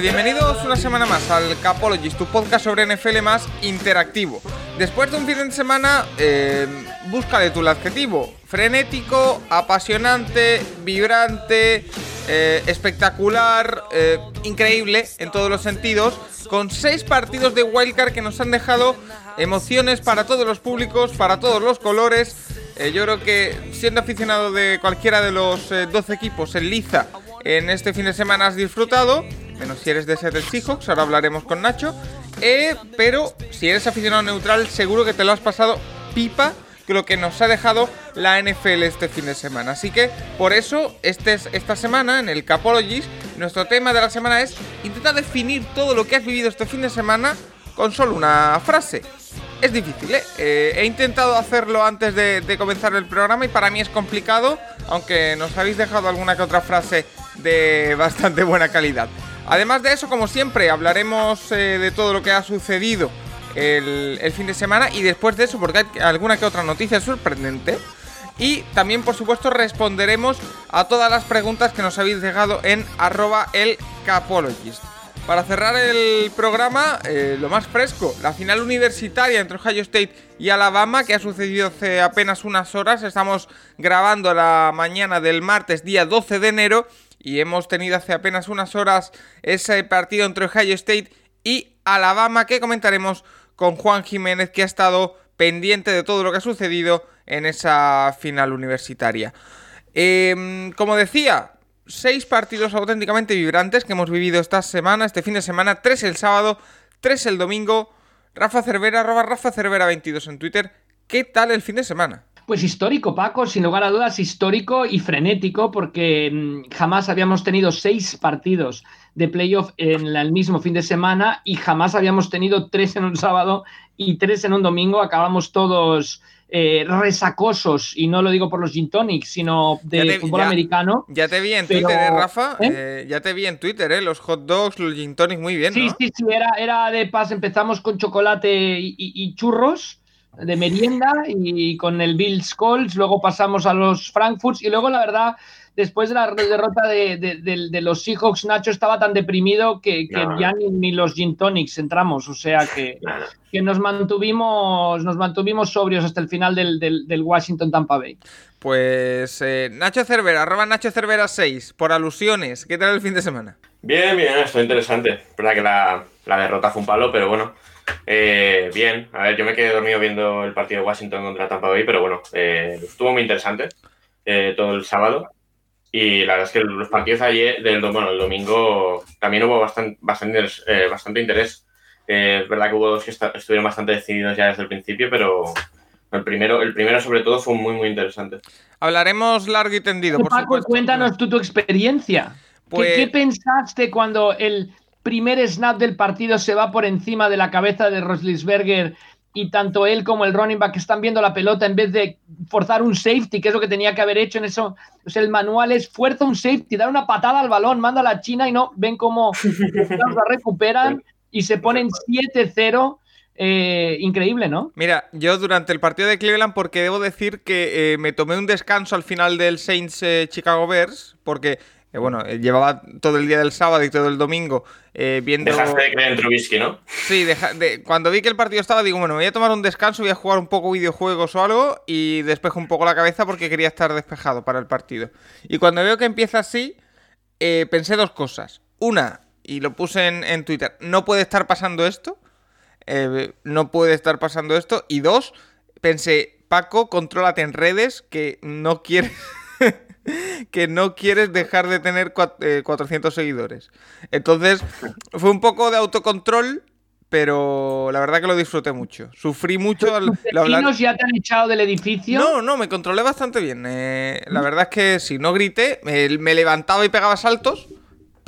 Bienvenidos una semana más al Capologist, tu podcast sobre NFL más interactivo. Después de un fin de semana, eh, búscale tú el adjetivo. Frenético, apasionante, vibrante, eh, espectacular, eh, increíble en todos los sentidos, con seis partidos de wildcard que nos han dejado emociones para todos los públicos, para todos los colores. Eh, yo creo que siendo aficionado de cualquiera de los 12 equipos en liza en este fin de semana has disfrutado menos si eres de Seattle Seahawks, ahora hablaremos con Nacho. Eh, pero si eres aficionado neutral, seguro que te lo has pasado pipa que lo que nos ha dejado la NFL este fin de semana. Así que por eso este es, esta semana en el Capologist, nuestro tema de la semana es intentar definir todo lo que has vivido este fin de semana con solo una frase. Es difícil, ¿eh? eh he intentado hacerlo antes de, de, comenzar el programa y para mí es complicado, aunque nos habéis dejado alguna que otra frase de bastante buena calidad. Además de eso, como siempre, hablaremos eh, de todo lo que ha sucedido el, fin de semana y después de eso, porque hay alguna que otra noticia sorprendente. Y también, por supuesto, responderemos a todas las preguntas que nos habéis dejado en arroba el capologist. Para cerrar el programa, eh, lo más fresco, la final universitaria entre Ohio State y Alabama, que ha sucedido hace apenas unas horas. Estamos grabando la mañana del martes, día 12 de enero, y hemos tenido hace apenas unas horas ese partido entre Ohio State y Alabama que comentaremos con Juan Jiménez que ha estado pendiente de todo lo que ha sucedido en esa final universitaria. Em, como decía, seis partidos auténticamente vibrantes que hemos vivido esta semana, este fin de semana, tres el sábado, tres el domingo. Rafa Cervera, arroba Rafa Cervera 22 en Twitter. ¿Qué tal el fin de semana? Pues histórico, Paco, sin lugar a dudas, histórico y frenético, porque mm, jamás habíamos tenido seis partidos de playoff en el mismo fin de semana y jamás habíamos tenido tres en un sábado y tres en un domingo. Acabamos todos eh, resacosos, y no lo digo por los gin tonics, sino de fútbol americano. Ya te vi en Twitter, ¿eh, Rafa? ¿eh? ¿eh? ya te vi en Twitter, ¿eh? Los hot dogs, los gin tonics, muy bien. Sí, sí, sí, era, era de paz. Empezamos con chocolate y churros de merienda y con el Bill Scholes, luego pasamos a los Frankfurts y luego la verdad, después de la derrota de, los Seahawks, Nacho estaba tan deprimido que, ya ni, los Gin Tonics entramos, o sea que, que nos mantuvimos nos mantuvimos sobrios hasta el final del, Washington Tampa Bay. Pues eh, Nacho Cervera, arroba Nacho Cervera 6, por alusiones, ¿qué tal el fin de semana? Bien, bien, esto interesante. Verdad que la, la derrota fue un palo, pero bueno, eh, bien, a ver, yo me quedé dormido viendo el partido de Washington contra Tampa Bay, pero bueno, eh, estuvo muy interesante eh, todo el sábado. Y la verdad es que los partidos ayer, del bueno, el domingo, también hubo bastante, bastante, bastante interés. es verdad que hubo dos que estuvieron bastante decididos ya desde el principio, pero el primero, el primero sobre todo fue muy, muy interesante. Hablaremos largo y tendido, por Paco, cuéntanos tú tu experiencia. ¿Qué, ¿Qué, pues pensaste cuando el, primer snap del partido se va por encima de la cabeza de Roslisberger y tanto él como el running back están viendo la pelota en vez de forzar un safety, que es lo que tenía que haber hecho en eso. El manual es fuerza un safety, dar una patada al balón, manda a la China y no, ven cómo la recuperan y se ponen 7-0. Eh, increíble, ¿no? Mira, yo durante el partido de Cleveland, porque debo decir que eh, me tomé un descanso al final del Saints eh, Chicago Bears, porque bueno, eh, llevaba todo el día del sábado y todo el domingo eh, viendo... Dejaste de creer en Trubisky, ¿no? Sí, cuando vi que el partido estaba, digo, bueno, me voy a tomar un descanso, voy a jugar un poco videojuegos o algo y despejo un poco la cabeza porque quería estar despejado para el partido. Y cuando veo que empieza así, eh, pensé dos cosas. Una, y lo puse en, Twitter, no puede estar pasando esto. no puede estar pasando esto. Y dos, pensé, Paco, contrólate en redes que no quieres... que no quieres dejar de tener 400 eh, seguidores. Entonces, fue un poco de autocontrol, pero la verdad que lo disfruté mucho. Sufrí mucho. ¿Los vecinos ya te han echado del edificio? No, no, me controlé bastante bien. Eh, la verdad es que si no grité, me, levantaba y pegaba saltos,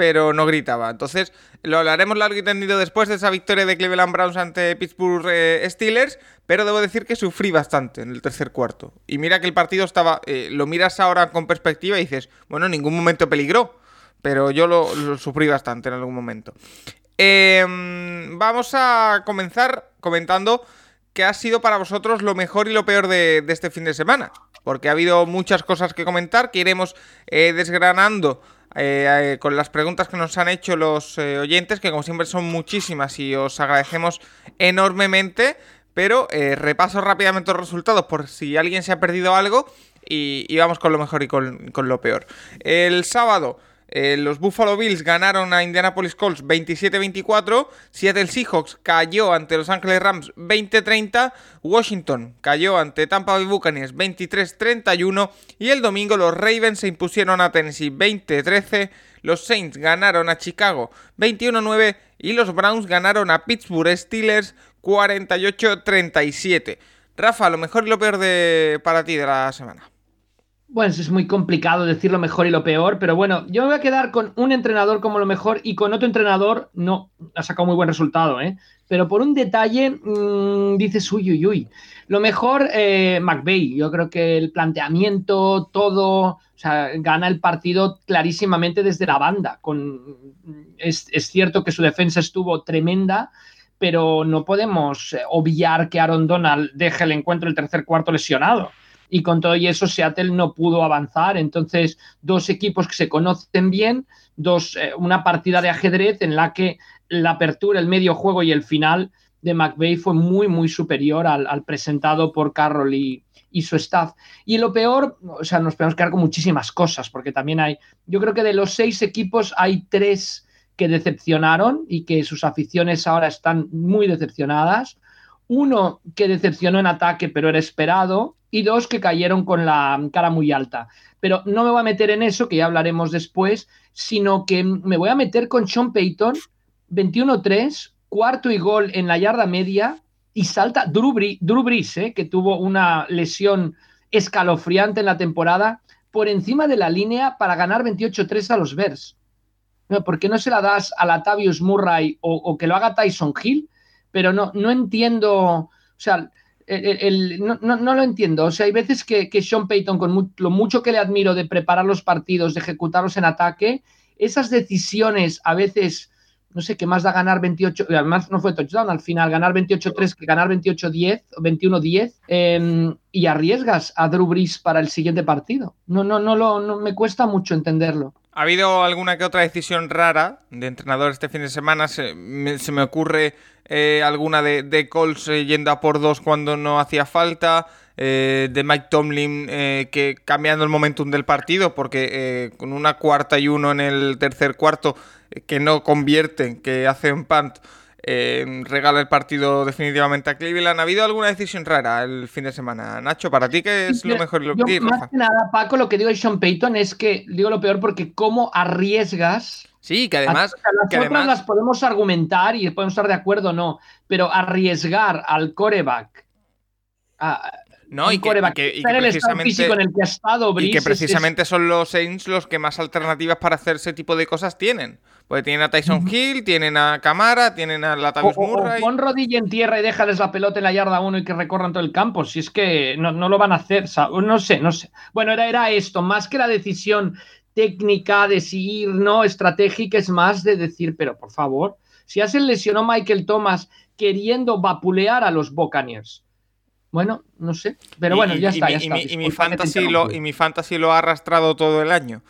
pero no gritaba. Entonces, lo hablaremos largo y tendido después de esa victoria de Cleveland Browns ante Pittsburgh eh, Steelers, pero debo decir que sufrí bastante en el tercer cuarto. Y mira que el partido estaba, eh, lo miras ahora con perspectiva y dices, bueno, en ningún momento peligró, pero yo lo sufrí bastante en algún momento. Em, vamos a comenzar comentando qué ha sido para vosotros lo mejor y lo peor de, este fin de semana. Porque ha habido muchas cosas que comentar que iremos eh, desgranando eh, eh, con las preguntas que nos han hecho los oyentes, que como siempre son muchísimas y os agradecemos enormemente. Pero repaso rápidamente los resultados por si alguien se ha perdido algo y, vamos con lo mejor y con lo peor. El sábado eh, los Buffalo Bills ganaron a Indianapolis Colts 27-24. Seattle Seahawks cayó ante Los Angeles Rams 20-30. Washington cayó ante Tampa Bay Buccaneers 23-31. Y el domingo los Ravens se impusieron a Tennessee 20-13. Los Saints ganaron a Chicago 21-9. Y los Browns ganaron a Pittsburgh Steelers 48-37. Rafa, lo mejor y lo peor para ti de la semana. Bueno, es muy complicado decir lo mejor y lo peor, pero bueno, yo me voy a quedar con un entrenador como lo mejor y con otro entrenador no ha sacado muy buen resultado, ¿eh? Pero por un detalle mmm, dices, uy, uy, uy. Lo mejor, eh, McVeigh, yo creo que el planteamiento, todo, o sea, gana el partido clarísimamente desde la banda. Con, es, es cierto que su defensa estuvo tremenda, pero no podemos obviar que Aaron Donald deje el encuentro el tercer cuarto lesionado y con todo y eso Seattle no pudo avanzar. Entonces, dos equipos que se conocen bien, dos, eh, una partida de ajedrez en la que la apertura, el medio juego y el final de McVeigh fue muy, muy superior al, presentado por Carroll y, su staff. Y lo peor, o sea, nos podemos quedar con muchísimas cosas, porque también hay, yo creo que de los seis equipos hay tres que decepcionaron y que sus aficiones ahora están muy decepcionadas. Uno que decepcionó en ataque, pero era esperado, y dos que cayeron con la cara muy alta. Pero no me voy a meter en eso, que ya hablaremos después, sino que me voy a meter con Sean Payton, 21-3, cuarto y gol en la yarda media, y salta Drew, Brees, eh, que tuvo una lesión escalofriante en la temporada, por encima de la línea para ganar 28-3 a los Bears. ¿Por qué no se la das a Latavius Murray o, o, que lo haga Tyson Hill? Pero no, no entiendo, o sea, no, lo entiendo. O sea, hay veces que, Sean Payton, con lo mucho que le admiro de preparar los partidos, de ejecutarlos en ataque, esas decisiones a veces, no sé, qué más da ganar 28, además no fue touchdown al final, ganar 28-3 que ganar 28-10 o 21-10 em, y arriesgas a Drew Brees para el siguiente partido. No, no, no, lo, no me cuesta mucho entenderlo. ¿Ha habido alguna que otra decisión rara de entrenador este fin de semana? Se me, se me ocurre eh, alguna de, de Colts eh, yendo a por dos cuando no hacía falta, eh, de Mike Tomlin que cambiando el momentum del partido, porque con una cuarta y uno en el tercer cuarto que no convierten, que hacen punt, regala el partido definitivamente a Cleveland. ¿Ha habido alguna decisión rara el fin de semana? Nacho, ¿para ti qué es lo mejor y lo peor? Más que nada, Paco, lo que digo de Sean Payton es que digo lo peor porque cómo arriesgas Sí, que además. las otras las podemos argumentar y podemos estar de acuerdo o no, pero arriesgar al coreback. no, y que, precisamente, en el que ha estado y que precisamente son los Saints los que más alternativas para hacer ese tipo de cosas tienen. Porque tienen a Tyson Hill, tienen a Camara, tienen a Latavius Murray. pon rodilla en tierra y déjales la pelota en la yarda uno y que recorran todo el campo. Si es que no, lo van a hacer. No sé, no sé. Bueno, era, era esto, más que la decisión técnica de seguir, ¿no? Estratégica es más de decir, pero por favor, si ya se lesionó Michael Thomas queriendo vapulear a los Buccaneers. Bueno, no sé, pero bueno, ya está, ya está. y mi, fantasy lo, y mi fantasy lo ha arrastrado todo el año.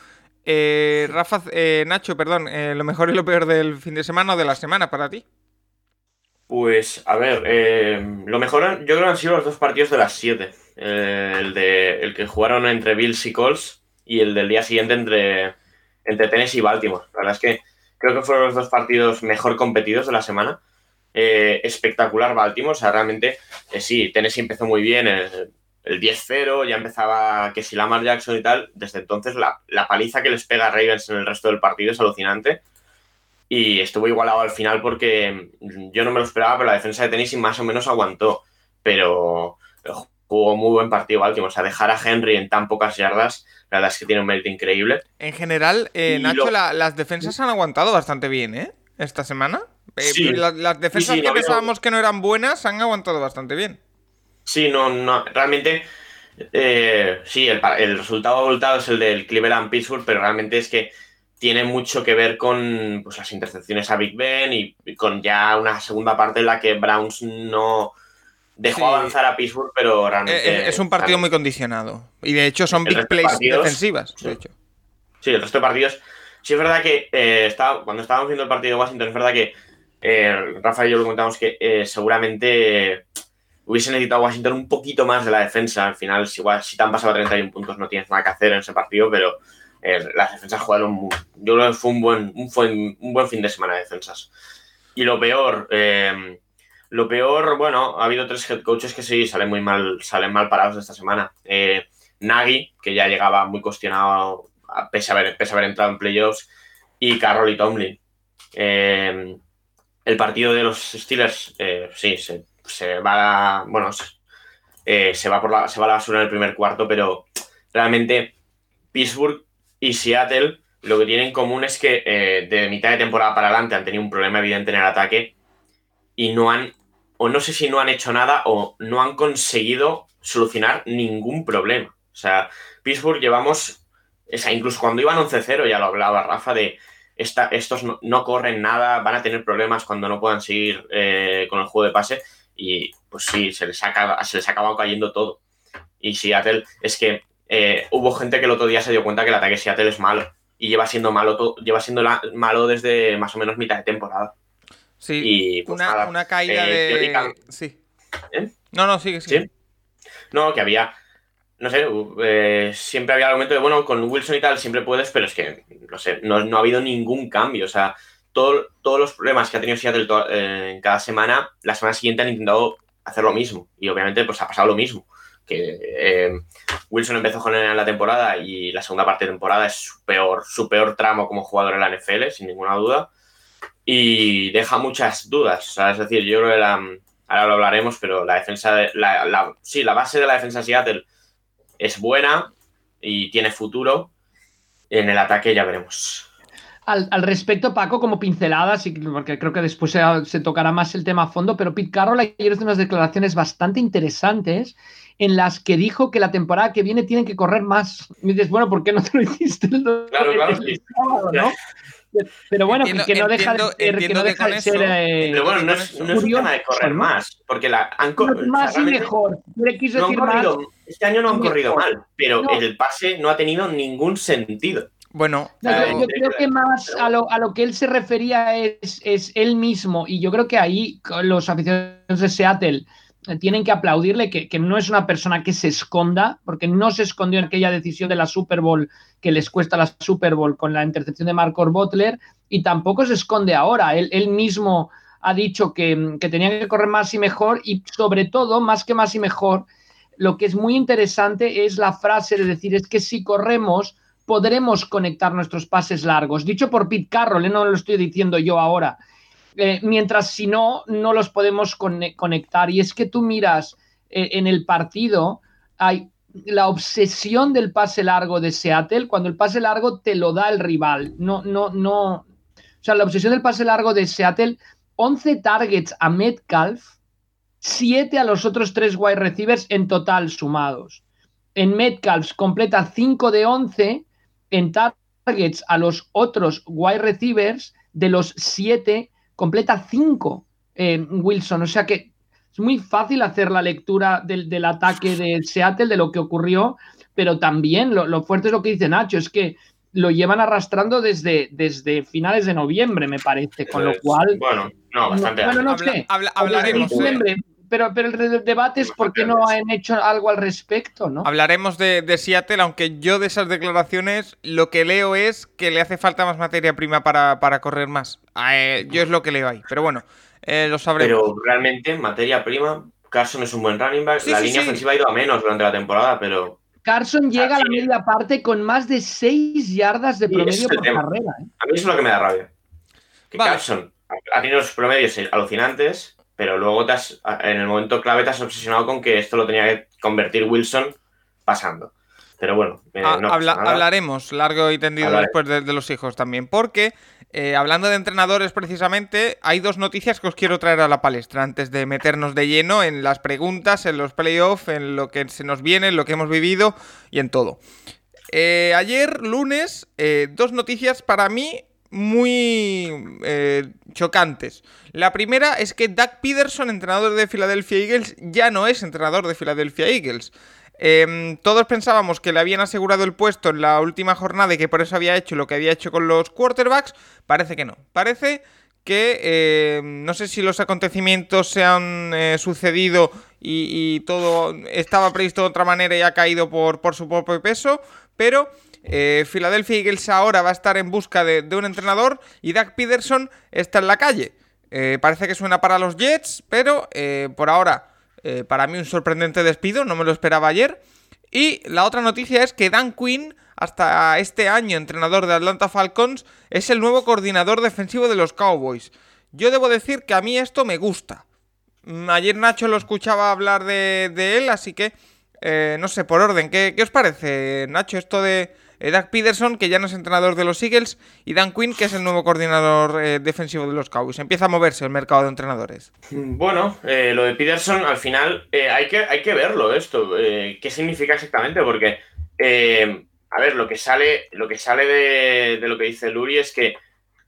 Eh, Rafa, eh, Nacho, perdón, eh, lo mejor y lo peor del fin de semana o de la semana para ti. Pues, a ver, lo mejor yo creo que han sido los dos partidos de las 7. el, de, el que jugaron entre Bills y Colts y el del día siguiente entre, entre Tennessee y Baltimore. La verdad es que creo que fueron los dos partidos mejor competidos de la semana. Eh, espectacular Baltimore, o sea, realmente eh, sí, Tennessee empezó muy bien, el, 10-0, ya empezaba que si Lamar Jackson y tal, desde entonces la, paliza que les pega a Ravens en el resto del partido es alucinante. y estuvo igualado al final porque yo no me lo esperaba, pero la defensa de Tennessee más o menos aguantó. Pero jugó muy buen partido Baltimore. O sea, dejar a Henry en tan pocas yardas, la verdad es que tiene un mérito increíble. En general, eh, Nacho, las defensas han aguantado bastante bien, ¿eh? Esta semana. Eh, las defensas que pensábamos que no eran buenas han aguantado bastante bien. Sí, no, no, realmente. Eh, sí, el, el resultado abultado es el del Cleveland Pittsburgh, pero realmente es que tiene mucho que ver con pues, las intercepciones a Big Ben y, con ya una segunda parte en la que Browns no dejó avanzar a Pittsburgh, pero realmente... Es un partido muy condicionado. Y de hecho son big plays defensivas, sí. Sí, el resto de partidos... Sí, es verdad que eh, cuando estábamos viendo el partido de Washington, es verdad que eh, Rafa y yo lo comentamos que eh, seguramente hubiese necesitado Washington un poquito más de la defensa. Al final, si, si te han pasado 31 puntos, no tienes nada que hacer en ese partido, pero las defensas jugaron. yo creo que fue un buen, un, un buen fin de semana de defensas. Y lo peor, eh, lo peor, bueno, ha habido tres head coaches que sí salen muy mal, salen mal parados esta semana. Eh, Nagy, que ya llegaba muy cuestionado pese a haber, pese a haber entrado en playoffs, y Carroll y Tomlin. Eh, el partido de los Steelers, sí, se, se, va, bueno, se, va por la, se va a la basura en el primer cuarto, pero realmente Pittsburgh y Seattle lo que tienen en común es que eh, de mitad de temporada para adelante han tenido un problema evidente en el ataque y no han, o no sé si no han hecho nada o no han conseguido solucionar ningún problema. O sea, Pittsburgh llevamos, o sea, incluso cuando iban 11-0, ya lo hablaba Rafa, de esta, estos no, corren nada, van a tener problemas cuando no puedan seguir eh, con el juego de pase y pues sí, se les, ha, se les ha acabado cayendo todo. Y Seattle es que eh, hubo gente que el otro día se dio cuenta que el ataque Seattle es malo. Y lleva siendo malo, lleva siendo malo desde más o menos mitad de temporada. Sí, pues una, caída eh, de. Sí. ¿Eh? No, no, sigue, sigue. ¿Sí? No, que había. No sé, siempre había el argumento de, bueno, con Wilson y tal siempre puedes, pero es que, no sé, no, ha habido ningún cambio. O sea, todos los problemas que ha tenido Seattle en cada semana, la semana siguiente han intentado hacer lo mismo. Y obviamente, pues ha pasado lo mismo que eh, Wilson empezó con la temporada y la segunda parte de temporada es su peor, su peor tramo como jugador en la NFL, sin ninguna duda. Y deja muchas dudas. es decir, yo creo que la, ahora lo hablaremos, pero la defensa, de, la, sí, la base de la defensa de Seattle es buena y tiene futuro. En el ataque ya veremos. Al, respecto, Paco, como pinceladas, porque creo que después se, tocará más el tema a fondo, pero Pete Carroll ayer hizo unas declaraciones bastante interesantes en las que dijo que la temporada que viene tienen que correr más. Y dices, bueno, ¿por qué no te lo hiciste el, claro, claro, ¿no? Pero bueno, que no deja de ser. Que no deja de ser eh, pero bueno, no es, no es un tema de correr más, porque la, han corrido. Más y mejor. Quiso decir más, este año no han corrido mal, pero el pase no ha tenido ningún sentido. Bueno, yo, creo que más a lo, a lo, que él se refería es, es él mismo, y yo creo que ahí los aficionados de Seattle tienen que aplaudirle que, no es una persona que se esconda, porque no se escondió en aquella decisión de la Super Bowl que les cuesta la Super Bowl con la intercepción de Marcos Butler, y tampoco se esconde ahora. Él, mismo ha dicho que, que tenían que correr más y mejor, y sobre todo, más que más y mejor, lo que es muy interesante es la frase de decir es que si corremos podremos conectar nuestros pases largos. Dicho por Pete Carroll, ¿eh? no lo estoy diciendo yo ahora. Eh, mientras si no, no los podemos conectar. Y es que tú miras eh, en el partido, hay la obsesión del pase largo de Seattle, cuando el pase largo te lo da el rival. No, no, no. O sea, la obsesión del pase largo de Seattle, 11 targets a Metcalf, 7 a los otros tres wide receivers en total sumados. En Metcalf completa 5 de 11 en targets a los otros wide receivers de los 7 completa 5 eh, Wilson. O sea que es muy fácil hacer la lectura del, ataque de Seattle, de lo que ocurrió, pero también lo, fuerte es lo que dice Nacho, es que lo llevan arrastrando desde, desde finales de noviembre, me parece, con lo cual... Bueno, no, bastante. bueno, no sé, hablaremos. Pero, pero el debate es por qué no han hecho algo al respecto, ¿no? Hablaremos de, Seattle, aunque yo de esas declaraciones lo que leo es que le hace falta más materia prima para, para correr más. Eh, yo es lo que leo ahí, pero bueno, eh, lo sabremos. Pero realmente, materia prima, Carson es un buen running back. la línea ofensiva ha ido a menos durante la temporada, pero. Carson llega a la media parte con más de 6 yardas de promedio por carrera. ¿eh? A mí eso es lo que me da rabia. que Carlson ha tenido los promedios alucinantes, pero luego te en el momento clave te has obsesionado con que esto lo tenía que convertir Wilson pasando. Pero bueno, eh, ah, hablaremos largo y tendido después de, los hijos también, porque eh, hablando de entrenadores precisamente, hay dos noticias que os quiero traer a la palestra antes de meternos de lleno en las preguntas, en los playoffs, en lo que se nos viene, en lo que hemos vivido y en todo. Eh, ayer, lunes, dos noticias para mí muy chocantes. La primera es que Doug Peterson, entrenador de Philadelphia Eagles, ya no es entrenador de Philadelphia Eagles. Em, todos pensábamos que le habían asegurado el puesto en la última jornada y que por eso había hecho lo que había hecho con los quarterbacks. Parece que no. Parece que em, no sé si los acontecimientos se han eh, sucedido y, todo estaba previsto de otra manera y ha caído por, por su propio peso, pero eh, Philadelphia Eagles ahora va a estar en busca de, un entrenador y Doug Peterson está en la calle. Eh, parece que suena para los Jets, pero por ahora eh, para mí un sorprendente despido, no me lo esperaba ayer. Y la otra noticia es que Dan Quinn, hasta este año entrenador de Atlanta Falcons, es el nuevo coordinador defensivo de los Cowboys. Yo debo decir que a mí esto me gusta. Mm, ayer Nacho lo escuchaba hablar de, él, así que eh, no sé, por orden, ¿qué, ¿qué, os parece, Nacho, esto de, eh, Doug Peterson, que ya no es entrenador de los Eagles, y Dan Quinn, que es el nuevo coordinador eh, defensivo de los Cowboys. Empieza a moverse el mercado de entrenadores. Bueno, eh, lo de Peterson, al final, hay, que, hay que verlo esto. ¿Qué significa exactamente? Porque, a ver, lo que sale, lo que sale de, de lo que dice Luri es que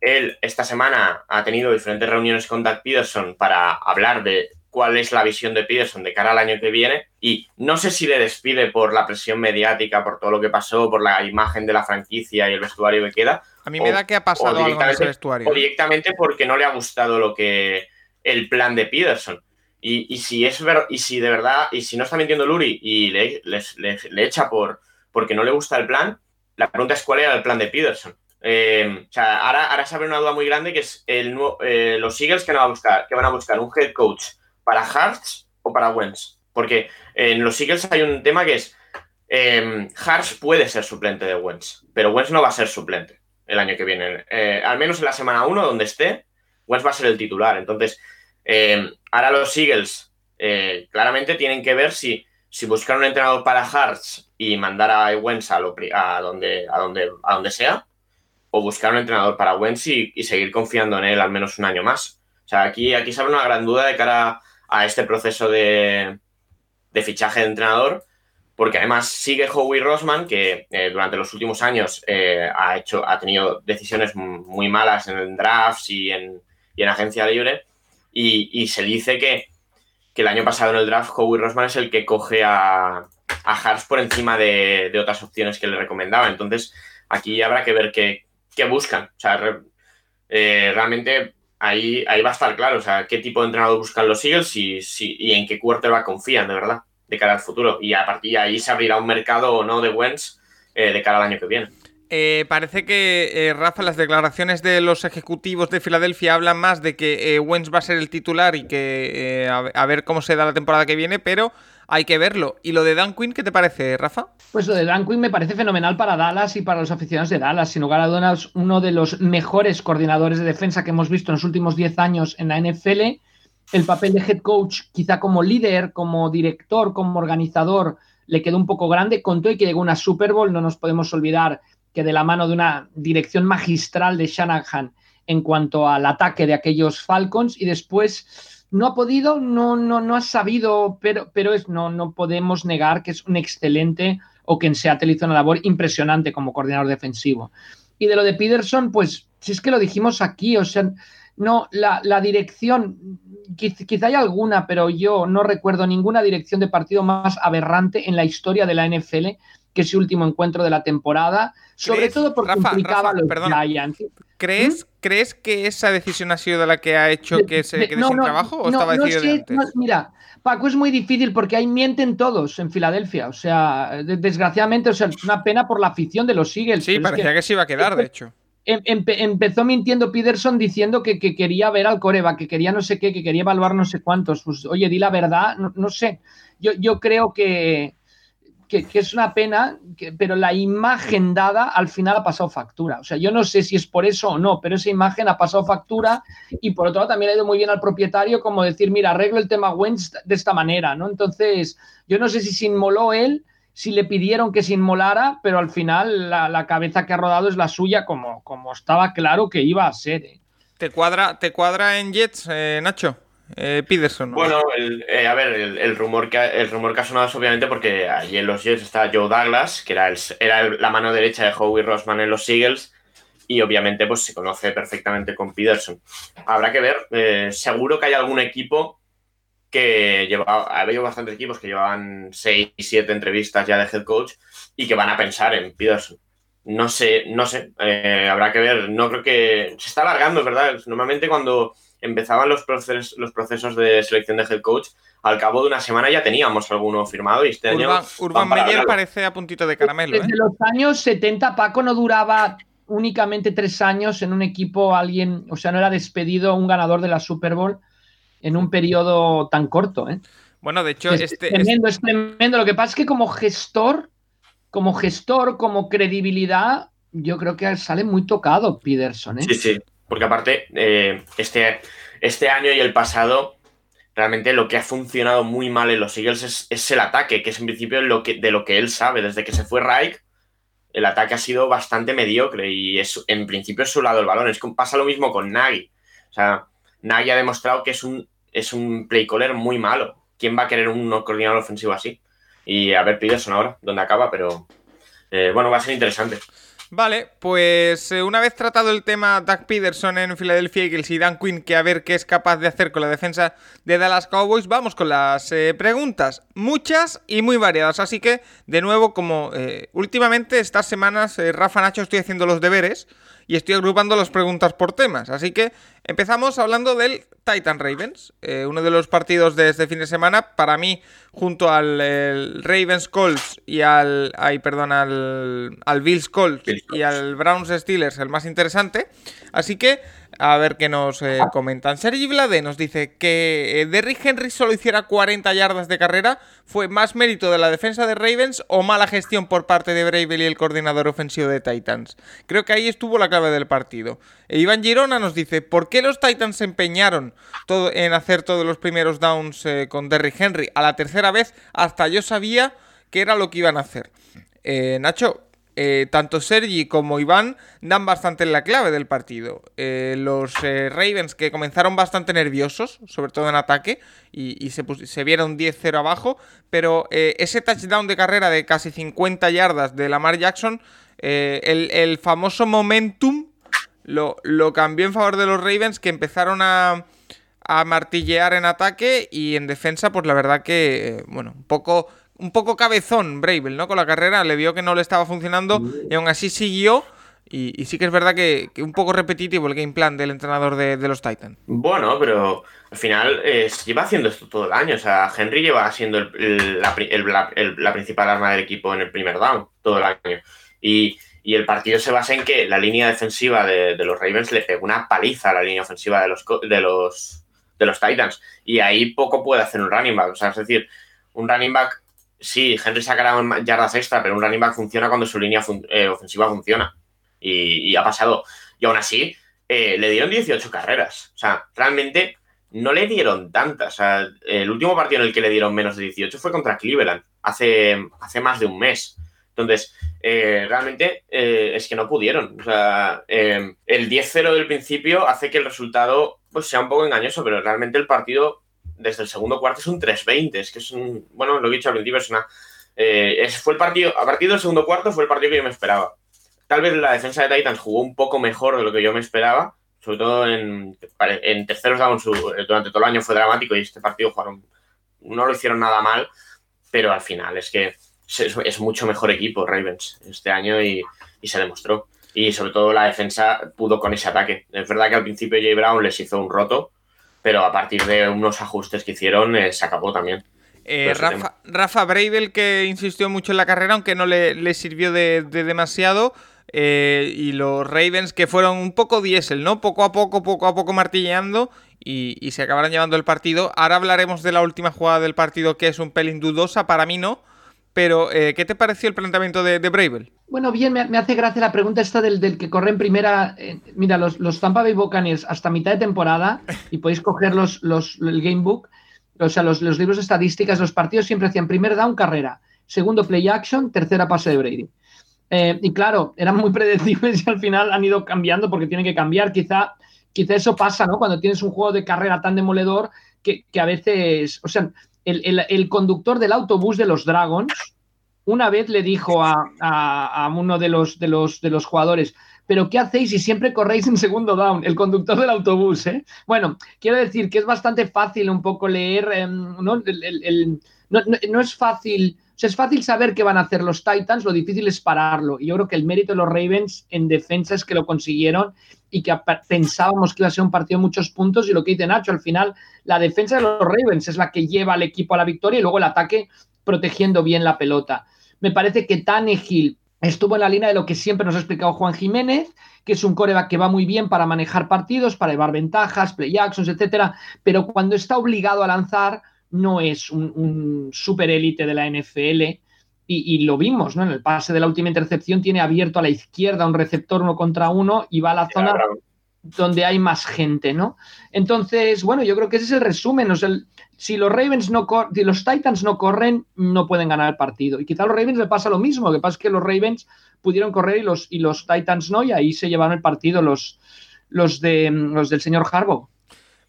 él esta semana ha tenido diferentes reuniones con Doug Peterson para hablar de cuál es la visión de Peterson de cara al año que viene y no sé si le despide por la presión mediática, por todo lo que pasó, por la imagen de la franquicia y el vestuario que queda. A mí me da que ha pasado algo en ese vestuario. O directamente porque no le ha gustado lo que el plan de Peterson. Y, si es ver, y si de verdad, y si no está mintiendo Luri y le, le, echa por porque no le gusta el plan, la pregunta es cuál era el plan de Peterson. Eh, o sea, ahora, ahora se abre una duda muy grande que es el, eh, los Eagles que, no va a buscar, que van a buscar un head coach para Hartz o para Wentz. Porque en los Eagles hay un tema que es, eh, Hartz puede ser suplente de Wentz, pero Wentz no va a ser suplente el año que viene. Eh, al menos en la semana 1, donde esté, Wentz va a ser el titular. Entonces, em, ahora los Eagles eh, claramente tienen que ver si, si buscar un entrenador para Hartz y mandar a Wentz a, donde, a, donde, a donde sea, o buscar un entrenador para Wentz y, y, seguir confiando en él al menos un año más. O sea, aquí, aquí se abre una gran duda de cara a este proceso de, fichaje de entrenador, porque además sigue Howie Rosman, que eh, durante los últimos años eh, ha, hecho, ha tenido decisiones muy malas en drafts y en, y en agencia libre, y, se dice que, el año pasado en el draft Howie Rosman es el que coge a, a por encima de, otras opciones que le recomendaba. Entonces, aquí habrá que ver qué, buscan. O sea, eh, realmente ahí, ahí va a estar claro, o sea, qué tipo de entrenador buscan los Eagles y, y en qué quarterback confían, de verdad, de cara al futuro. Y a partir de ahí se abrirá un mercado o no de Wentz eh, de cara al año que viene. Eh, parece que, eh, Rafa, las declaraciones de los ejecutivos de Filadelfia hablan más de que Wentz va a ser el titular y que a, ver cómo se da la temporada que viene, pero hay que verlo. ¿Y lo de Dan Quinn, qué te parece, Rafa? Pues lo de Dan Quinn me parece fenomenal para Dallas y para los aficionados de Dallas. Sin lugar a dudas, uno de los mejores coordinadores de defensa que hemos visto en los últimos 10 años en la NFL. El papel de head coach, quizá como líder, como director, como organizador, le quedó un poco grande. Contó y que llegó una Super Bowl. No nos podemos olvidar que de la mano de una dirección magistral de Shanahan en cuanto al ataque de aquellos Falcons y después no ha podido, no, no, no ha sabido, pero, pero es, no, no podemos negar que es un excelente o que en Seattle hizo una labor impresionante como coordinador defensivo. Y de lo de Peterson, pues si es que lo dijimos aquí, o sea, no, la, la dirección, quizá hay alguna, pero yo no recuerdo ninguna dirección de partido más aberrante en la historia de la NFL que ese último encuentro de la temporada, sobre todo porque implicaba los Giants. ¿Crees, ¿Crees que esa decisión ha sido de la que ha hecho que se quede sin trabajo o estaba decidido antes? mira, Paco, es muy difícil porque ahí mienten todos en Filadelfia. O sea, desgraciadamente, o sea, es una pena por la afición de los Eagles. Sí, parecía que, se iba a quedar, de hecho. Em, empezó mintiendo Peterson diciendo que, quería ver al Coreba, que quería no sé qué, que quería evaluar no sé cuántos. Pues, oye, di la verdad, no, sé. Yo, yo creo que, que, es una pena, pero la imagen dada al final ha pasado factura. O sea, yo no sé si es por eso o no, pero esa imagen ha pasado factura y por otro lado también ha ido muy bien al propietario como decir, mira, arreglo el tema Wentz de esta manera, ¿no? Entonces, yo no sé si se inmoló él, si le pidieron que se inmolara, pero al final la, cabeza que ha rodado es la suya como, como estaba claro que iba a ser. ¿eh? ¿Te, cuadra, ¿Te cuadra en Jets, eh, Nacho? Eh, Peterson. Bueno, eh, a ver, el, rumor que, el rumor que ha sonado es obviamente porque allí en los Jets está Joe Douglas, que era, el, era la mano derecha de Howie Rossman en los Eagles, y obviamente pues se conoce perfectamente con Peterson. Habrá que ver, eh, seguro que hay algún equipo que lleva, ha habido bastantes equipos que llevaban 6 y 7 entrevistas ya de head coach y que van a pensar en Peterson. No sé, no sé, habrá que ver, no creo que se está alargando, ¿verdad? Normalmente cuando empezaban los, procesos, los procesos de selección de head coach, al cabo de una semana ya teníamos alguno firmado y este Urban, año... Urban Meyer parece a puntito de caramelo. Desde ¿eh? los años 70 Paco no duraba únicamente tres años en un equipo, alguien, o sea, no era despedido un ganador de la Super Bowl en un periodo tan corto. ¿eh? Bueno, de hecho, es este, tremendo, es tremendo. Lo que pasa es que como gestor, como gestor, como credibilidad, yo creo que sale muy tocado Peterson. ¿eh? Sí, sí. Porque aparte, eh, este, este año y el pasado, realmente lo que ha funcionado muy mal en los Eagles es, el ataque, que es en principio lo que, de lo que él sabe. Desde que se fue Reich, el ataque ha sido bastante mediocre y es, en principio es su lado el balón. Es que pasa lo mismo con Nagy. O sea, Nagy ha demostrado que es un, es un play caller muy malo. ¿Quién va a querer un coordinador ofensivo así? Y a ver Peterson ahora, dónde acaba, pero eh, bueno, va a ser interesante. Vale, pues eh, una vez tratado el tema Doug Peterson en Philadelphia Eagles y Dan Quinn, que a ver qué es capaz de hacer con la defensa de Dallas Cowboys, vamos con las eh, preguntas. Muchas y muy variadas, así que de nuevo, como eh, últimamente estas semanas, Rafa Nacho estoy haciendo los deberes y estoy agrupando las preguntas por temas. Así que empezamos hablando del Titan Ravens, eh, uno de los partidos de este fin de semana. Para mí, junto al Ravens Colts y al. Ay, perdón, al, al Bills Colts y al Browns Steelers, el más interesante. Así que a ver qué nos eh, comentan. Sergi Vlade nos dice que eh, Derrick Henry solo hiciera 40 yardas de carrera. ¿Fue más mérito de la defensa de Ravens o mala gestión por parte de Bravel y el coordinador ofensivo de Titans? Creo que ahí estuvo la clave del partido. E Iván Girona nos dice: ¿Por qué los Titans se empeñaron en hacer todos los primeros downs eh, con Derrick Henry? A la tercera vez, hasta yo sabía que era lo que iban a hacer. Nacho, eh, tanto Sergi como Iván dan bastante en la clave del partido. Eh, los eh, Ravens que comenzaron bastante nerviosos, sobre todo en ataque, y, se, vieron 10-0 abajo, pero ese touchdown de carrera de casi 50 yardas de Lamar Jackson, el, famoso momentum lo, cambió en favor de los Ravens que empezaron a, a martillear en ataque y en defensa, pues la verdad que, bueno, un poco un poco cabezón Bravel, ¿no? Con la carrera, le vio que no le estaba funcionando y aún así siguió. Y, sí que es verdad que, un poco repetitivo el game plan del entrenador de, los Titans. Bueno, pero al final eh, lleva haciendo esto todo el año. O sea, Henry lleva siendo la, principal arma del equipo en el primer down todo el año. Y, el partido se basa en que la línea defensiva de, los Ravens le pegó una paliza a la línea ofensiva de los, de los, de los Titans. Y ahí poco puede hacer un running back. O sea, es decir, un running back sí, Henry sacará yardas extra, pero un running back funciona cuando su línea eh, ofensiva funciona. Y, ha pasado. Y aún así, eh, le dieron 18 carreras. O sea, realmente no le dieron tantas. O sea, el último partido en el que le dieron menos de 18 fue contra Cleveland, hace, hace más de un mes. Entonces, eh, realmente es que no pudieron. O sea, el 10-0 del principio hace que el resultado pues, sea un poco engañoso, pero realmente el partido desde el segundo cuarto es un 3-20. Es que es un. Bueno, lo he dicho al principio, es una. Eh, fue el partido. A partir del segundo cuarto fue el partido que yo me esperaba. Tal vez la defensa de Titans jugó un poco mejor de lo que yo me esperaba. Sobre todo en, en terceros downs durante todo el año fue dramático y este partido jugaron. No lo hicieron nada mal, pero al final es que es, mucho mejor equipo Ravens este año y, y se demostró. Y sobre todo la defensa pudo con ese ataque. Es verdad que al principio Jay Brown les hizo un roto, pero a partir de unos ajustes que hicieron eh, se acabó también. Eh, Rafa, Rafa Bravel, que insistió mucho en la carrera, aunque no le, sirvió de, demasiado. Eh, y los Ravens, que fueron un poco diésel, ¿no? Poco a poco, poco a poco martilleando y, se acabaron llevando el partido. Ahora hablaremos de la última jugada del partido, que es un pelín dudosa, para mí no. Pero eh, ¿qué te pareció el planteamiento de, de Bravel? Bueno, bien, me, hace gracia la pregunta esta del, del que corre en primera. Eh, mira, los, los, Tampa Bay Buccaneers hasta mitad de temporada, y podéis coger los, los, el gamebook, o sea, los, los libros de estadísticas, los partidos siempre hacían primer down, carrera, segundo play action, tercera pase de Brady. Eh, y claro, eran muy predecibles y al final han ido cambiando porque tienen que cambiar. Quizá, quizá eso pasa, ¿no? Cuando tienes un juego de carrera tan demoledor que, que a veces, o sea, el, conductor del autobús de los Dragons una vez le dijo a, uno de los, de, los, de los jugadores, pero ¿qué hacéis si siempre corréis en segundo down? El conductor del autobús, ¿eh? Bueno, quiero decir que es bastante fácil un poco leer, em, ¿no? no, es fácil, o sea, es fácil saber qué van a hacer los Titans, lo difícil es pararlo. Y yo creo que el mérito de los Ravens en defensa es que lo consiguieron y que pensábamos que iba a ser un partido de muchos puntos y lo que dice Nacho, al final la defensa de los Ravens es la que lleva al equipo a la victoria y luego el ataque protegiendo bien la pelota. Me parece que Tannehill estuvo en la línea de lo que siempre nos ha explicado Juan Jiménez, que es un coreback que va muy bien para manejar partidos, para llevar ventajas, play actions, etcétera, pero cuando está obligado a lanzar no es un, super élite de la NFL. Y, lo vimos, ¿no? En el pase de la última intercepción tiene abierto a la izquierda un receptor uno contra uno y va a la zona donde hay más gente, ¿no? Entonces, bueno, yo creo que ese es el resumen. O sea, si los Ravens no si los Titans no corren, no pueden ganar el partido. Y quizá a los Ravens le pasa lo mismo. Lo que pasa es que los Ravens pudieron correr y los, y los Titans no, y ahí se llevaron el partido los, los, de, los del señor Harbaugh.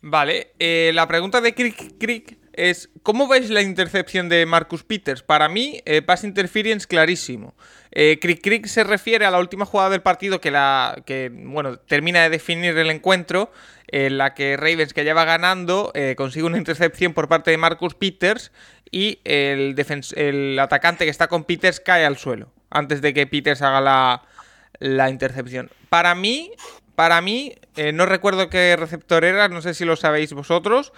Vale, eh, la pregunta de Crick Crick es ¿cómo veis la intercepción de Marcus Peters? Para mí, eh, pass interference clarísimo. Eh, Crick Crick se refiere a la última jugada del partido que la que bueno termina de definir el encuentro, en la que Ravens que ya va ganando eh, consigue una intercepción por parte de Marcus Peters y el, el atacante que está con Peters cae al suelo antes de que Peters haga la, la intercepción. Para mí, para mí, eh, no recuerdo qué receptor era, no sé si lo sabéis vosotros,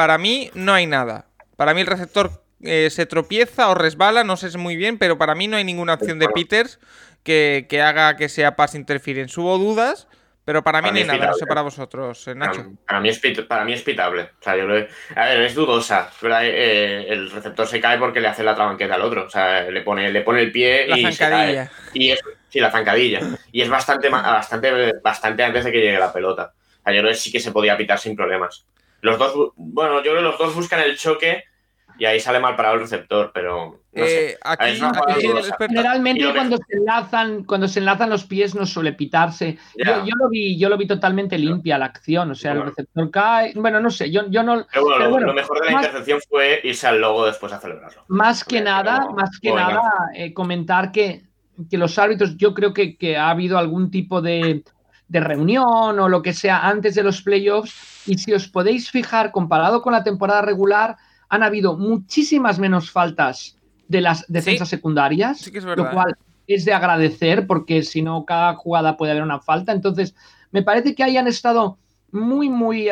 para mí no hay nada. Para mí el receptor eh, se tropieza o resbala, no sé muy bien, pero para mí no hay ninguna opción de Peters que, haga que sea pass interference. Hubo dudas, pero para mí ni nada, no sé para vosotros, eh, Nacho. Para, mí es, para mí es pitable. O sea, yo a ver, es dudosa. Eh, el receptor se cae porque le hace la trabanqueta al otro. O sea, le pone, le pone el pie la y zancadilla. Se cae. Y es, sí, la zancadilla. Y es bastante, bastante, bastante antes de que llegue la pelota. O sea, yo creo que sí que se podía pitar sin problemas. Los dos, bueno, yo creo que los dos buscan el choque y ahí sale mal parado el receptor, pero no sé. Eh, aquí, generalmente cuando se enlazan, cuando se enlazan los pies no suele pitarse. Yo, lo vi, yo lo vi totalmente limpia la acción, o sea, el receptor cae. Bueno, no sé, yo, yo no. Pero bueno, lo, mejor de la intercepción fue irse al logo después a celebrarlo. Más que nada, más que nada, eh, comentar que, que, los árbitros, yo creo que, que ha habido algún tipo de de reunión o lo que sea antes de los playoffs. Y si os podéis fijar, comparado con la temporada regular, han habido muchísimas menos faltas de las defensas secundarias, lo cual es de agradecer porque si no, cada jugada puede haber una falta. Entonces, me parece que hayan estado muy, muy,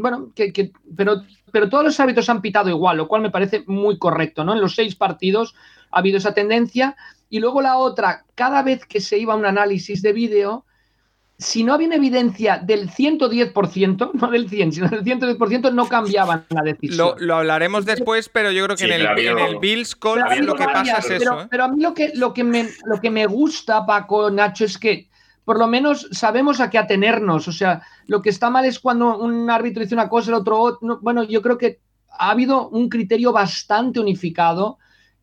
bueno, que, pero, pero todos los árbitros han pitado igual, lo cual me parece muy correcto, ¿no? En los seis partidos ha habido esa tendencia. Y luego la otra, cada vez que se iba a un análisis de vídeo, si no había evidencia del 110%, no del 100, sino del 110%, no cambiaban la decisión. Lo, hablaremos después, pero yo creo que en, el, Bills Call lo que pasa es eso. ¿eh? Pero a mí lo que, lo, que me, lo que me gusta, Paco, Nacho, es que por lo menos sabemos a qué atenernos. O sea, lo que está mal es cuando un árbitro dice una cosa, el otro Bueno, yo creo que ha habido un criterio bastante unificado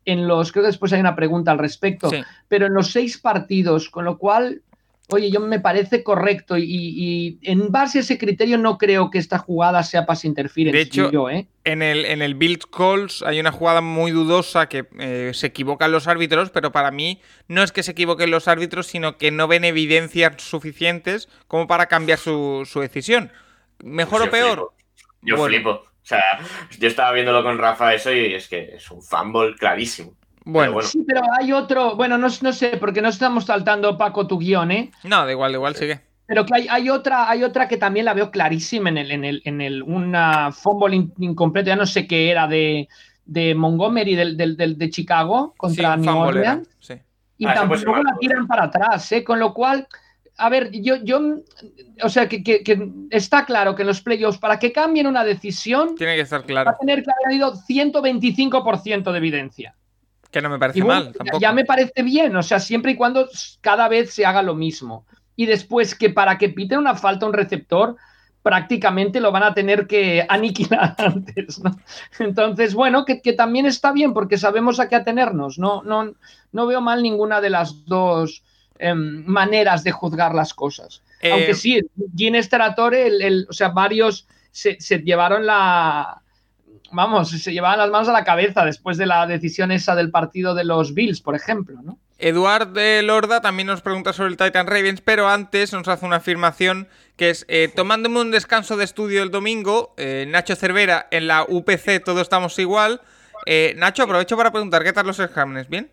en los, creo que después hay una pregunta al respecto, pero en los seis partidos, con lo cual oye, yo me parece correcto y, en base a ese criterio no creo que esta jugada sea pass interference. De hecho, ¿eh? en, el, en el build calls hay una jugada muy dudosa que eh, se equivocan los árbitros, pero para mí no es que se equivoquen los árbitros, sino que no ven evidencias suficientes como para cambiar su, decisión. ¿Mejor o peor? Yo flipo. O sea, yo estaba viéndolo con Rafa eso y es que es un fanball clarísimo. Bueno, sí, pero hay otro, bueno, no, no, sé, porque no estamos saltando, Paco, tu guion, ¿eh? No, de igual, de igual sigue. Pero que hay, hay, otra, hay otra que también la veo clarísima en el, en el, en el una fumble incompleto, ya no sé qué era, de, de Montgomery del, del, de Chicago contra New Orleans. Sí. Y ah, tampoco la tiran para atrás, ¿eh? Con lo cual, a ver, yo, yo o sea, que, que, está claro que en los playoffs, para que cambien una decisión, tiene que estar claro. Va a tener que haber habido 125% de evidencia. Que no me parece mal. Tampoco. Ya me parece bien, o sea, siempre y cuando cada vez se haga lo mismo. Y después que para que pite una falta un receptor, prácticamente lo van a tener que aniquilar antes, ¿no? Entonces, bueno, que, también está bien porque sabemos a qué atenernos, no, no, no veo mal ninguna de las dos em, maneras de juzgar las cosas. Eh, Aunque sí, Gene Steratore, el, o sea, varios se, llevaron la, vamos, se llevaban las manos a la cabeza después de la decisión esa del partido de los Bills, por ejemplo, ¿no? Eduard de Lorda también nos pregunta sobre el Titan Ravens, pero antes nos hace una afirmación que es, eh, tomándome un descanso de estudio el domingo, eh, Nacho Cervera en la UPC, todos estamos igual. Eh, Nacho, aprovecho para preguntar, ¿qué tal los exámenes? ¿Bien?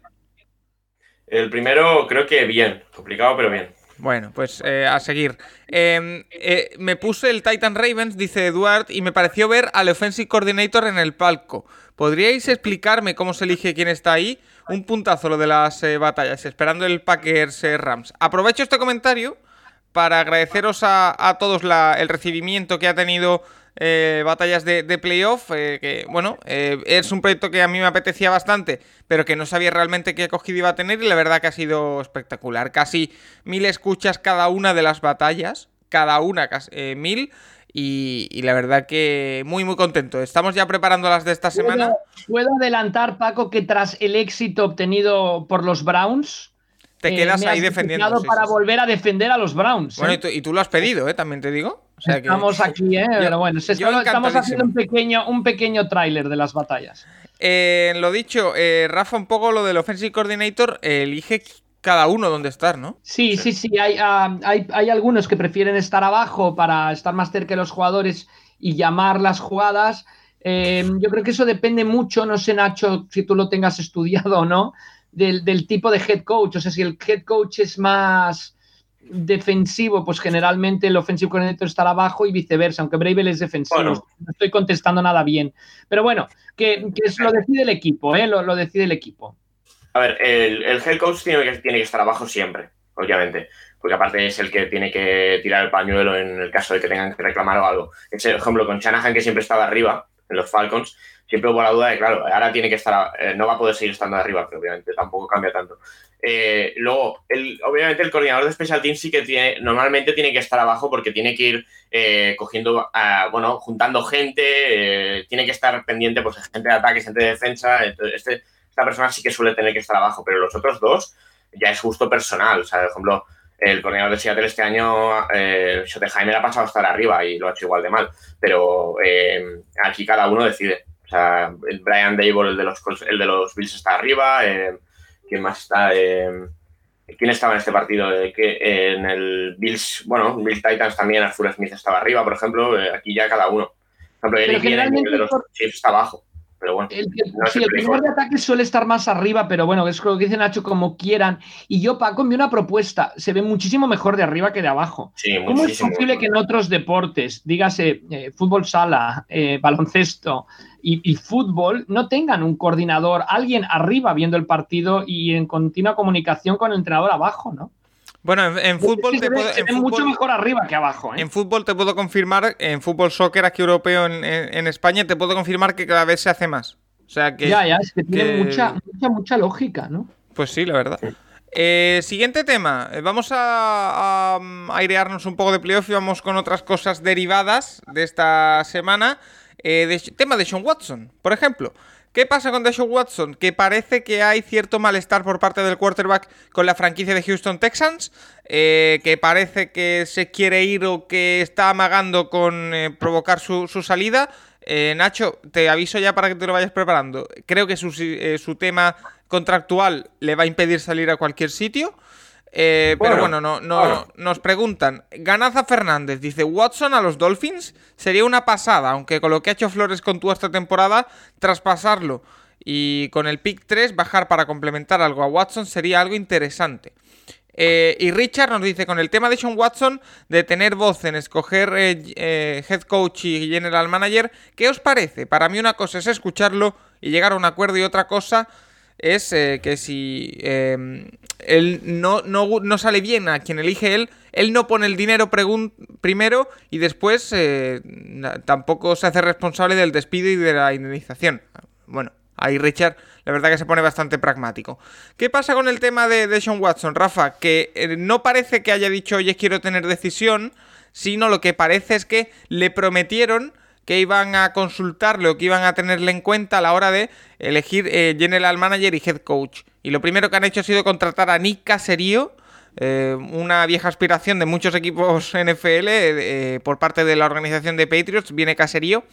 El primero creo que bien, complicado pero bien. Bueno, pues a seguir. Em, me puse el Titan Ravens, dice Eduard, y me pareció ver al Offensive Coordinator en el palco. ¿Podríais explicarme cómo se elige quién está ahí? Un puntazo lo de las batallas, esperando el Packers Rams. Aprovecho este comentario para agradeceros a, todos el recibimiento que ha tenido eh, batallas de, playoff, eh, que bueno, eh, es un proyecto que a mí me apetecía bastante, pero que no sabía realmente qué acogida iba a tener y la verdad que ha sido espectacular. Casi mil escuchas cada una de las batallas, cada una casi, mil. Y, y, la verdad que muy muy contento. Estamos ya preparando las de esta semana. ¿Puedo adelantar, Paco, que tras el éxito obtenido por los Browns, te eh, quedas ahí defendiendo. para volver a defender a los Browns. Bueno, ¿eh? y tú, lo has pedido, ¿eh? También te digo. estamos aquí, ¿eh? Pero bueno, estamos haciendo un pequeño, un pequeño tráiler de las batallas. Eh, lo dicho, Rafa, un poco lo del Offensive Coordinator, elige cada uno dónde estar, ¿no? Sí, sí, sí. Ah, hay, hay, algunos que prefieren estar abajo para estar más cerca de los jugadores y llamar las jugadas. yo creo que eso depende mucho, no sé, Nacho, si tú lo tengas estudiado o no, del, tipo de head coach. O sea, si el head coach es más defensivo, pues generalmente el offensive coordinator estará abajo y viceversa, aunque Bravel es defensivo. No estoy contestando nada bien. Pero bueno, que, lo decide el equipo, ¿eh? Lo, decide el equipo. A ver, el, head coach tiene que, tiene que estar abajo siempre, obviamente. Porque aparte es el que tiene que tirar el pañuelo en el caso de que tengan que reclamar o algo. Es el ejemplo con Shanahan, que siempre estaba arriba en los Falcons, siempre hubo la duda de, claro, ahora tiene que estar, eh, no va a poder seguir estando arriba, pero obviamente tampoco cambia tanto. Eh, luego, obviamente el coordinador de Special Teams sí que tiene, normalmente tiene que estar abajo porque tiene que ir eh, cogiendo, bueno, juntando gente, tiene que estar pendiente pues gente de ataque, gente de defensa, este, esta persona sí que suele tener que estar abajo, pero los otros dos ya es justo personal, o sea, por ejemplo, el coordinador de Seattle este año, eh, Schottenheimer ha pasado a estar arriba y lo ha hecho igual de mal, pero aquí cada uno decide sea, el Brian Dable, el de los, el de los Bills, está arriba. Eh, ¿Quién más está? Eh, ¿Quién estaba en este partido? Eh, que, en el Bills, bueno, Bills Titans también, Arthur Smith estaba arriba, por ejemplo. aquí ya cada uno. Por ejemplo, el de los Chiefs está abajo pero bueno. El, sí, el primer de ataque suele estar más arriba, pero bueno, es lo que dice Nacho, como quieran. Y yo, Paco, vi una propuesta, se ve muchísimo mejor de arriba que de abajo. ¿Cómo es posible que en otros deportes, dígase eh, fútbol sala, eh, baloncesto y, fútbol, no tengan un coordinador, alguien arriba viendo el partido y en continua comunicación con el entrenador abajo, ¿no? Bueno, en, fútbol te puedo. En mucho mejor arriba que abajo. ¿eh? En fútbol te puedo confirmar, en fútbol soccer aquí europeo en, España, te puedo confirmar que cada vez se hace más. O sea que. Ya, ya, es que tiene mucha, mucha, mucha lógica, ¿no? Pues sí, la verdad. Eh, siguiente tema. Eh, vamos a, airearnos un poco de playoff y vamos con otras cosas derivadas de esta semana. tema de Sean Watson, por ejemplo. ¿Qué pasa con Deshaun Watson? Que parece que hay cierto malestar por parte del quarterback con la franquicia de Houston Texans, eh, que parece que se quiere ir o que está amagando con eh, provocar su, salida. Eh, Nacho, te aviso ya para que te lo vayas preparando. Creo que su, su tema contractual le va a impedir salir a cualquier sitio. Eh, pero bueno, no, no, nos preguntan. Ganaza Fernández dice: Watson a los Dolphins sería una pasada, aunque con lo que ha hecho Flores con tú esta temporada, traspasarlo y con el pick 3 bajar para complementar algo a Watson sería algo interesante. Eh, y Richard nos dice: con el tema de Sean Watson, de tener voz en escoger eh, head coach y general manager, ¿qué os parece? Para mí, una cosa es escucharlo y llegar a un acuerdo, y otra cosa es eh, que si em, él no, no, sale bien a quien elige él, él no pone el dinero primero y después eh, tampoco se hace responsable del despido y de la indemnización. Bueno, ahí Richard la verdad que se pone bastante pragmático. ¿Qué pasa con el tema de, de Sean Watson, Rafa? Que eh, no parece que haya dicho, oye, quiero tener decisión, sino lo que parece es que le prometieron que iban a consultarle o que iban a tenerle en cuenta a la hora de elegir eh, general manager y head coach. Y lo primero que han hecho ha sido contratar a Nick Caserío, eh, una vieja aspiración de muchos equipos NFL eh, por parte de la organización de Patriots, viene Caserío.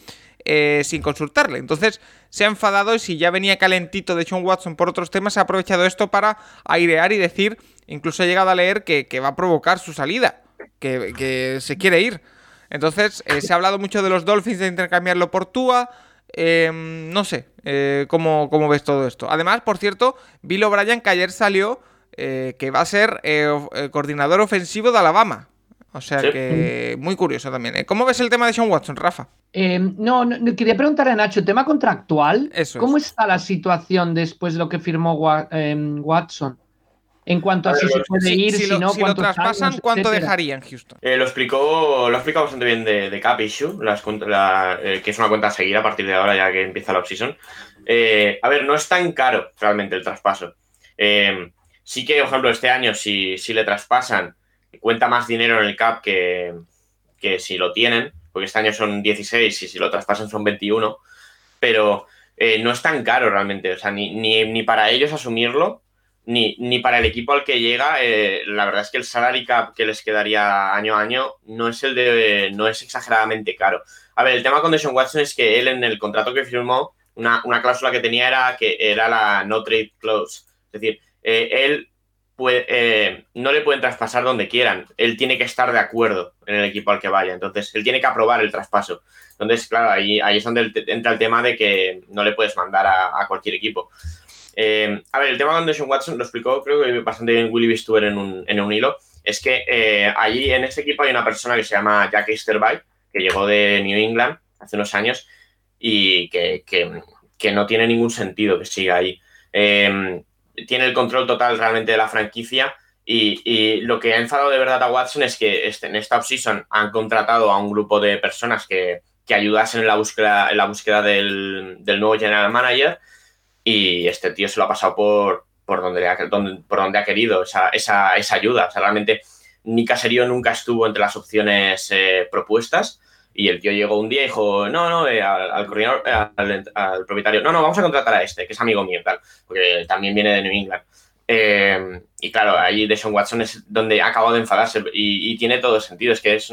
sin consultarle. Entonces se ha enfadado y si ya venía calentito de Sean Watson por otros temas, ha aprovechado esto para airear y decir, incluso ha llegado a leer que, va a provocar su salida, que se quiere ir. Entonces, eh, se ha hablado mucho de los Dolphins de intercambiarlo por Tua. Em, no sé eh, ¿cómo, ves todo esto. Además, por cierto, Bill O'Brien que ayer salió eh, que va a ser coordinador ofensivo de Alabama. O sea que muy curioso también. ¿Cómo ves el tema de Sean Watson, Rafa? Em, no, no, quería preguntar a Nacho, tema contractual. ¿Cómo está la situación después de lo que firmó em, Watson? En cuanto a, si se puede ir, si, no, si lo traspasan, ¿cuánto dejarían Houston? Eh, lo explicó lo ha explicado bastante bien de, de Cap Issue, eh, que es una cuenta a seguir a partir de ahora, ya que empieza la offseason. Eh, a ver, no es tan caro realmente el traspaso. sí que, por ejemplo, este año, si, si le traspasan, cuenta más dinero en el Cap que, que si lo tienen, porque este año son 16 y si lo traspasan son 21, pero no es tan caro realmente, o sea, ni, ni, ni para ellos asumirlo ni, para el equipo al que llega, eh, la verdad es que el salary cap que les quedaría año a año no es el de no es exageradamente caro. A ver, el tema con Deshaun Watson es que él en el contrato que firmó, una, cláusula que tenía era que era la no trade clause. Es decir, eh, él puede, eh, no le pueden traspasar donde quieran. Él tiene que estar de acuerdo en el equipo al que vaya. Entonces, él tiene que aprobar el traspaso. Entonces, claro, ahí, ahí es donde entra el tema de que no le puedes mandar a cualquier equipo. Eh, a ver, el tema con Deshaun Watson lo explicó, creo que bastante bien Willy Bistuer en un, en un hilo. Es que eh, allí en este equipo hay una persona que se llama Jack Easterby, que llegó de New England hace unos años y que, no tiene ningún sentido que siga ahí. Em, tiene el control total realmente de la franquicia y, lo que ha enfadado de verdad a Watson es que este, en esta offseason han contratado a un grupo de personas que, ayudasen en la búsqueda, en la búsqueda del, del nuevo general manager y este tío se lo ha pasado por, por, donde, ha, por donde ha querido esa, esa, esa ayuda. O sea, realmente ni Caserío nunca estuvo entre las opciones eh, propuestas y el tío llegó un día y dijo, no, no, eh, al, coordinador, eh, al, propietario, no, no, vamos a contratar a este, que es amigo mío, tal, porque también viene de New England. y claro, ahí Deshaun Watson es donde ha acabado de enfadarse y, tiene todo sentido, es que es,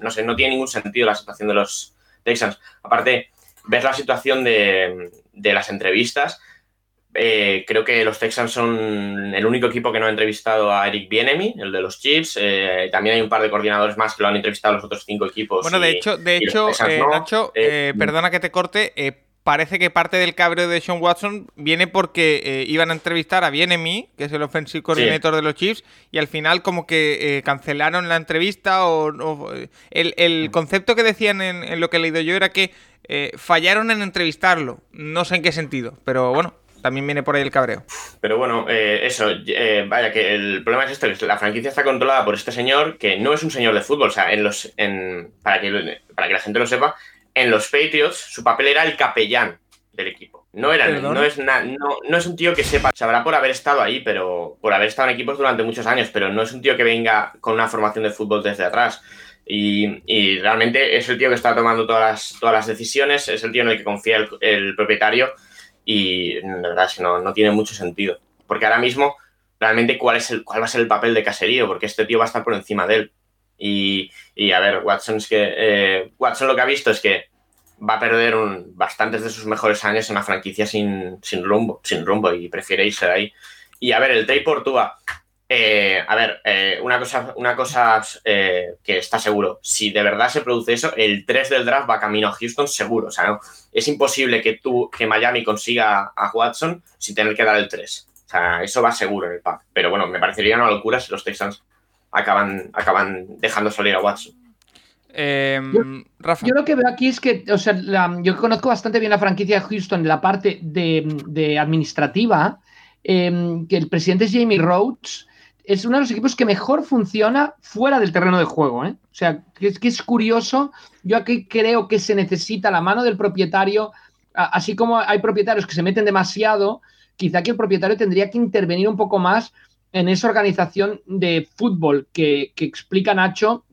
no sé, no tiene ningún sentido la situación de los Texans. Aparte, ves la situación de, de las entrevistas. Eh, creo que los Texans son el único equipo que no ha entrevistado a Eric Bienemy, el de los Chiefs. Eh, también hay un par de coordinadores más que lo han entrevistado a los otros cinco equipos. Bueno, de hecho, de hecho eh, Nacho, perdona que te corte. Parece que parte del cabreo de Sean Watson viene porque iban a entrevistar a Bienemy, que es el offensive coordinator de los Chiefs, y al final como que cancelaron la entrevista o, el, concepto que decían en, en lo que he leído yo era que eh, fallaron en entrevistarlo. No sé en qué sentido, pero bueno, también viene por ahí el cabreo. Pero bueno, eh, eso, eh, vaya, que el problema es esto, que la franquicia está controlada por este señor, que no es un señor de fútbol, o sea, en los, en, para, que, para que la gente lo sepa, en los Patriots su papel era el capellán del equipo. No, era, no, es no, no, es un tío que sepa, sabrá por haber estado ahí, pero por haber estado en equipos durante muchos años, pero no es un tío que venga con una formación de fútbol desde atrás. Y, realmente es el tío que está tomando todas las, todas las decisiones, es el tío en el que confía el, propietario y la verdad es que no, tiene mucho sentido. Porque ahora mismo, realmente, ¿cuál, es el, ¿cuál va a ser el papel de caserío? Porque este tío va a estar por encima de él. Y, a ver, Watson, es que, eh, Watson lo que ha visto es que va a perder bastantes de sus mejores años en una franquicia sin, sin rumbo, sin rumbo y prefiere irse de ahí. Y a ver, el trade por Tua, eh, a ver, eh, una cosa, una cosa que está seguro, si de verdad se produce eso, el 3 del draft va camino a Houston seguro. O sea, ¿no? es imposible que tú, que Miami consiga a Watson sin tener que dar el 3. O sea, eso va seguro en el pack. Pero bueno, me parecería una locura si los Texans acaban, acaban dejando salir a Watson. Em, yo, lo que veo aquí es que, o sea, yo conozco bastante bien la franquicia de Houston de la parte de, administrativa, em, que el presidente es Jamie Rhodes es uno de los equipos que mejor funciona fuera del terreno de juego. ¿eh? O sea, que es, que es curioso. Yo aquí creo que se necesita la mano del propietario así como hay propietarios que se meten demasiado, quizá que el propietario tendría que intervenir un poco más en esa organización de fútbol que, que explica Nacho,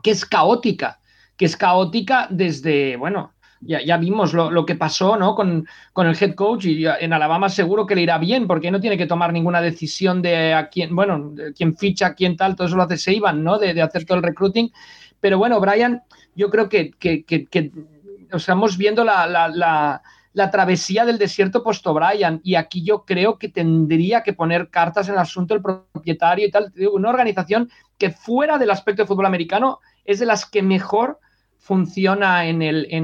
que es caótica, que es caótica desde, bueno, ya, vimos lo, que pasó ¿no? con, el head coach y en Alabama seguro que le irá bien porque no tiene que tomar ninguna decisión de a quién, bueno, de quién ficha, quién tal, todo eso lo hace Seiban, ¿no? De, hacer todo el recruiting. Pero bueno, Brian, yo creo que, que, estamos viendo la, la, travesía del desierto post Brian y aquí yo creo que tendría que poner cartas en el asunto el propietario y tal. Una organización que fuera del aspecto de fútbol americano es de las que mejor funciona en, el, uh,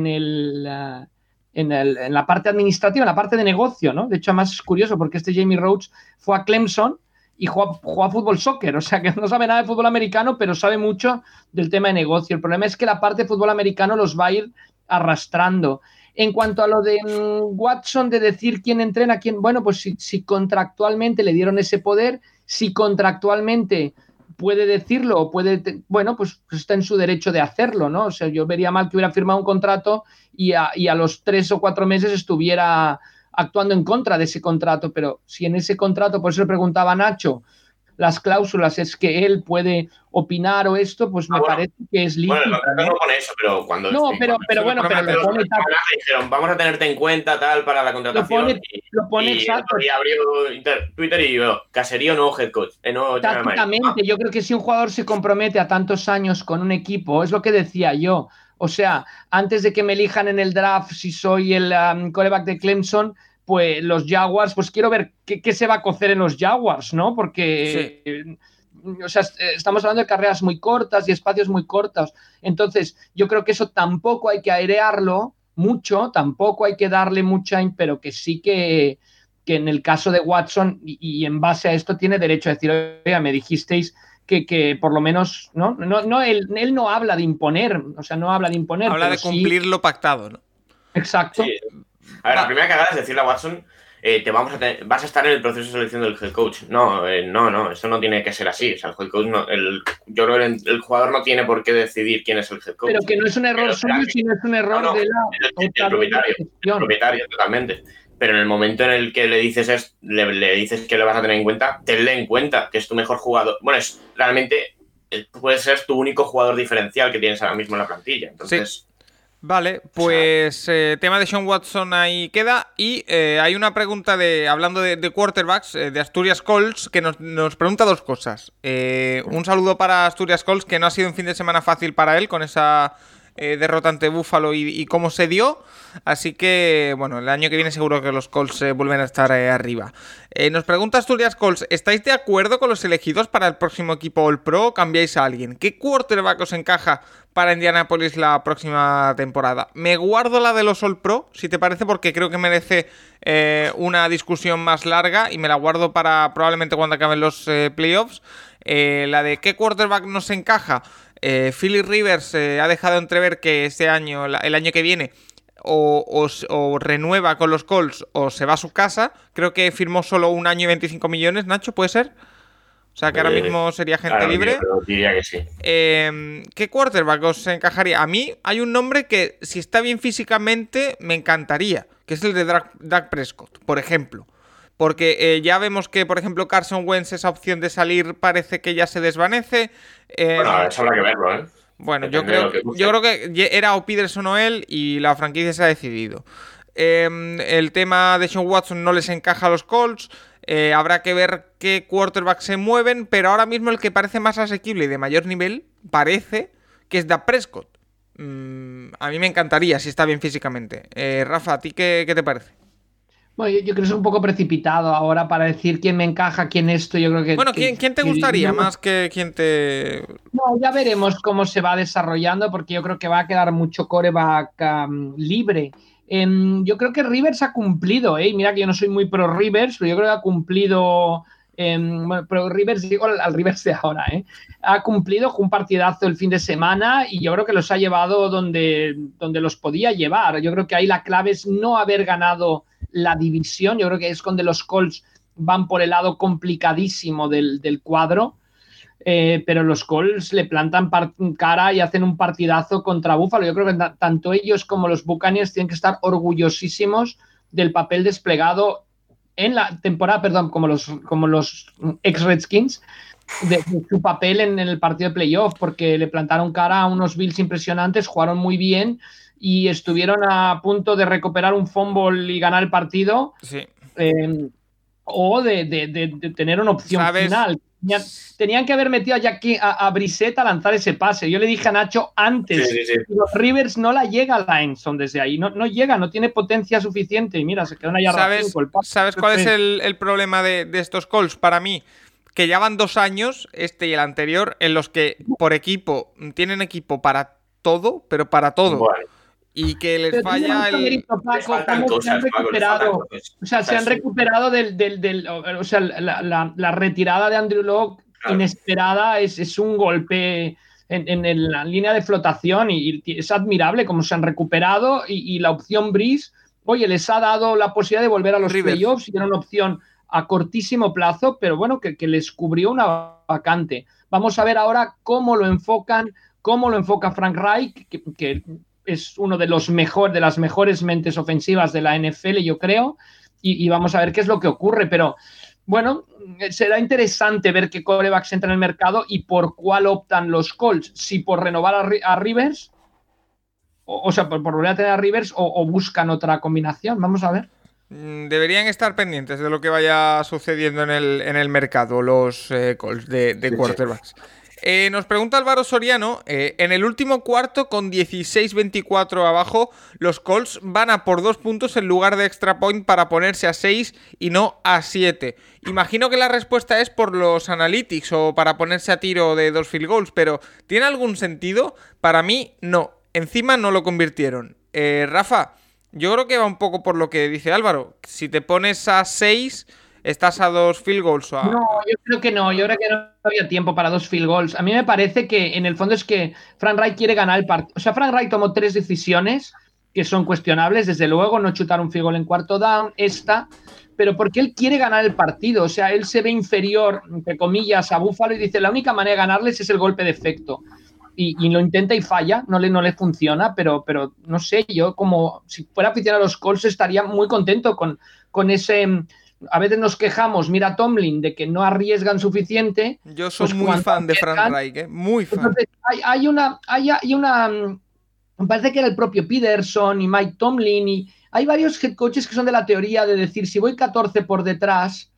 en, el, en, la parte administrativa, en la parte de negocio, ¿no? De hecho, además es curioso porque este Jamie Rhodes fue a Clemson y juega, a fútbol soccer, o sea que no sabe nada de fútbol americano, pero sabe mucho del tema de negocio. El problema es que la parte de fútbol americano los va a ir arrastrando. En cuanto a lo de mm, Watson, de decir quién entrena, quién, bueno, pues si, contractualmente le dieron ese poder, si contractualmente puede decirlo o puede, bueno, pues, pues, está en su derecho de hacerlo, ¿no? O sea, yo vería mal que hubiera firmado un contrato y a, y a los tres o cuatro meses estuviera actuando en contra de ese contrato, pero si en ese contrato, por eso le preguntaba a Nacho, las cláusulas es que él puede opinar o esto, pues me ah, parece que es lícito. Bueno, no, ¿no? pone eso, pero cuando. No, pero, pero bueno, pero lo pone. Dijeron, vamos a tenerte en cuenta tal para la contratación. Lo pone, y, lo pone exacto. Y abrió Twitter y yo, caserío no head coach. Eh, no, Tácticamente, yo creo que si un jugador se compromete a tantos años con un equipo, es lo que decía yo. O sea, antes de que me elijan en el draft si soy el um, coreback de Clemson, pues los Jaguars, pues quiero ver qué, se va a cocer en los Jaguars, ¿no? Porque, o sea, estamos hablando de carreras muy cortas y espacios muy cortos. Entonces, yo creo que eso tampoco hay que airearlo mucho, tampoco hay que darle mucha, pero que sí que, que en el caso de Watson, y, en base a esto tiene derecho a decir, oiga, me dijisteis que, que, por lo menos, ¿no? No, no él, él, no habla de imponer, o sea, no habla de imponer. Habla de cumplir lo pactado, ¿no? Exacto. A ver, la primera cagada es decirle a Watson, eh, te vamos a vas a estar en el proceso de selección del head coach. No, eh, no, no, eso no tiene que ser así. O sea, el head coach no, el, yo creo que el, jugador no tiene por qué decidir quién es el head coach. Pero que no es un error suyo, sino es un error de la propietario, el propietario, totalmente. Pero en el momento en el que le dices es, le, dices que le vas a tener en cuenta, tenle en cuenta que es tu mejor jugador. Bueno, es realmente eh, puede ser tu único jugador diferencial que tienes ahora mismo en la plantilla. Entonces, Vale, pues eh, tema de Sean Watson ahí queda. Y eh, hay una pregunta de, hablando de, quarterbacks, eh, de Asturias Colts, que nos, pregunta dos cosas. un saludo para Asturias Colts, que no ha sido un fin de semana fácil para él con esa derrota ante Buffalo y, cómo se dio. Así que, bueno, el año que viene seguro que los Colts vuelven a estar arriba. nos pregunta Asturias Colts, ¿estáis de acuerdo con los elegidos para el próximo equipo All Pro o cambiáis a alguien? ¿Qué quarterback os encaja para Indianapolis la próxima temporada. Me guardo la de los All Pro, si te parece, porque creo que merece eh, una discusión más larga y me la guardo para probablemente cuando acaben los eh, playoffs. Eh, la de qué quarterback nos encaja. Philly Rivers ha dejado entrever que este año, el año que viene, o, o, renueva con los Colts o se va a su casa. Creo que firmó solo un año y 25 millones, Nacho, ¿puede ser? O sea, que ahora eh, mismo sería gente libre. diría que sí. Em, ¿Qué quarterback os encajaría? A mí hay un nombre que, si está bien físicamente, me encantaría, que es el de Doug Prescott, por ejemplo. Porque eh, ya vemos que, por ejemplo, Carson Wentz, esa opción de salir parece que ya se desvanece. Em, bueno, eso habrá que verlo, ¿eh? Bueno, yo creo, yo creo que era o Peterson o él y la franquicia se ha decidido. Em, el tema de Sean Watson no les encaja a los Colts. Eh, habrá que ver qué quarterbacks se mueven, pero ahora mismo el que parece más asequible y de mayor nivel parece que es Da Prescott. Mm, a mí me encantaría si está bien físicamente. Eh, Rafa, ¿a ti qué, te parece? Bueno, yo, creo que es un poco precipitado ahora para decir quién me encaja, quién esto. Yo creo que. Bueno, ¿quién, te gustaría más que quién te.? No, ya veremos cómo se va desarrollando, porque yo creo que va a quedar mucho coreback libre. Em, yo creo que Rivers ha cumplido, ¿eh? Mira que yo no soy muy pro Rivers, pero yo creo que ha cumplido. Em, bueno, pero Rivers, digo al, Rivers de ahora, ¿eh? Ha cumplido un partidazo el fin de semana y yo creo que los ha llevado donde, donde los podía llevar. Yo creo que ahí la clave es no haber ganado la división. Yo creo que es donde los Colts van por el lado complicadísimo del, del cuadro. eh, pero los Colts le plantan cara y hacen un partidazo contra Buffalo. Yo creo que tanto ellos como los Buccaneers tienen que estar orgullosísimos del papel desplegado en la temporada, perdón, como los, como los ex Redskins, de, su papel en, el partido de playoff, porque le plantaron cara a unos Bills impresionantes, jugaron muy bien y estuvieron a punto de recuperar un fumble y ganar el partido. Sí. Eh, o de, tener una opción final. Tenían, que haber metido a, Jackie, a, a a lanzar ese pase. Yo le dije a Nacho antes, los Rivers no la llega a Lineson desde ahí, no, no llega, no tiene potencia suficiente. Y mira, se quedó una yarda ¿Sabes, ¿Sabes cuál es el, problema de, estos calls? Para mí, que ya van dos años, este y el anterior, en los que por equipo tienen equipo para todo, pero para todo y que les falla el. se han recuperado, o sea, se han recuperado del. del, o sea, la, la, retirada de Andrew Locke inesperada es, es, un golpe en, en, la línea de flotación y, es admirable cómo se han recuperado y, y, la opción Breeze, oye, les ha dado la posibilidad de volver a los playoffs y era una opción a cortísimo plazo, pero bueno, que, que les cubrió una vacante. Vamos a ver ahora cómo lo enfocan, cómo lo enfoca Frank Reich, que, que es uno de los mejor, de las mejores mentes ofensivas de la NFL, yo creo, y, vamos a ver qué es lo que ocurre, pero bueno, será interesante ver qué corebacks entran en el mercado y por cuál optan los Colts, si por renovar a, Rivers, o, sea, por, volver a tener a Rivers o, buscan otra combinación, vamos a ver. Mm, deberían estar pendientes de lo que vaya sucediendo en el, en el mercado los eh, Colts de, de quarterbacks. Eh, nos pregunta Álvaro Soriano, eh, en el último cuarto con 16-24 abajo, los Colts van a por dos puntos en lugar de extra point para ponerse a 6 y no a 7. Imagino que la respuesta es por los analytics o para ponerse a tiro de dos field goals, pero ¿tiene algún sentido? Para mí no, encima no lo convirtieron. Eh, Rafa, yo creo que va un poco por lo que dice Álvaro, si te pones a 6 ¿Estás a dos field goals? O No, yo creo que no. Yo creo que no había tiempo para dos field goals. A mí me parece que en el fondo es que Frank Wright quiere ganar el partido. O sea, Frank Wright tomó tres decisiones que son cuestionables, desde luego, no chutar un field goal en cuarto down, esta, pero porque él quiere ganar el partido. O sea, él se ve inferior, entre comillas, a Búfalo y dice, la única manera de ganarles es el golpe de efecto. Y, lo intenta y falla, no le, no le funciona, pero, pero no sé, yo como si fuera aficionado a los Colts estaría muy contento con, con ese a veces nos quejamos, mira Tomlin, de que no arriesgan suficiente. Yo soy pues muy fan de Frank Reich, ¿eh? muy fan. hay, una, hay, una, mm, me parece que era el propio Peterson y Mike Tomlin y hay varios head coaches que son de la teoría de decir, si voy 14 por detrás,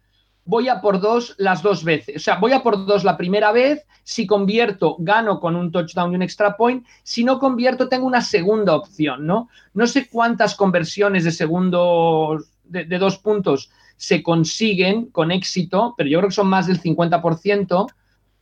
voy a por dos las dos veces. O sea, voy a por dos la primera vez, si convierto, gano con un touchdown y un extra point, si no convierto, tengo una segunda opción, ¿no? No sé cuántas conversiones de segundo de dos puntos se consiguen con éxito, pero yo creo que son más del 50%,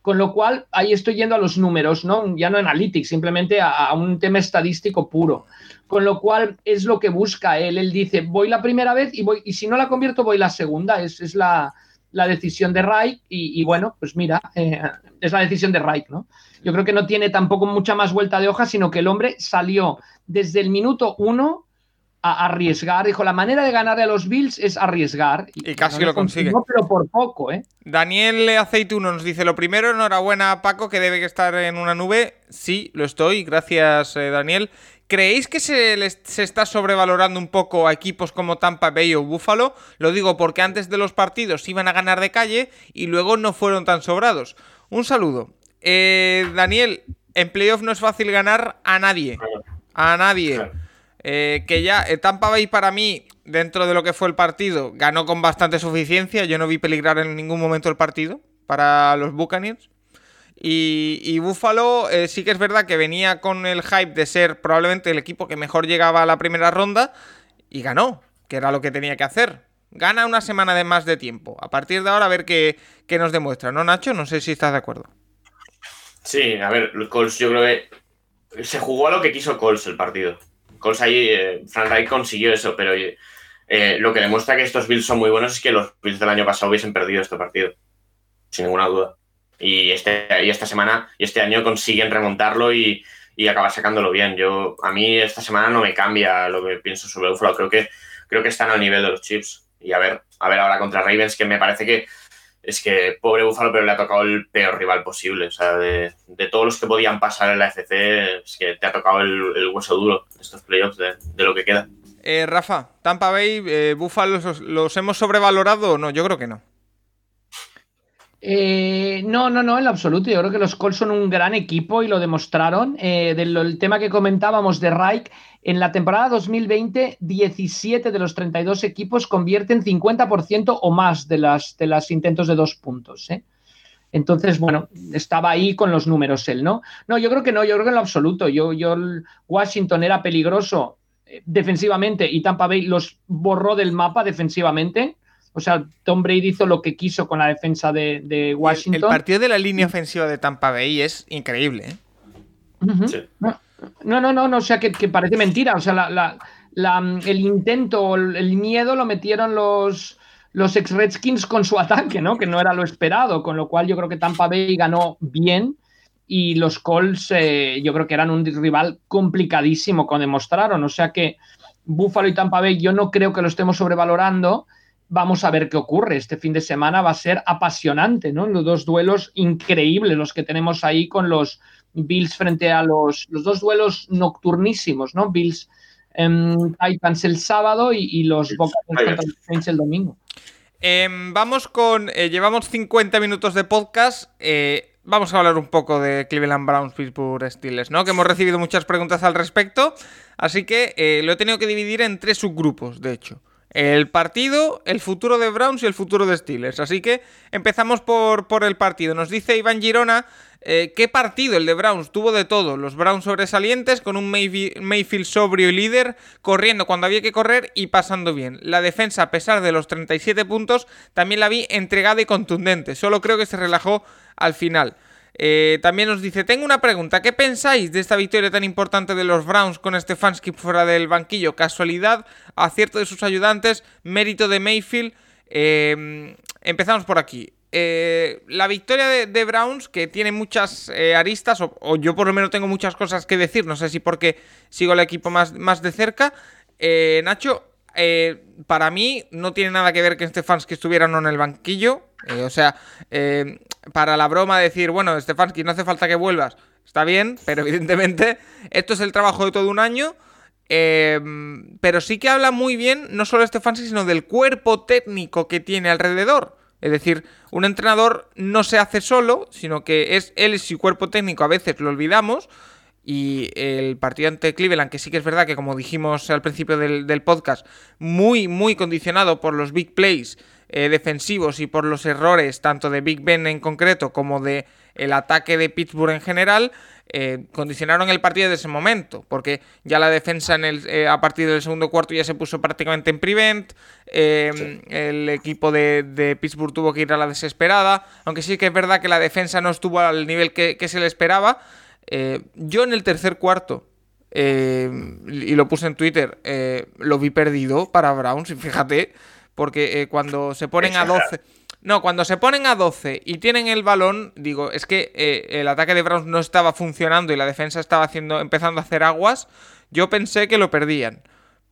con lo cual ahí estoy yendo a los números, ¿no? Ya no analytics, simplemente a, un tema estadístico puro. Con lo cual es lo que busca él. Él dice, voy la primera vez y voy, y si no la convierto, voy la segunda. Es, es la, decisión de Reich y, bueno, pues mira, eh, es la decisión de Reich, ¿no? Yo creo que no tiene tampoco mucha más vuelta de hoja, sino que el hombre salió desde el minuto uno a arriesgar. Dijo, la manera de ganar a los Bills es arriesgar. Y, casi lo consigue. Pero por poco, ¿eh? Daniel Aceituno nos dice, lo primero, enhorabuena a Paco, que debe estar en una nube. Sí, lo estoy. Gracias, eh, Daniel. ¿Creéis que se, se está sobrevalorando un poco a equipos como Tampa Bay o Buffalo? Lo digo porque antes de los partidos iban a ganar de calle y luego no fueron tan sobrados. Un saludo. Eh, Daniel, en playoff no es fácil ganar a nadie. A nadie. Eh, que ya eh, Tampa Bay para mí, dentro de lo que fue el partido, ganó con bastante suficiencia. Yo no vi peligrar en ningún momento el partido para los Buccaneers. Y, Buffalo eh, sí que es verdad que venía con el hype de ser probablemente el equipo que mejor llegaba a la primera ronda y ganó, que era lo que tenía que hacer. Gana una semana de más de tiempo. A partir de ahora a ver qué, qué nos demuestra, ¿no, Nacho? No sé si estás de acuerdo. Sí, a ver, Colts yo creo que se jugó a lo que quiso Colts el partido. Colts ahí, eh, Frank Reich consiguió eso, pero eh, lo que demuestra que estos Bills son muy buenos es que los Bills del año pasado hubiesen perdido este partido, sin ninguna duda. Y, este, y esta semana y este año consiguen remontarlo y, acabar sacándolo bien. Yo, a mí esta semana no me cambia lo que pienso sobre Buffalo. Creo que, creo que están al nivel de los Chips. Y a ver, a ver ahora contra Ravens, que me parece que, es que pobre Búfalo, pero le ha tocado el peor rival posible. O sea, de, todos los que podían pasar en la FC, es que te ha tocado el, hueso duro de estos playoffs, de, lo que queda. Eh, Rafa, Tampa Bay, eh, Búfalo, ¿los hemos sobrevalorado o no? Yo creo que no. Eh, no, no, no, en lo absoluto. Yo creo que los Colts son un gran equipo y lo demostraron. Eh, del tema que comentábamos de Reich, en la temporada 2020, 17 de los 32 equipos convierten 50% o más de las, de los intentos de dos puntos. ¿eh? Entonces, bueno, estaba ahí con los números él, ¿no? No, yo creo que no, yo creo que en lo absoluto. Yo, yo Washington era peligroso defensivamente y Tampa Bay los borró del mapa defensivamente o sea, Tom Brady hizo lo que quiso con la defensa de, Washington. El, partido de la línea ofensiva de Tampa Bay es increíble. ¿eh? No, no, no, no, o sea, que, parece mentira. O sea, el intento, el miedo lo metieron los, los ex Redskins con su ataque, ¿no? Que no era lo esperado, con lo cual yo creo que Tampa Bay ganó bien y los Colts eh, yo creo que eran un rival complicadísimo, como demostraron. O sea que Buffalo y Tampa Bay yo no creo que lo estemos sobrevalorando vamos a ver qué ocurre. Este fin de semana va a ser apasionante, ¿no? Los dos duelos increíbles, los que tenemos ahí con los Bills frente a los, los dos duelos nocturnísimos, ¿no? Bills en Titans el sábado y, los Boca contra los el domingo. Em, vamos con. Eh, llevamos 50 minutos de podcast. Eh, vamos a hablar un poco de Cleveland Browns, Pittsburgh Steelers, ¿no? Que hemos recibido muchas preguntas al respecto. Así que eh, lo he tenido que dividir en tres subgrupos, de hecho el partido, el futuro de Browns y el futuro de Steelers. Así que empezamos por, por el partido. Nos dice Iván Girona eh, qué partido el de Browns tuvo de todo. Los Browns sobresalientes con un Mayfield sobrio y líder, corriendo cuando había que correr y pasando bien. La defensa, a pesar de los 37 puntos, también la vi entregada y contundente. Solo creo que se relajó al final. Eh, también nos dice, tengo una pregunta, ¿qué pensáis de esta victoria tan importante de los Browns con Stefanski fuera del banquillo? ¿Casualidad? ¿Acierto de sus ayudantes? ¿Mérito de Mayfield? Eh, empezamos por aquí. Eh, la victoria de, Browns, que tiene muchas aristas, o, yo por lo menos tengo muchas cosas que decir, no sé si porque sigo el equipo más, más de cerca. Nacho, para mí no tiene nada que ver que Stefanski estuviera no en el banquillo. O sea, para la broma decir, bueno, Stefanski, no hace falta que vuelvas. Está bien, pero evidentemente esto es el trabajo de todo un año. Em, pero sí que habla muy bien, no solo Stefanski, sino del cuerpo técnico que tiene alrededor. Es decir, un entrenador no se hace solo, sino que es él y su cuerpo técnico, a veces lo olvidamos. Y el partido ante Cleveland, que sí que es verdad que, como dijimos al principio del podcast, muy, muy condicionado por los big plays eh, defensivos y por los errores tanto de Big Ben en concreto como de el ataque de Pittsburgh en general, eh, condicionaron el partido de ese momento, porque ya la defensa en el, eh, a partir del segundo cuarto ya se puso prácticamente en prevent, el equipo de, Pittsburgh tuvo que ir a la desesperada, aunque sí que es verdad que la defensa no estuvo al nivel que, se le esperaba. yo en el tercer cuarto, y lo puse en Twitter, lo vi perdido para Browns, y fíjate, porque eh, cuando se ponen a 12... No, cuando se ponen a 12 y tienen el balón, digo, es que eh, el ataque de Browns no estaba funcionando y la defensa estaba haciendo, empezando a hacer aguas, yo pensé que lo perdían.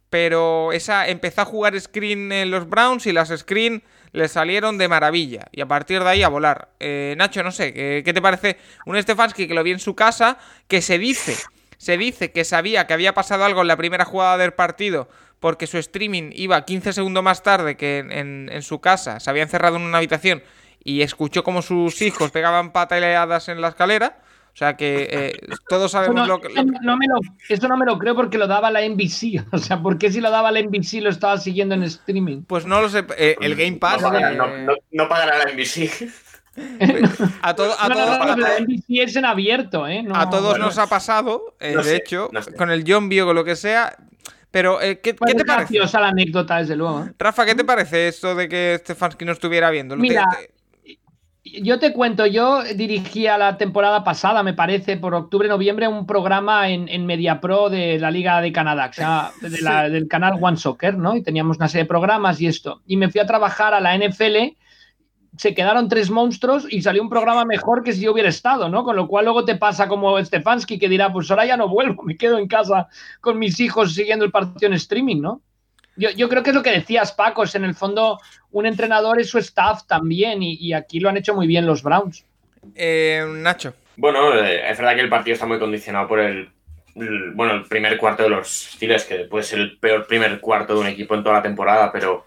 Pero esa empezó a jugar screen en los Browns y las screen le salieron de maravilla. Y a partir de ahí a volar. Eh, Nacho, no sé, ¿qué, ¿qué, te parece un Stefanski que lo vi en su casa? Que se dice, se dice que sabía que había pasado algo en la primera jugada del partido porque su streaming iba 15 segundos más tarde que en, su casa, se había encerrado en una habitación y escuchó como sus hijos pegaban pataleadas en la escalera. O sea que eh, todos sabemos lo que. No me lo, eso no me lo creo porque lo daba la NBC. O sea, ¿por qué si lo daba la NBC lo estaba siguiendo en streaming? Pues no lo sé. Eh, el Game Pass. No, pagará la NBC. a, todo, a, la NBC es en abierto, ¿eh? a todos nos ha pasado, eh, de hecho, con el John Bio o lo que sea, pero, eh, ¿qué, ¿qué te parece? la anécdota, desde luego. ¿eh? Rafa, ¿qué te parece esto de que Stefanski no estuviera viendo? Mira, yo te cuento, yo dirigía la temporada pasada, me parece, por octubre-noviembre, un programa en, en MediaPro de la Liga de Canadá, o sea, del canal One Soccer, ¿no? Y teníamos una serie de programas y esto. Y me fui a trabajar a la NFL se quedaron tres monstruos y salió un programa mejor que si yo hubiera estado, ¿no? Con lo cual luego te pasa como Stefanski que dirá, pues ahora ya no vuelvo, me quedo en casa con mis hijos siguiendo el partido en streaming, ¿no? yo, creo que es lo que decías, Paco, es en el fondo un entrenador es su staff también y, aquí lo han hecho muy bien los Browns. Eh, Nacho. Bueno, eh, es verdad que el partido está muy condicionado por el, bueno, el primer cuarto de los Steelers, que puede ser el peor primer cuarto de un equipo en toda la temporada, pero,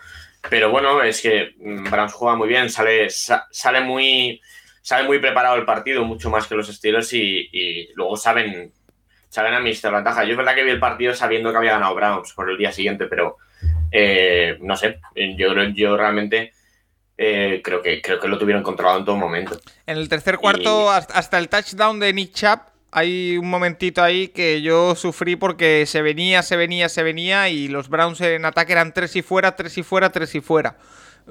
pero bueno, es que mm, Browns juega muy bien, sale, sale muy sale muy preparado el partido, mucho más que los Steelers, y, luego saben, saben administrar la ventaja. Yo es verdad que vi el partido sabiendo que había ganado Browns por el día siguiente, pero eh, no sé, yo, yo realmente eh, creo, que, creo que lo tuvieron controlado en todo momento. En el tercer cuarto, hasta el touchdown de Nick Chubb, hay un momentito ahí que yo sufrí porque se venía, se venía, se venía y los Browns en ataque eran tres y fuera, tres y fuera, tres y fuera.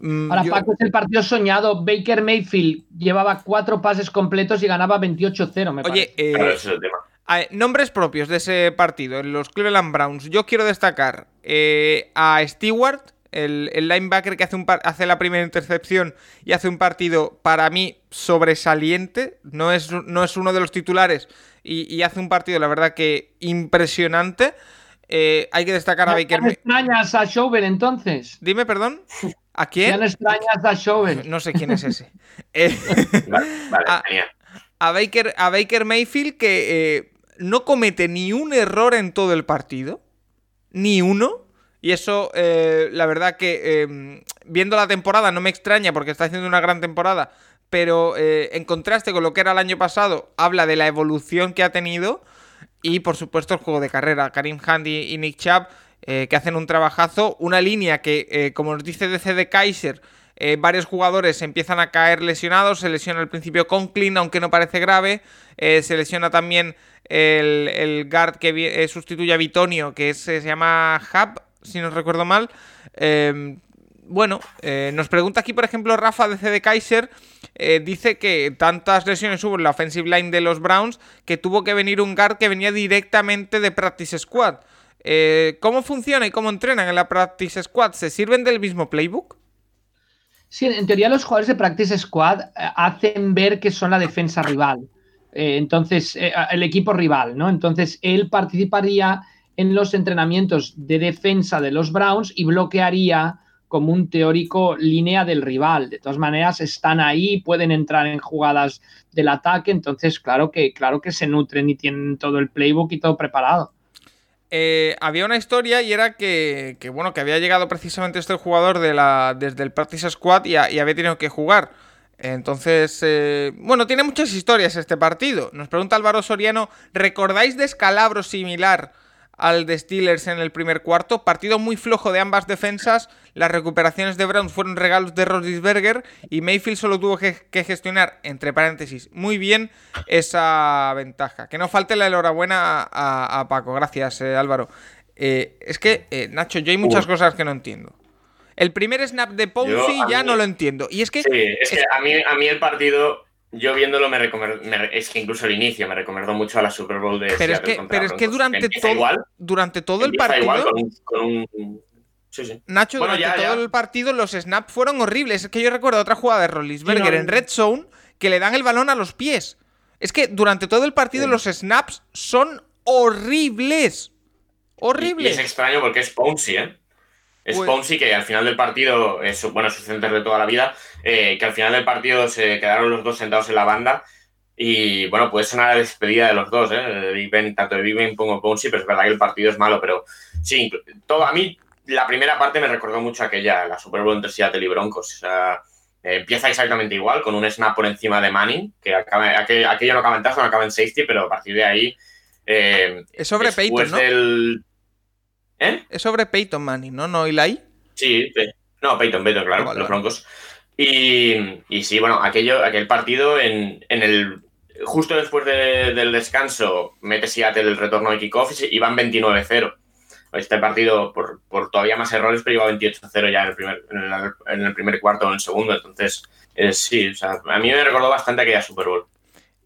Mm, Para Paco es el partido soñado. Baker Mayfield llevaba cuatro pases completos y ganaba 28-0, me Oye, eh, nombres propios de ese partido, en los Cleveland Browns. Yo quiero destacar eh, a Stewart, el, linebacker que hace, un hace la primera intercepción y hace un partido para mí sobresaliente. No es, no es uno de los titulares y, hace un partido, la verdad, que impresionante. Eh, hay que destacar a Baker. Mayfield. extrañas a entonces? Dime, perdón. ¿A quién? Ya extrañas a. No sé quién es ese. Eh, a, Baker, a Baker Mayfield que eh, no comete ni un error en todo el partido. Ni uno. Y eso, la verdad que viendo la temporada no me extraña porque está haciendo una gran temporada. Pero en contraste con lo que era el año pasado, habla de la evolución que ha tenido. Y por supuesto el juego de carrera. Karim Handy y Nick Chubb eh, que hacen un trabajazo. Una línea que, eh, como nos dice DC de Kaiser, eh, varios jugadores empiezan a caer lesionados. Se lesiona al principio Conklin, aunque no parece grave. se lesiona también el, guard que sustituye a Bitonio, que se llama Hub, si no recuerdo mal. Em, bueno, nos pregunta aquí, por ejemplo, Rafa de CD Kaiser. Dice que tantas lesiones hubo en la offensive line de los Browns que tuvo que venir un guard que venía directamente de Practice Squad. Eh, ¿Cómo funciona y cómo entrenan en la Practice Squad? ¿Se sirven del mismo playbook? Sí, en teoría los jugadores de Practice Squad eh, hacen ver que son la defensa rival. Eh, entonces, el equipo rival, ¿no? Entonces, él participaría en los entrenamientos de defensa de los Browns y bloquearía como un teórico línea del rival. De todas maneras, están ahí, pueden entrar en jugadas del ataque, entonces claro que, claro que se nutren y tienen todo el playbook y todo preparado. Eh, había una historia y era que, bueno, que había llegado precisamente este jugador de la, desde el Practice Squad y, había tenido que jugar. Entonces, eh, bueno, tiene muchas historias este partido. Nos pregunta Álvaro Soriano, ¿recordáis descalabro similar al de Steelers en el primer cuarto. Partido muy flojo de ambas defensas. Las recuperaciones de Browns fueron regalos de Rodisberger y Mayfield solo tuvo que, gestionar, entre paréntesis, muy bien esa ventaja. Que no falte la enhorabuena a, Paco. Gracias, eh, Álvaro. Eh, es que, eh, Nacho, yo hay muchas cosas que no entiendo. El primer snap de Ponzi ya no lo entiendo. Y es que. Sí, es, que a mí, a mí el partido yo viéndolo me, es que incluso el inicio me recomendó mucho a la Super Bowl de pero es que pero es que durante todo durante todo el partido Nacho durante todo el partido los snaps fueron horribles. Es que yo recuerdo otra jugada de Rollisberger en Red Zone que le dan el balón a los pies. Es que durante todo el partido los snaps son horribles. Horribles y, es extraño porque es Ponzi eh es pues... que al final del partido, es, bueno, su center de toda la vida, eh, que al final del partido se quedaron los dos sentados en la banda. Y bueno, puede sonar la despedida de los dos, ¿eh? Tanto de Big Ben como Ponzi, pero es verdad que el partido es malo. Pero sí, todo, a mí la primera parte me recordó mucho aquella, la Super Bowl entre Seattle y Broncos. O sea, eh, empieza exactamente igual, con un snap por encima de Manning, que acaba, aquello, no acaba en no acaba en safety, pero a partir de ahí. Eh, es sobre Peyton, ¿no? Del, ¿Eh? Es sobre Peyton Manning, ¿no? ¿No Eli? Sí, no, Peyton, Peyton, claro, los Broncos. Y, sí, bueno, aquello, aquel partido en, el. Justo después del descanso, mete Seattle el retorno de kickoff y iban 29-0. Este partido, por, todavía más errores, pero iba 28-0 ya en el, primer, en, el, primer cuarto o en el segundo. Entonces, sí, o sea, a mí me recordó bastante aquella Super Bowl.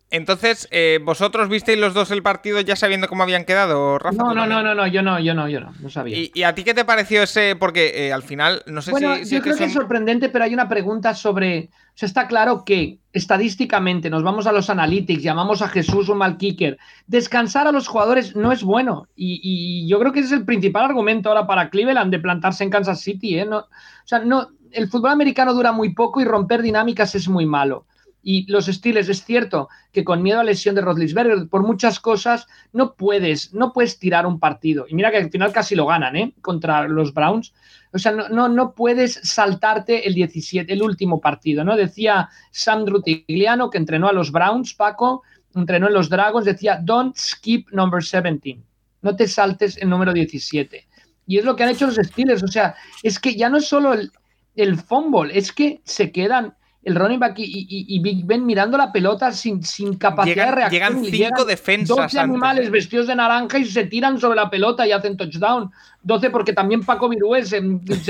Entonces, eh, ¿vosotros visteis los dos el partido ya sabiendo cómo habían quedado, Rafa? No, no, no, no, no, yo no, yo no, yo no, no sabía. ¿Y, a ti qué te pareció ese? Porque eh, al final, no sé bueno, si. yo creo que, es sorprendente, pero hay una pregunta sobre. O sea, está claro que estadísticamente nos vamos a los analytics, llamamos a Jesús un mal kicker. Descansar a los jugadores no es bueno. Y, yo creo que ese es el principal argumento ahora para Cleveland de plantarse en Kansas City. ¿eh? No, o sea, no, el fútbol americano dura muy poco y romper dinámicas es muy malo. Y los Steelers, es cierto que con miedo a lesión de Rodlisberger, por muchas cosas, no puedes, no puedes tirar un partido. Y mira que al final casi lo ganan, ¿eh? Contra los Browns. O sea, no, no, no puedes saltarte el 17, el último partido, ¿no? Decía Sam Drutigliano, que entrenó a los Browns, Paco, entrenó en los Dragons, decía, don't skip number 17. No te saltes el número 17. Y es lo que han hecho los Steelers. O sea, es que ya no es solo el, el fumble, es que se quedan el running back y, Big Ben mirando la pelota sin, sin capacidad de reacción. Llegan cinco defensas. 12 animales vestidos de naranja y se tiran sobre la pelota y hacen touchdown. 12 porque también Paco Virué se,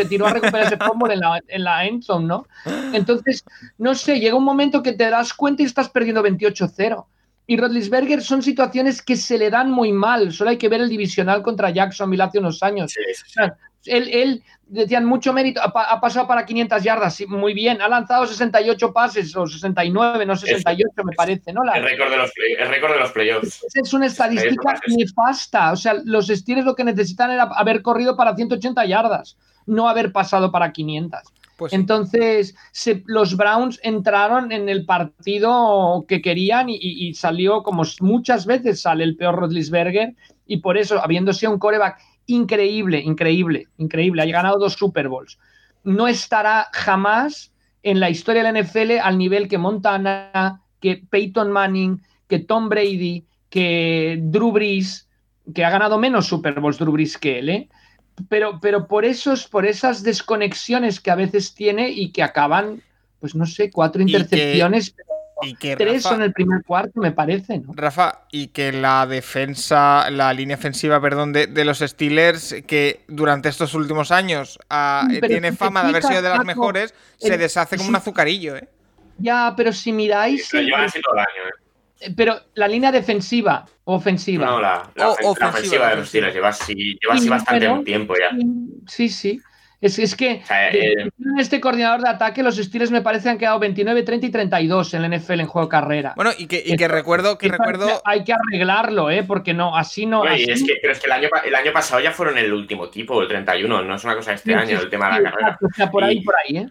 tiró a recuperar ese fumble en la, en la endzone, ¿no? Entonces, no sé, llega un momento que te das cuenta y estás perdiendo 28-0. Y Rodlisberger son situaciones que se le dan muy mal. Solo hay que ver el divisional contra Jacksonville hace unos años. Él, él decían mucho mérito, ha, pasado para 500 yardas, muy bien, ha lanzado 68 pases o 69, no 68 me parece, ¿no? el récord de los, récord de los playoffs. Es, una estadística nefasta, o sea, los Steelers lo que necesitan era haber corrido para 180 yardas, no haber pasado para 500. Pues Entonces, los Browns entraron en el partido que querían y, y, salió como muchas veces sale el peor Rodlisberger y por eso, habiéndose un coreback increíble, increíble, increíble. Ha ganado dos Super Bowls. No estará jamás en la historia de la NFL al nivel que Montana, que Peyton Manning, que Tom Brady, que Drew Brees, que ha ganado menos Super Bowls Drew Brees que él, ¿eh? Pero, pero por, esos, por esas desconexiones que a veces tiene y que acaban, pues no sé, cuatro intercepciones. Y que Tres son el primer cuarto, me parece, ¿no? Rafa, y que la defensa, la línea ofensiva, perdón, de, los Steelers, que durante estos últimos años ah, tiene fama de haber sido de las mejores, se deshace como un azucarillo, ¿eh? Ya, pero si miráis. pero llevan así todo el año, ¿eh? ¿eh? Pero la línea defensiva, ofensiva. No, la, ofensiva, de los Steelers lleva así, lleva así bastante tiempo ya. Sí, sí. Es, que en este coordinador de ataque los Steelers me parece han quedado 29, 30 y 32 en el NFL en juego de carrera. Bueno, y que, que recuerdo que recuerdo hay que arreglarlo, ¿eh? Porque no, así no. Es que, pero es que el año, el año pasado ya fueron el último tipo, el 31, no es una cosa de este año, el tema de la carrera. O sea, por ahí, por ahí, ¿eh?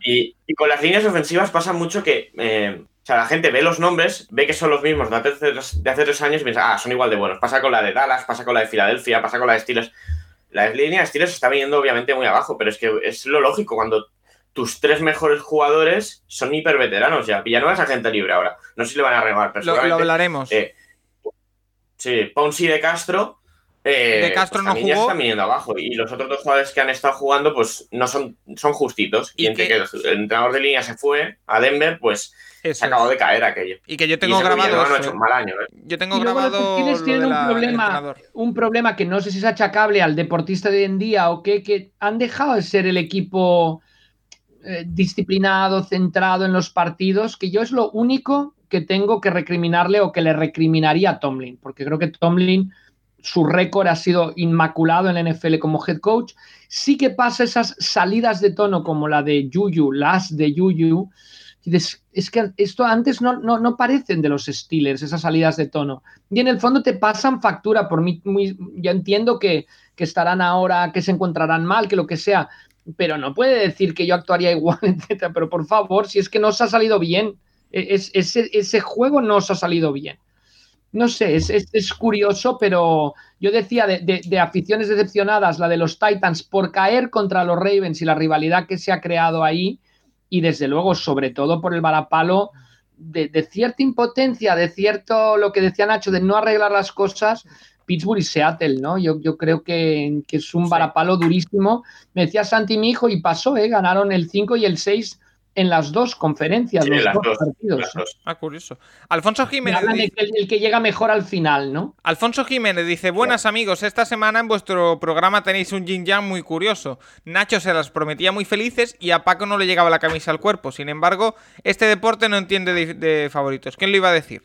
y, con las líneas ofensivas pasa mucho que. Eh, o sea, la gente ve los nombres, ve que son los mismos de hace, de hace tres años y piensa, ah, son igual de buenos. Pasa con la de Dallas, pasa con la de Filadelfia, pasa con la de Steelers la línea de Steelers está viniendo obviamente muy abajo, pero es que es lo lógico cuando tus tres mejores jugadores son hiperveteranos ya. Villanueva es agente libre ahora. No sé si le van a regalar, pero lo, lo hablaremos. Eh, sí, Ponzi de Castro. Eh, de Castro pues no jugó. Ya están viniendo abajo. Y los otros dos jugadores que han estado jugando, pues no son, son justitos. Y, entre que el entrenador de línea se fue a Denver, pues se acabó de caer aquello. Y que yo tengo grabado. un mal año, ¿eh? Yo tengo grabado. tienen un, problema, un problema que no sé si es achacable al deportista de hoy en día o qué, que han dejado de ser el equipo eh, disciplinado, centrado en los partidos, que yo es lo único que tengo que recriminarle o que le recriminaría a Tomlin, porque creo que Tomlin su récord ha sido inmaculado en la NFL como head coach. Sí que pasa esas salidas de tono como la de Yuyu, las de Yuyu, es que esto antes no, no, parecen de los Steelers, esas salidas de tono. Y en el fondo te pasan factura por mí. Muy, yo entiendo que, estarán ahora, que se encontrarán mal, que lo que sea, pero no puede decir que yo actuaría igual, etcétera. Pero por favor, si es que no os ha salido bien, e, es, ese, ese juego no os ha salido bien. No sé, es, es, curioso, pero yo decía de, de, aficiones decepcionadas, la de los Titans por caer contra los Ravens y la rivalidad que se ha creado ahí, y desde luego, sobre todo por el varapalo de, cierta impotencia, de cierto, lo que decía Nacho, de no arreglar las cosas, Pittsburgh y Seattle, ¿no? Yo, yo creo que, es un varapalo durísimo. Me decía Santi, mi hijo, y pasó, ¿eh? Ganaron el 5 y el 6 en las dos conferencias, los dos, partidos. Ah, curioso. Alfonso Jiménez. el, que llega mejor al final, ¿no? Alfonso Jiménez dice: Buenas amigos, esta semana en vuestro programa tenéis un yin yang muy curioso. Nacho se las prometía muy felices y a Paco no le llegaba la camisa al cuerpo. Sin embargo, este deporte no entiende de, favoritos. ¿Quién lo iba a decir?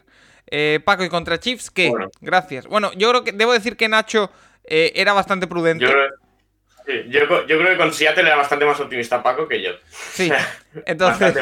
Eh, Paco, ¿y contra Chiefs qué? Gracias. Bueno, yo creo que debo decir que Nacho eh, era bastante prudente. Yo, creo que con Seattle era bastante más optimista Paco que yo. Sí, entonces.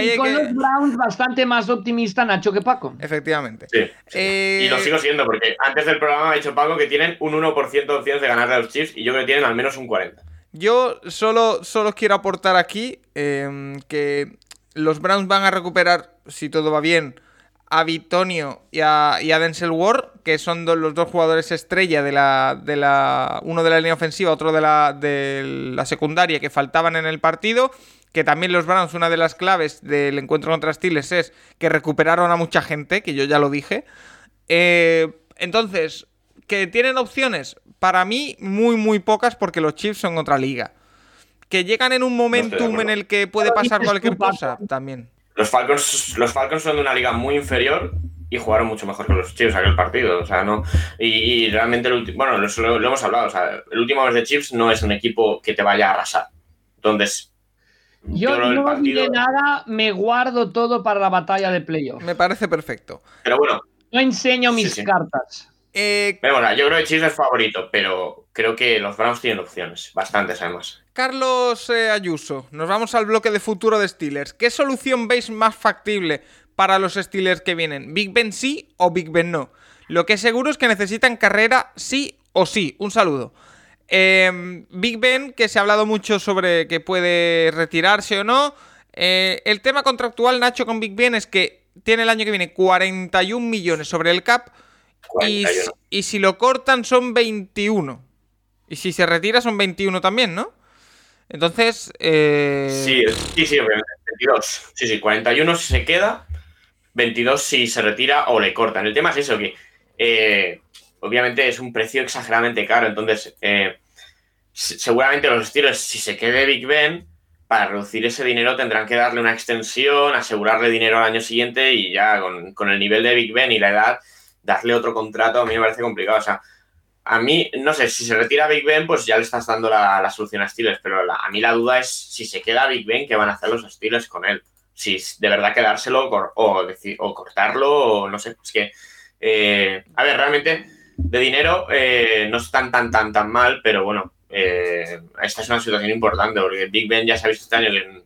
y con los Browns bastante más optimista Nacho que Paco. Efectivamente. Sí. Y lo sigo siendo, porque antes del programa ha dicho Paco que tienen un 1% de opciones de ganar a los Chiefs y yo creo que tienen al menos un 40%. Yo solo, solo quiero aportar aquí em, que los Browns van a recuperar, si todo va bien, a Vitonio y a, Denzel Ward, que son los dos jugadores estrella de la, de la. Uno de la línea ofensiva, otro de la, de la secundaria que faltaban en el partido. Que también los Browns, una de las claves del encuentro contra Steelers es que recuperaron a mucha gente, que yo ya lo dije. Eh, entonces, que tienen opciones, para mí, muy, muy pocas, porque los Chiefs son otra liga. Que llegan en un momentum en el que puede pasar cualquier cosa, también. Los Falcons, los Falcons son de una liga muy inferior y jugaron mucho mejor que los Chiefs aquel partido. O sea, no. Y, realmente, el bueno, lo, hemos hablado. O sea, el último vez de Chiefs no es un equipo que te vaya a arrasar. Entonces. Yo, no diré nada, me guardo todo para la batalla de playoff. Me parece perfecto. Pero bueno. No enseño mis cartas. Eh, pero bueno, yo creo que Chiefs es favorito, pero creo que los Browns tienen opciones, bastantes además. Carlos eh, Ayuso, nos vamos al bloque de futuro de Steelers. ¿Qué solución veis más factible para los Steelers que vienen? ¿Big Ben sí o Big Ben no? Lo que es seguro es que necesitan carrera sí o sí. Un saludo. Em, Big Ben, que se ha hablado mucho sobre que puede retirarse o no. Eh, el tema contractual, Nacho, con Big Ben es que tiene el año que viene 41 millones sobre el cap y, si lo cortan son 21. Y si se retira son 21 también, ¿no? Entonces. Eh... Sí, sí, sí, obviamente. 22. Sí, sí, 41 si se queda, 22 si se retira o le cortan. El tema es eso, que eh, obviamente es un precio exageradamente caro. Entonces, eh, seguramente los estilos, si se quede Big Ben, para reducir ese dinero tendrán que darle una extensión, asegurarle dinero al año siguiente y ya con, con el nivel de Big Ben y la edad darle otro contrato a mí me parece complicado. O sea, a mí, no sé, si se retira Big Ben, pues ya le estás dando la, solución a Steelers, pero a mí la duda es si se queda Big Ben, ¿qué van a hacer los Steelers con él? Si de verdad quedárselo o, o cortarlo, o no sé, es que, eh, a ver, realmente de dinero eh, no es tan, tan, tan, tan mal, pero bueno, eh, esta es una situación importante, porque Big Ben ya se ha visto este año que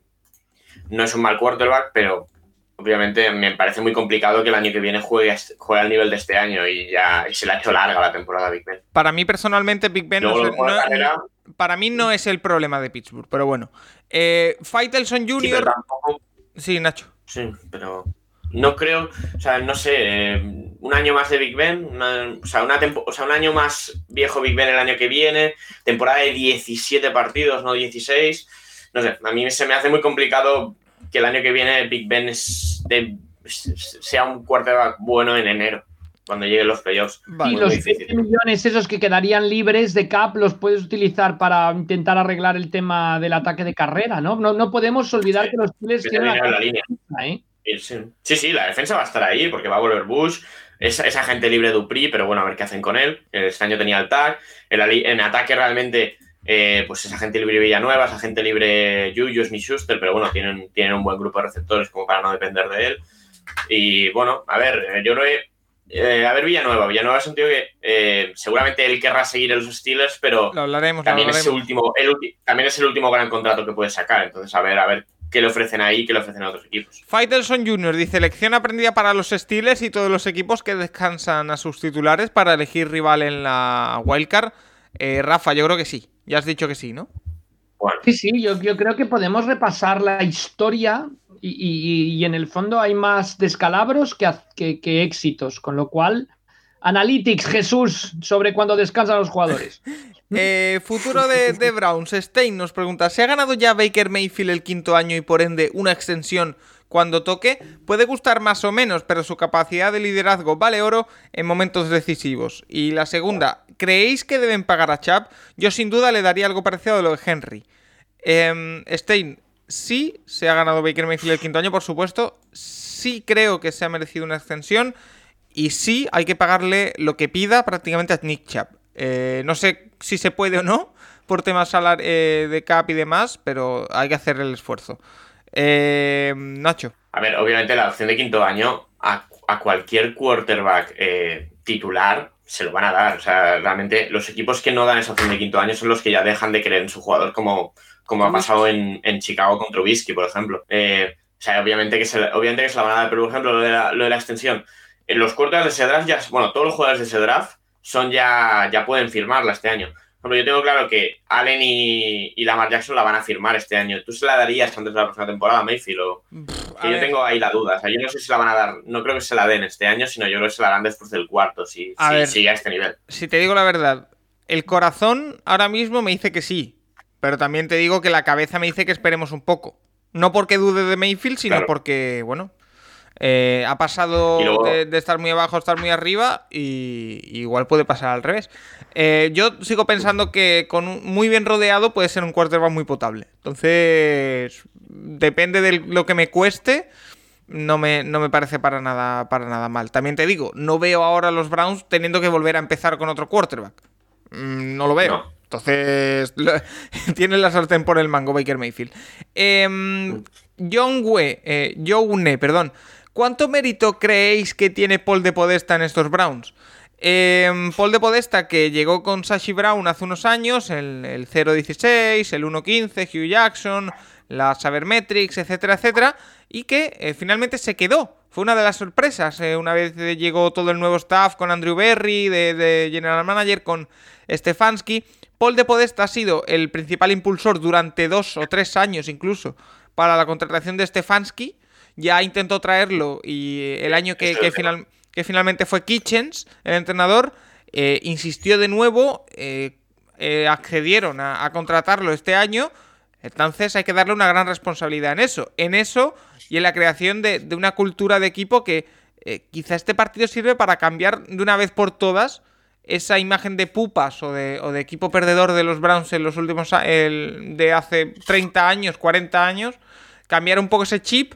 no es un mal quarterback, pero obviamente me parece muy complicado que el año que viene juegue, juegue al nivel de este año y ya se le ha hecho larga la temporada Big Ben. Para mí personalmente Big Ben no, para mí no es el problema de Pittsburgh, pero bueno. Eh, Faitelson Jr. Sí, Nacho. Sí, pero no creo, o sea, no sé, eh, un año más de Big Ben, o, sea, una o sea, un año más viejo Big Ben el año que viene, temporada de 17 partidos, no 16. No sé, a mí se me hace muy complicado que el año que viene Big Ben sea un quarterback bueno en enero, cuando lleguen los playoffs. y los 7 millones esos que quedarían libres de cap los puedes utilizar para intentar arreglar el tema del ataque de carrera, ¿no? No, podemos olvidar que los Steelers tienen la línea. ¿eh? Sí, sí, la defensa va a estar ahí porque va a volver Bush. Esa, esa gente libre Dupri, pero bueno, a ver qué hacen con él. Este año tenía el tag. en ataque realmente eh, pues esa gente libre Villanueva, esa gente libre Juju, Smith Schuster, pero bueno, tienen, tienen un buen grupo de receptores como para no depender de él. Y bueno, a ver, eh, yo creo que. Eh, a ver, Villanueva. Villanueva es un tío que seguramente él querrá seguir en los Steelers, pero también, Es el último, también es el último gran contrato que puede sacar. Entonces, a ver, a ver qué le ofrecen ahí, qué le ofrecen a otros equipos. Faitelson Jr. dice: lección aprendida para los Steelers y todos los equipos que descansan a sus titulares para elegir rival en la wildcard. Rafa, yo creo que sí. Ya has dicho que sí, ¿no? Sí, sí, yo, creo que podemos repasar la historia y, en el fondo hay más descalabros que, que, éxitos, con lo cual, Analytics, Jesús, sobre cuándo descansan los jugadores. Eh, futuro de, de, Browns, Stein nos pregunta, ¿se ha ganado ya Baker Mayfield el quinto año y por ende una extensión cuando toque, puede gustar más o menos, pero su capacidad de liderazgo vale oro en momentos decisivos. Y la segunda, ¿creéis que deben pagar a Chap? Yo sin duda le daría algo parecido a lo de Henry. Eh, Stein, sí se ha ganado Baker Mayfield el quinto año, por supuesto. Sí creo que se ha merecido una extensión. Y sí hay que pagarle lo que pida prácticamente a Nick Chap. Eh, no sé si se puede o no por temas eh, de cap y demás, pero hay que hacer el esfuerzo. Eh, Nacho. A ver, obviamente la opción de quinto año a, a cualquier quarterback eh, titular se lo van a dar. O sea, realmente los equipos que no dan esa opción de quinto año son los que ya dejan de creer en su jugador, como, como ha pasado en, Chicago con Trubisky, por ejemplo. Eh, o sea, obviamente que, se, obviamente que se la van a dar, pero por ejemplo, lo de la, lo de la extensión. En los quarterbacks de ese draft, ya, bueno, todos los jugadores de ese draft son ya, ya pueden firmarla este año. Por yo tengo claro que Allen y, y, Lamar Jackson la van a firmar este año. ¿Tú se la darías antes de la próxima temporada, Mayfield? O... yo tengo ahí la duda. O sea, yo no sé si la van a dar. No creo que se la den este año, sino yo creo que se la dan después del cuarto, si, sigue a este nivel. Si te digo la verdad, el corazón ahora mismo me dice que sí. Pero también te digo que la cabeza me dice que esperemos un poco. No porque dude de Mayfield, sino porque, bueno, eh, ha pasado de, estar muy abajo a estar muy arriba y, igual puede pasar al revés. Eh, yo sigo pensando que con muy bien rodeado puede ser un quarterback muy potable. Entonces, depende de lo que me cueste. No me, no me parece para nada, para nada mal. También te digo, no veo ahora a los Browns teniendo que volver a empezar con otro quarterback. Mm, no lo veo. Entonces, tiene la sartén por el mango Baker Mayfield. Em, John We, eh, John perdón. ¿Cuánto mérito creéis que tiene Paul de Podesta en estos Browns? Em, Paul de Podesta, que llegó con Sashi Brown hace unos años, el, el 0.16, el 1.15, Hugh Jackson, la Sabermetrics, etcétera, etcétera, y que eh, finalmente se quedó. Fue una de las sorpresas. Eh, una vez llegó todo el nuevo staff con Andrew Berry, de, de General Manager, con Stefanski. Paul de Podesta ha sido el principal impulsor durante dos o tres años incluso para la contratación de Stefanski ya intentó traerlo y el año que, que, finalmente fue Kitchens, el entrenador, eh, insistió de nuevo, eh, eh, accedieron a, contratarlo este año, entonces hay que darle una gran responsabilidad en eso, en eso y en la creación de, una cultura de equipo que quizá este partido sirve para cambiar de una vez por todas esa imagen de pupas o de, o de equipo perdedor de los Browns en los últimos de hace 30 años, 40 años, cambiar un poco ese chip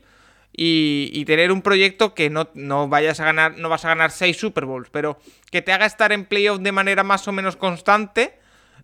y, tener un proyecto que no, no, vayas a ganar, no vas a ganar seis Super Bowls, pero que te haga estar en playoff de manera más o menos constante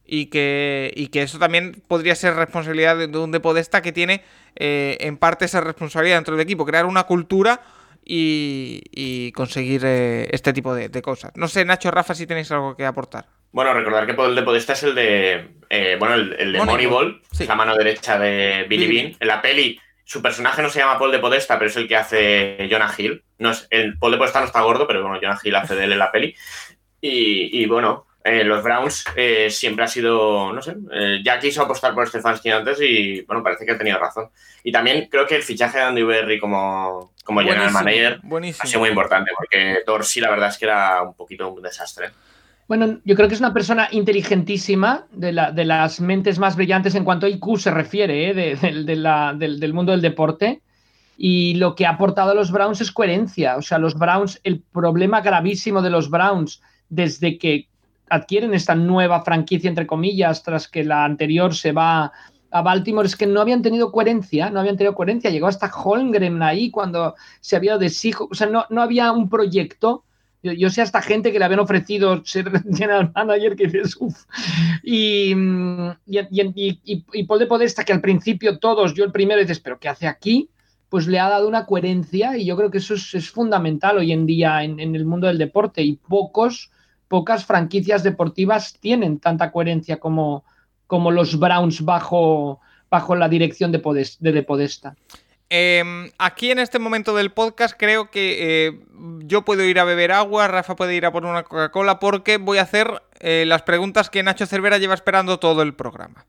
y que, y que eso también podría ser responsabilidad de, un Depodesta que tiene eh, en parte esa responsabilidad dentro del equipo, crear una cultura y, conseguir eh, este tipo de, cosas. No sé, Nacho, Rafa, si tenéis algo que aportar. Bueno, recordar que el de Podesta es el de, eh, bueno, el, de Moneyball, la mano derecha de Billy Bean. En la peli su personaje no se llama Paul de Podesta, pero es el que hace Jonah Hill. No es, el Paul de Podesta no está gordo, pero bueno, Jonah Hill hace de él en la peli. Y, bueno, eh, los Browns eh, siempre ha sido, no sé, eh, ya quiso apostar por Stefanski antes y bueno, parece que ha tenido razón. Y también creo que el fichaje de Andy Berry como, como general manager ha sido muy importante, porque Torsi la verdad es que era un poquito un desastre. Bueno, yo creo que es una persona inteligentísima, de, las mentes más brillantes en cuanto a IQ se refiere, ¿eh? del, mundo del deporte. Y lo que ha aportado a los Browns es coherencia. O sea, los Browns, el problema gravísimo de los Browns desde que adquieren esta nueva franquicia, entre comillas, tras que la anterior se va a Baltimore, es que no habían tenido coherencia, no habían tenido coherencia. Llegó hasta Holmgren ahí cuando se había de O sea, no, no había un proyecto yo, sé a esta gente que le habían ofrecido ser general manager que dices, uff. Y, y, Paul de Podesta, que al principio todos, yo el primero, dices, pero ¿qué hace aquí? Pues le ha dado una coherencia y yo creo que eso es, fundamental hoy en día en, el mundo del deporte y pocos, pocas franquicias deportivas tienen tanta coherencia como, como los Browns bajo, bajo la dirección de, de, de Podesta. Em, aquí en este momento del podcast creo que eh, yo puedo ir a beber agua, Rafa puede ir a por una Coca-Cola porque voy a hacer eh, las preguntas que Nacho Cervera lleva esperando todo el programa.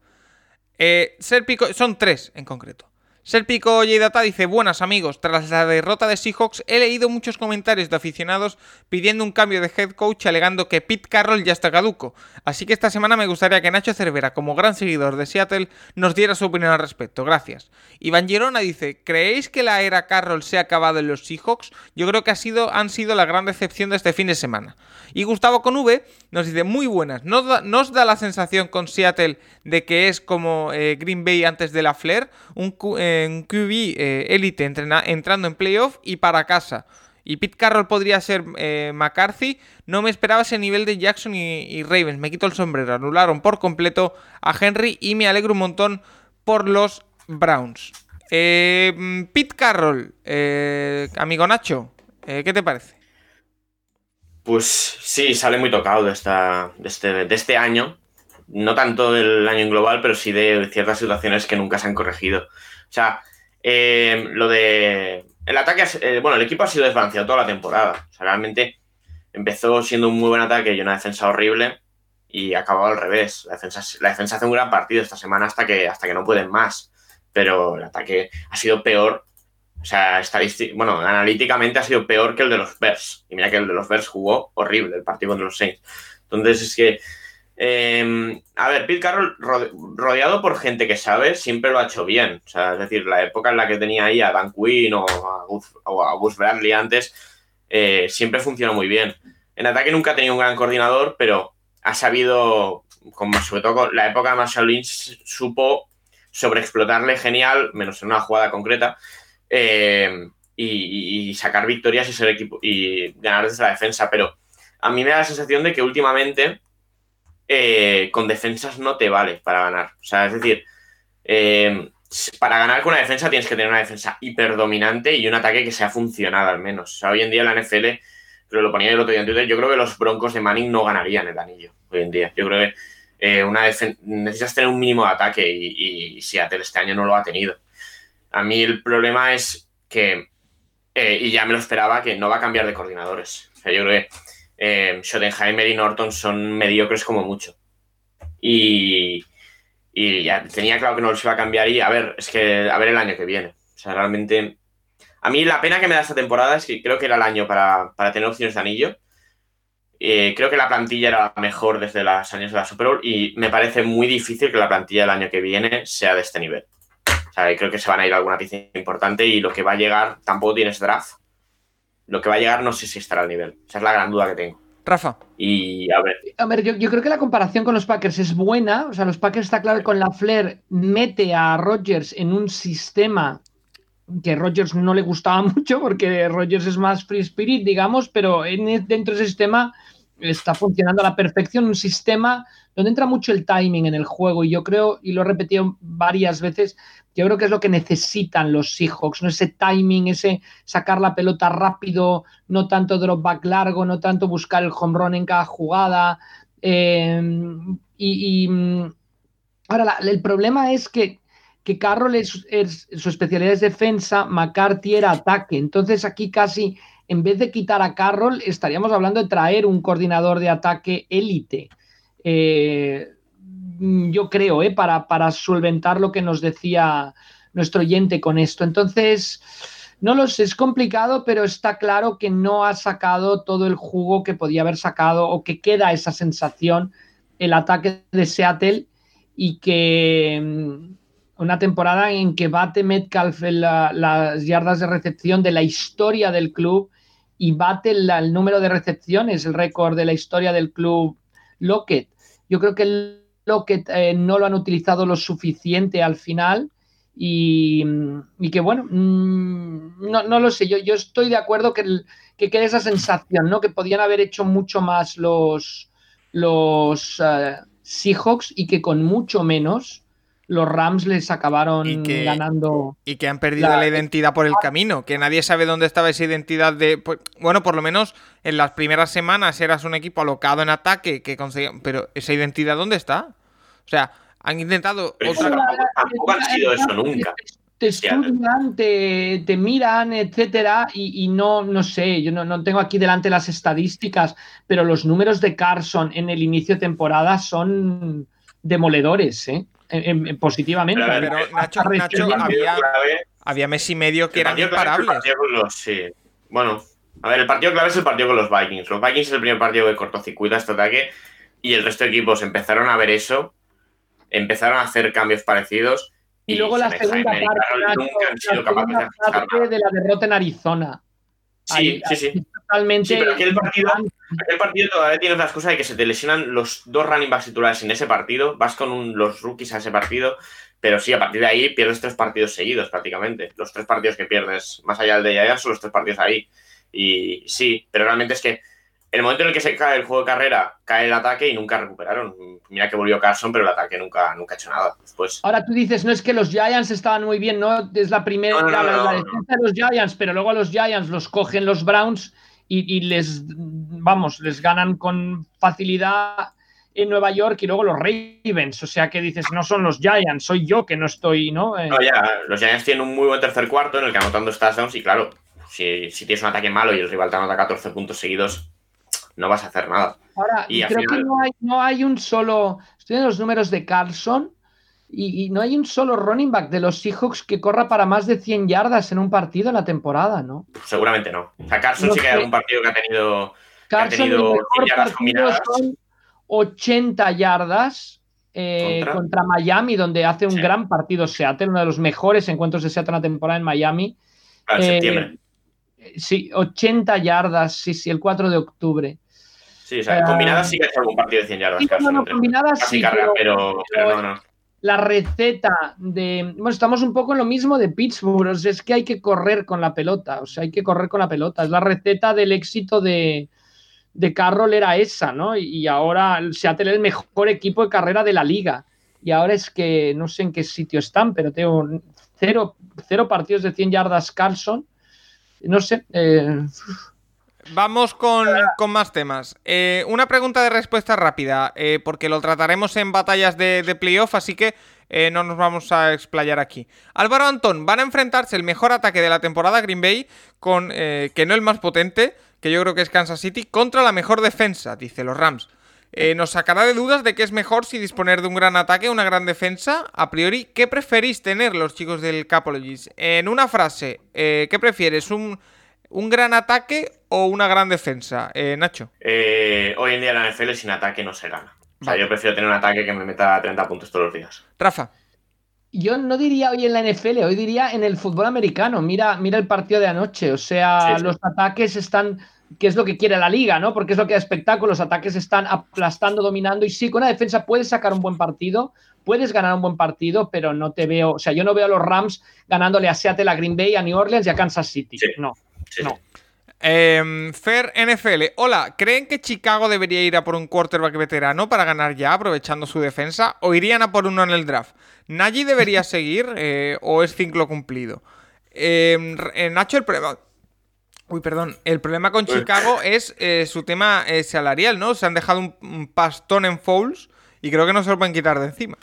Eh, son tres en concreto. Serpico Data dice, buenas amigos, tras la derrota de Seahawks he leído muchos comentarios de aficionados pidiendo un cambio de head coach alegando que Pete Carroll ya está caduco. Así que esta semana me gustaría que Nacho Cervera, como gran seguidor de Seattle, nos diera su opinión al respecto. Gracias. Iván Girona dice, ¿creéis que la era Carroll se ha acabado en los Seahawks? Yo creo que ha sido, han sido la gran decepción de este fin de semana. Y Gustavo con V nos dice, muy buenas, ¿nos da, la sensación con Seattle de que es como eh, Green Bay antes de la Flair? Un... Eh, en QB eh, élite entrando en playoff y para casa. Y Pete Carroll podría ser eh, McCarthy. No me esperaba ese nivel de Jackson y, Ravens. Me quito el sombrero. Anularon por completo a Henry y me alegro un montón por los Browns. Eh, Pete Carroll, amigo Nacho, Eh, ¿Qué te parece? Pues sí, sale muy tocado de, este, de este año. No tanto del año en global, pero sí de ciertas situaciones que nunca se han corregido. O sea, eh, lo de. El ataque. Eh, bueno, el equipo ha sido desbalanceado toda la temporada. O sea, realmente empezó siendo un muy buen ataque y una defensa horrible y acabó al revés. La defensa, la defensa hace un gran partido esta semana hasta que, hasta que no pueden más. Pero el ataque ha sido peor. O sea, bueno, analíticamente ha sido peor que el de los Bears. Y mira que el de los Bears jugó horrible el partido contra los Saints. Entonces es que. Eh, a ver, Pete Carroll, rodeado por gente que sabe, siempre lo ha hecho bien. O sea, es decir, la época en la que tenía ahí a Dan Quinn o a Gus, Bradley antes, eh, siempre funcionó muy bien. En ataque nunca ha tenido un gran coordinador, pero ha sabido, como sobre todo la época de Marshall Lynch, supo sobreexplotarle genial, menos en una jugada concreta, eh, y, sacar victorias y ser equipo y ganar desde la defensa. Pero a mí me da la sensación de que últimamente eh, con defensas no te vale para ganar. O sea, es decir, eh, para ganar con una defensa tienes que tener una defensa hiperdominante y un ataque que sea funcional al menos. O sea, hoy en día la NFL pero lo ponía el otro día en Twitter, yo creo que los Broncos de Manning no ganarían el anillo hoy en día. Yo creo que eh, una necesitas tener un mínimo de ataque y, y, Seattle este año no lo ha tenido. A mí el problema es que, eh, y ya me lo esperaba, que no va a cambiar de coordinadores. O sea, yo creo que eh, Schottenheimer y Norton son mediocres como mucho. Y, ya tenía claro que no los iba a cambiar y a ver, es que a ver el año que viene. O sea, realmente a mí la pena que me da esta temporada es que creo que era el año para, tener opciones de anillo. Eh, creo que la plantilla era la mejor desde los años de la Super Bowl y me parece muy difícil que la plantilla del año que viene sea de este nivel. O sea, creo que se van a ir alguna pieza importante y lo que va a llegar tampoco tienes draft. Lo que va a llegar no sé si estará al nivel. Esa es la gran duda que tengo. Rafa. Y a ver. A ver, yo, creo que la comparación con los Packers es buena. O sea, los Packers está claro que con la Flair mete a Rodgers en un sistema que Rogers no le gustaba mucho porque Rogers es más free spirit, digamos, pero dentro de ese sistema está funcionando a la perfección, un sistema donde entra mucho el timing en el juego y yo creo, y lo he repetido varias veces, yo creo que es lo que necesitan los Seahawks, ¿no? ese timing, ese sacar la pelota rápido, no tanto drop back largo, no tanto buscar el home run en cada jugada. Eh, y, mm, ahora, el problema es que que Carroll es, su especialidad es defensa, McCarthy era ataque. Entonces aquí casi, en vez de quitar a Carroll, estaríamos hablando de traer un coordinador de ataque élite. Eh, yo creo, eh, para, solventar lo que nos decía nuestro oyente con esto. Entonces, no lo sé, es complicado, pero está claro que no ha sacado todo el jugo que podía haber sacado o que queda esa sensación el ataque de Seattle y que una temporada en que bate Metcalf las yardas de recepción de la historia del club y bate el número de recepciones, el récord de la historia del club Lockett. Yo creo que Lockett eh, no lo han utilizado lo suficiente al final y, que bueno, mm, no, lo sé, yo, yo estoy de acuerdo que, que quede esa sensación, ¿no? Que podían haber hecho mucho más los, los eh, Seahawks y que con mucho menos los Rams les acabaron ganando. Y que han perdido la, identidad por el camino, que nadie sabe dónde estaba esa identidad de. Pues, bueno, por lo menos en las primeras semanas eras un equipo alocado en ataque que conseguía. Pero esa identidad, ¿dónde está? O sea, han intentado. otra... tampoco, han sido eso nunca. Te estudian, te, miran, etcétera, y, no, no sé, yo no, no, tengo aquí delante las estadísticas, pero los números de Carson en el inicio de temporada son demoledores, ¿eh? Positivamente. Pero, Nacho, había, mes y medio que eran imparables. sí. Bueno, a ver, el partido clave es el partido con los Vikings. Los Vikings es el primer partido que cortocircuita este ataque y el resto de equipos empezaron a ver eso, empezaron a hacer cambios parecidos. Y, luego la segunda parte, de la derrota en Arizona. Sí, sí, sí. Totalmente. Sí, pero aquel partido, aquel partido todavía tiene otras cosas de que se te lesionan los dos running backs titulares en ese partido. Vas con los rookies a ese partido. Pero sí, a partir de ahí pierdes tres partidos seguidos prácticamente. Los tres partidos que pierdes, más allá del de Yaya, son los tres partidos ahí. Y sí, pero realmente es que el momento en el que se cae el juego de carrera, cae el ataque y nunca recuperaron. Mira que volvió Carson, pero el ataque nunca, nunca ha hecho nada después. Ahora tú dices, no es que los Giants estaban muy bien, no es la primera, la, defensa de los Giants, pero luego a los Giants los cogen los Browns y, les, vamos, les ganan con facilidad en Nueva York y luego los Ravens. O sea que dices, no son los Giants, soy yo que no estoy, ¿no? Eh, no, ya, los Giants tienen un muy buen tercer cuarto en el que anotan dos touchdowns y claro, si, si tienes un ataque malo y el rival te anota 14 puntos seguidos, no vas a hacer nada. Ahora, y creo que no hay, no hay, un solo. Estoy en los números de Carlson y, no hay un solo running back de los Seahawks que corra para más de 100 yardas en un partido en la temporada, ¿no? Seguramente no. O sea, Carlson sí que hay algún partido que ha tenido. Carlson, el mejor partido son 80 yardas eh, ¿Contra? Miami, donde hace un gran partido Seattle, uno de los mejores encuentros de Seattle en la temporada en Miami. en septiembre. Eh, sí, 80 yardas, sí, sí, el 4 de octubre. Sí, o sea, combinadas sí que ha hecho algún partido de 100 yardas. no, no, combinadas sí, pero, no, no. La receta de. Bueno, estamos un poco en lo mismo de Pittsburgh. Es que hay que correr con la pelota. O sea, hay que correr con la pelota. Es la receta del éxito de, de Carroll era esa, ¿no? Y ahora Seattle es el mejor equipo de carrera de la liga. Y ahora es que no sé en qué sitio están, pero tengo cero, cero partidos de 100 yardas Carlson. No sé. Eh, Vamos con, más temas. Eh, una pregunta de respuesta rápida, eh, porque lo trataremos en batallas de, playoff, así que eh, no nos vamos a explayar aquí. Álvaro Antón, van a enfrentarse el mejor ataque de la temporada Green Bay, con que no el más potente, que yo creo que es Kansas City, contra la mejor defensa, dice los Rams. nos sacará de dudas de que es mejor si disponer de un gran ataque o una gran defensa. A priori, ¿qué preferís tener los chicos del Capologist? En una frase, ¿qué prefieres? ¿Un ¿Un gran ataque o una gran defensa, eh, Nacho? Eh, hoy en día la NFL sin ataque no se gana. O sea, yo prefiero tener un ataque que me meta 30 puntos todos los días. Rafa. Yo no diría hoy en la NFL, hoy diría en el fútbol americano. Mira, mira el partido de anoche. O sea, los ataques están, que es lo que quiere la liga, ¿no? Porque es lo que da espectáculo. Los ataques están aplastando, dominando. Y sí, con una defensa puedes sacar un buen partido, puedes ganar un buen partido, pero no te veo. O sea, yo no veo a los Rams ganándole a Seattle, a Green Bay, a New Orleans y a Kansas City. No. No. Em, Fer NFL, hola, ¿creen que Chicago debería ir a por un quarterback veterano para ganar ya, aprovechando su defensa? ¿O irían a por uno en el draft? ¿Nagy debería seguir eh, o es ciclo cumplido? Em, eh, Nacho, el problema... Uy, perdón. El problema con Chicago es eh, su tema salarial, ¿no? Se han dejado un, pastón en Fouls y creo que no se lo pueden quitar de encima.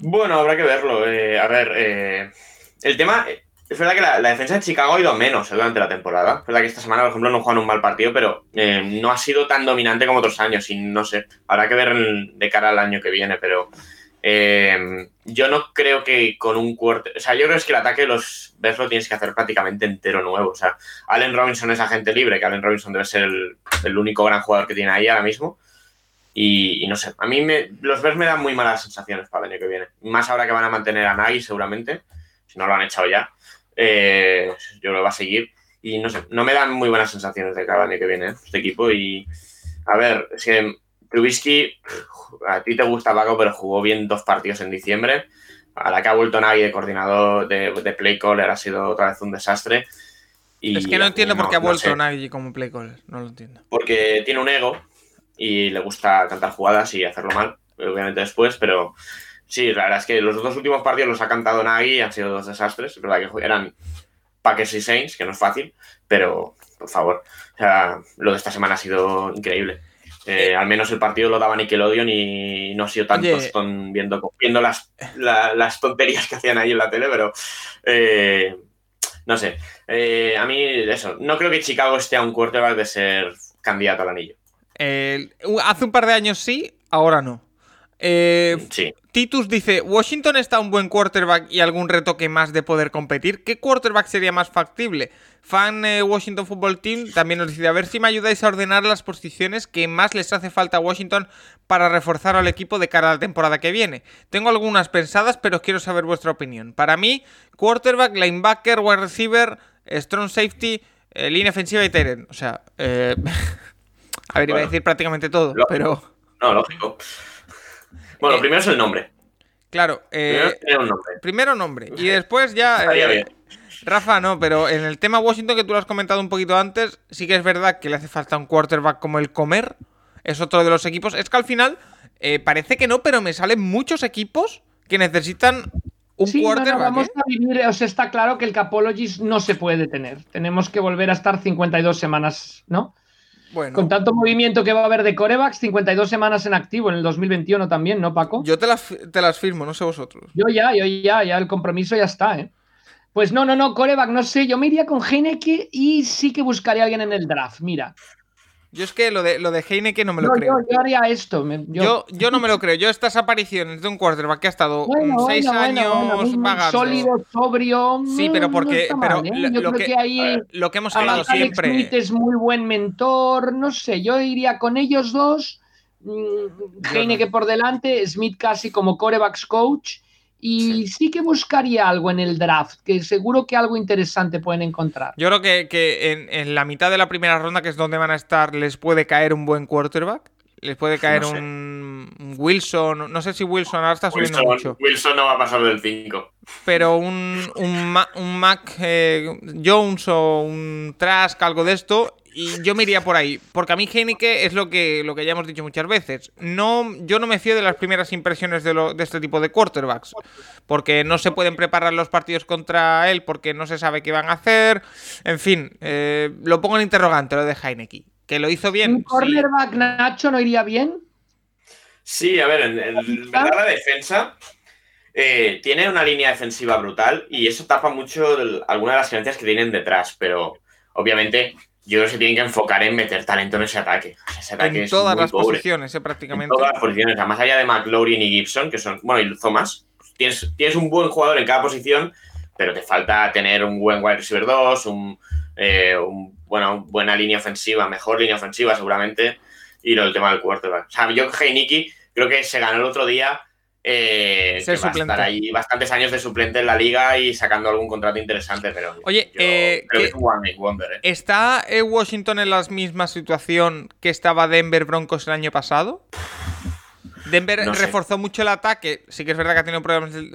Bueno, habrá que verlo. a ver, el tema es verdad que la, defensa de Chicago ha ido menos eh, durante la temporada. Es verdad que esta semana, por ejemplo, no juegan un mal partido, pero eh, no ha sido tan dominante como otros años. Y no sé, habrá que ver de cara al año que viene, pero eh, yo no creo que con un cuarto. O sea, yo creo que el ataque de los Bears lo tienes que hacer prácticamente entero nuevo. O sea, Allen Robinson es agente libre, que Allen Robinson debe ser el, único gran jugador que tiene ahí ahora mismo. Y, no sé, a mí me, los Bears me dan muy malas sensaciones para el año que viene. Más ahora que van a mantener a Nagy, seguramente, si no lo han echado ya. Eh, yo lo va a seguir. Y no sé, no me dan muy buenas sensaciones de cada año que viene este equipo. Y a ver, es que Trubisky, a ti te gusta Paco, pero jugó bien dos partidos en diciembre. A la que ha vuelto nadie de coordinador de, play caller ha sido otra vez un desastre. Y es que no entiendo por qué ha vuelto nadie como play caller, no lo entiendo. Porque tiene un ego y le gusta cantar jugadas y hacerlo mal, obviamente después, pero Sí, la verdad es que los dos últimos partidos los ha cantado Nagy y han sido dos desastres. Es verdad que eran Packers y Saints, que no es fácil, pero por favor, o sea, lo de esta semana ha sido increíble. Eh, al menos el partido lo daba Nickelodeon y no ha sido tan tostón viendo, viendo las, las, tonterías que hacían ahí en la tele, pero eh, no sé. Eh, a mí, eso, no creo que Chicago esté a un quarterback de ser candidato al anillo. hace un par de años sí, ahora no. Sí. Titus dice, Washington está un buen quarterback y algún retoque más de poder competir. ¿Qué quarterback sería más factible? Fan eh, Washington Football Team también nos dice, a ver si me ayudáis a ordenar las posiciones que más les hace falta a Washington para reforzar al equipo de cara a la temporada que viene. Tengo algunas pensadas, pero quiero saber vuestra opinión. Para mí, quarterback, linebacker, wide receiver, strong safety, eh, línea ofensiva y tight O sea, eh... a ver, iba a decir prácticamente todo, pero... No, lógico. Bueno, eh, primero es el nombre. Claro. Eh, primero, nombre. primero nombre. Y después ya. Eh, Rafa, no, pero en el tema Washington que tú lo has comentado un poquito antes, sí que es verdad que le hace falta un quarterback como el Comer. Es otro de los equipos. Es que al final eh, parece que no, pero me salen muchos equipos que necesitan un sí, quarterback. vamos ¿eh? a vivir, o sea, está claro que el Capologist no se puede detener. Tenemos que volver a estar 52 semanas, ¿no? Bueno, Con tanto movimiento que va a haber de corebacks, 52 semanas en activo en el 2021 también, ¿no, Paco? yo te las, te las firmo, no sé vosotros. Yo ya, yo ya, ya el compromiso ya está, ¿eh? Pues no, no, no, coreback, no sé, yo me iría con Heineke y sí que buscaría a alguien en el draft, mira. Yo es que lo de, lo de Heineken no me lo No, creo. yo, yo haría esto. me- yo- Yo, yo no me lo creo. Yo estas apariciones de un quarterback que ha estado Bueno, mm, seis bueno, años bueno. Sólido, sobrio. Sí, no- pero no porque está pero mal, ¿eh? lo, Yo lo creo que, que ahí lo que hemos hablado siempre. Smith es muy buen mentor, no sé, yo iría con ellos dos, mm, Heineke por delante, Smith casi como corebacks coach, y sí. que buscaría algo en el draft, que seguro que algo interesante pueden encontrar. Yo creo que, que en, en la mitad de la primera ronda, que es donde van a estar, les puede caer un buen quarterback. Les puede caer No sé. un, un Wilson. No sé si Wilson ahora está subiendo Wilson, mucho. Wilson no va a pasar del 5. Pero un, un, Ma- un Mac eh, Jones o un Trask, algo de esto. Y yo me iría por ahí. Porque a mí Heineke es lo que, lo que ya hemos dicho muchas veces. No, yo no me fío de las primeras impresiones de, lo- de este tipo de quarterbacks. Porque no se pueden preparar los partidos contra él porque no se sabe qué van a hacer. En fin, eh, lo pongo en interrogante lo de Heineke. Que lo hizo bien. ¿Un sí. cornerback Nacho no iría bien? Sí, a ver, en, en verdad la defensa eh, tiene una línea defensiva brutal y eso tapa mucho el- algunas de las carencias que tienen detrás, pero obviamente yo creo que se tienen que enfocar en meter talento en ese ataque. Ese ataque En es todas muy las pobre. posiciones, eh, En prácticamente. todas las posiciones, o sea, más allá de McLaurin y Gibson, que son, bueno, y Thomas, tienes, tienes un buen jugador en cada posición, pero te falta tener un buen wide receiver 2, un, eh, un- bueno, buena línea ofensiva, mejor línea ofensiva seguramente, y lo del tema del quarterback. O sea, yo Heineken creo que se ganó el otro día eh, que va a estar ahí bastantes años de suplente en la liga y sacando algún contrato interesante, pero Oye, yo eh, creo ¿qué- que es un one make wonder, ¿eh? ¿Está eh, Washington en la misma situación que estaba Denver Broncos el año pasado? Denver No sé. reforzó mucho el ataque. Sí que es verdad que ha tenido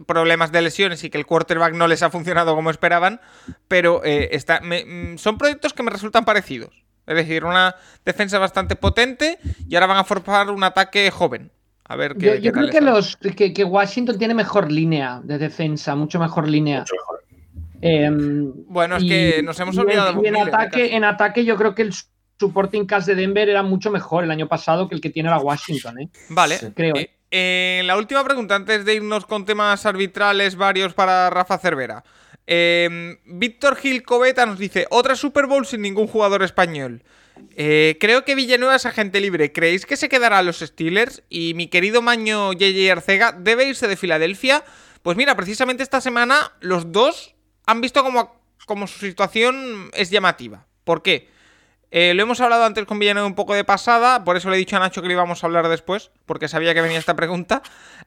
problemas de, lesiones y que el quarterback no les ha funcionado como esperaban. Pero eh, está, me- mm, son proyectos que me resultan parecidos. Es decir, una defensa bastante potente y ahora van a formar un ataque joven. A ver qué. Yo, qué yo tal creo que, los, que, que Washington tiene mejor línea de defensa, mucho mejor línea. Mucho mejor. Em, Bueno, es y- que nos hemos y olvidado y en ataque, en ataque yo creo que el supporting cast de Denver era mucho mejor el año pasado que el que tiene la Washington, ¿eh? Vale. Sí. creo. Eh, eh, la última pregunta, antes de irnos con temas arbitrales varios para Rafa Cervera. Eh, Víctor Gil Coveta nos dice: Otra Super Bowl sin ningún jugador español. Eh, creo que Villanueva es agente libre. ¿Creéis que se quedará a los Steelers? Y mi querido Maño JJ Arcega debe irse de Filadelfia. Pues mira, precisamente esta semana los dos han visto como, su situación es llamativa. ¿Por qué? Eh, lo hemos hablado antes con Villanueva un poco de pasada, por eso le he dicho a Nacho que le íbamos a hablar después, porque sabía que venía esta pregunta.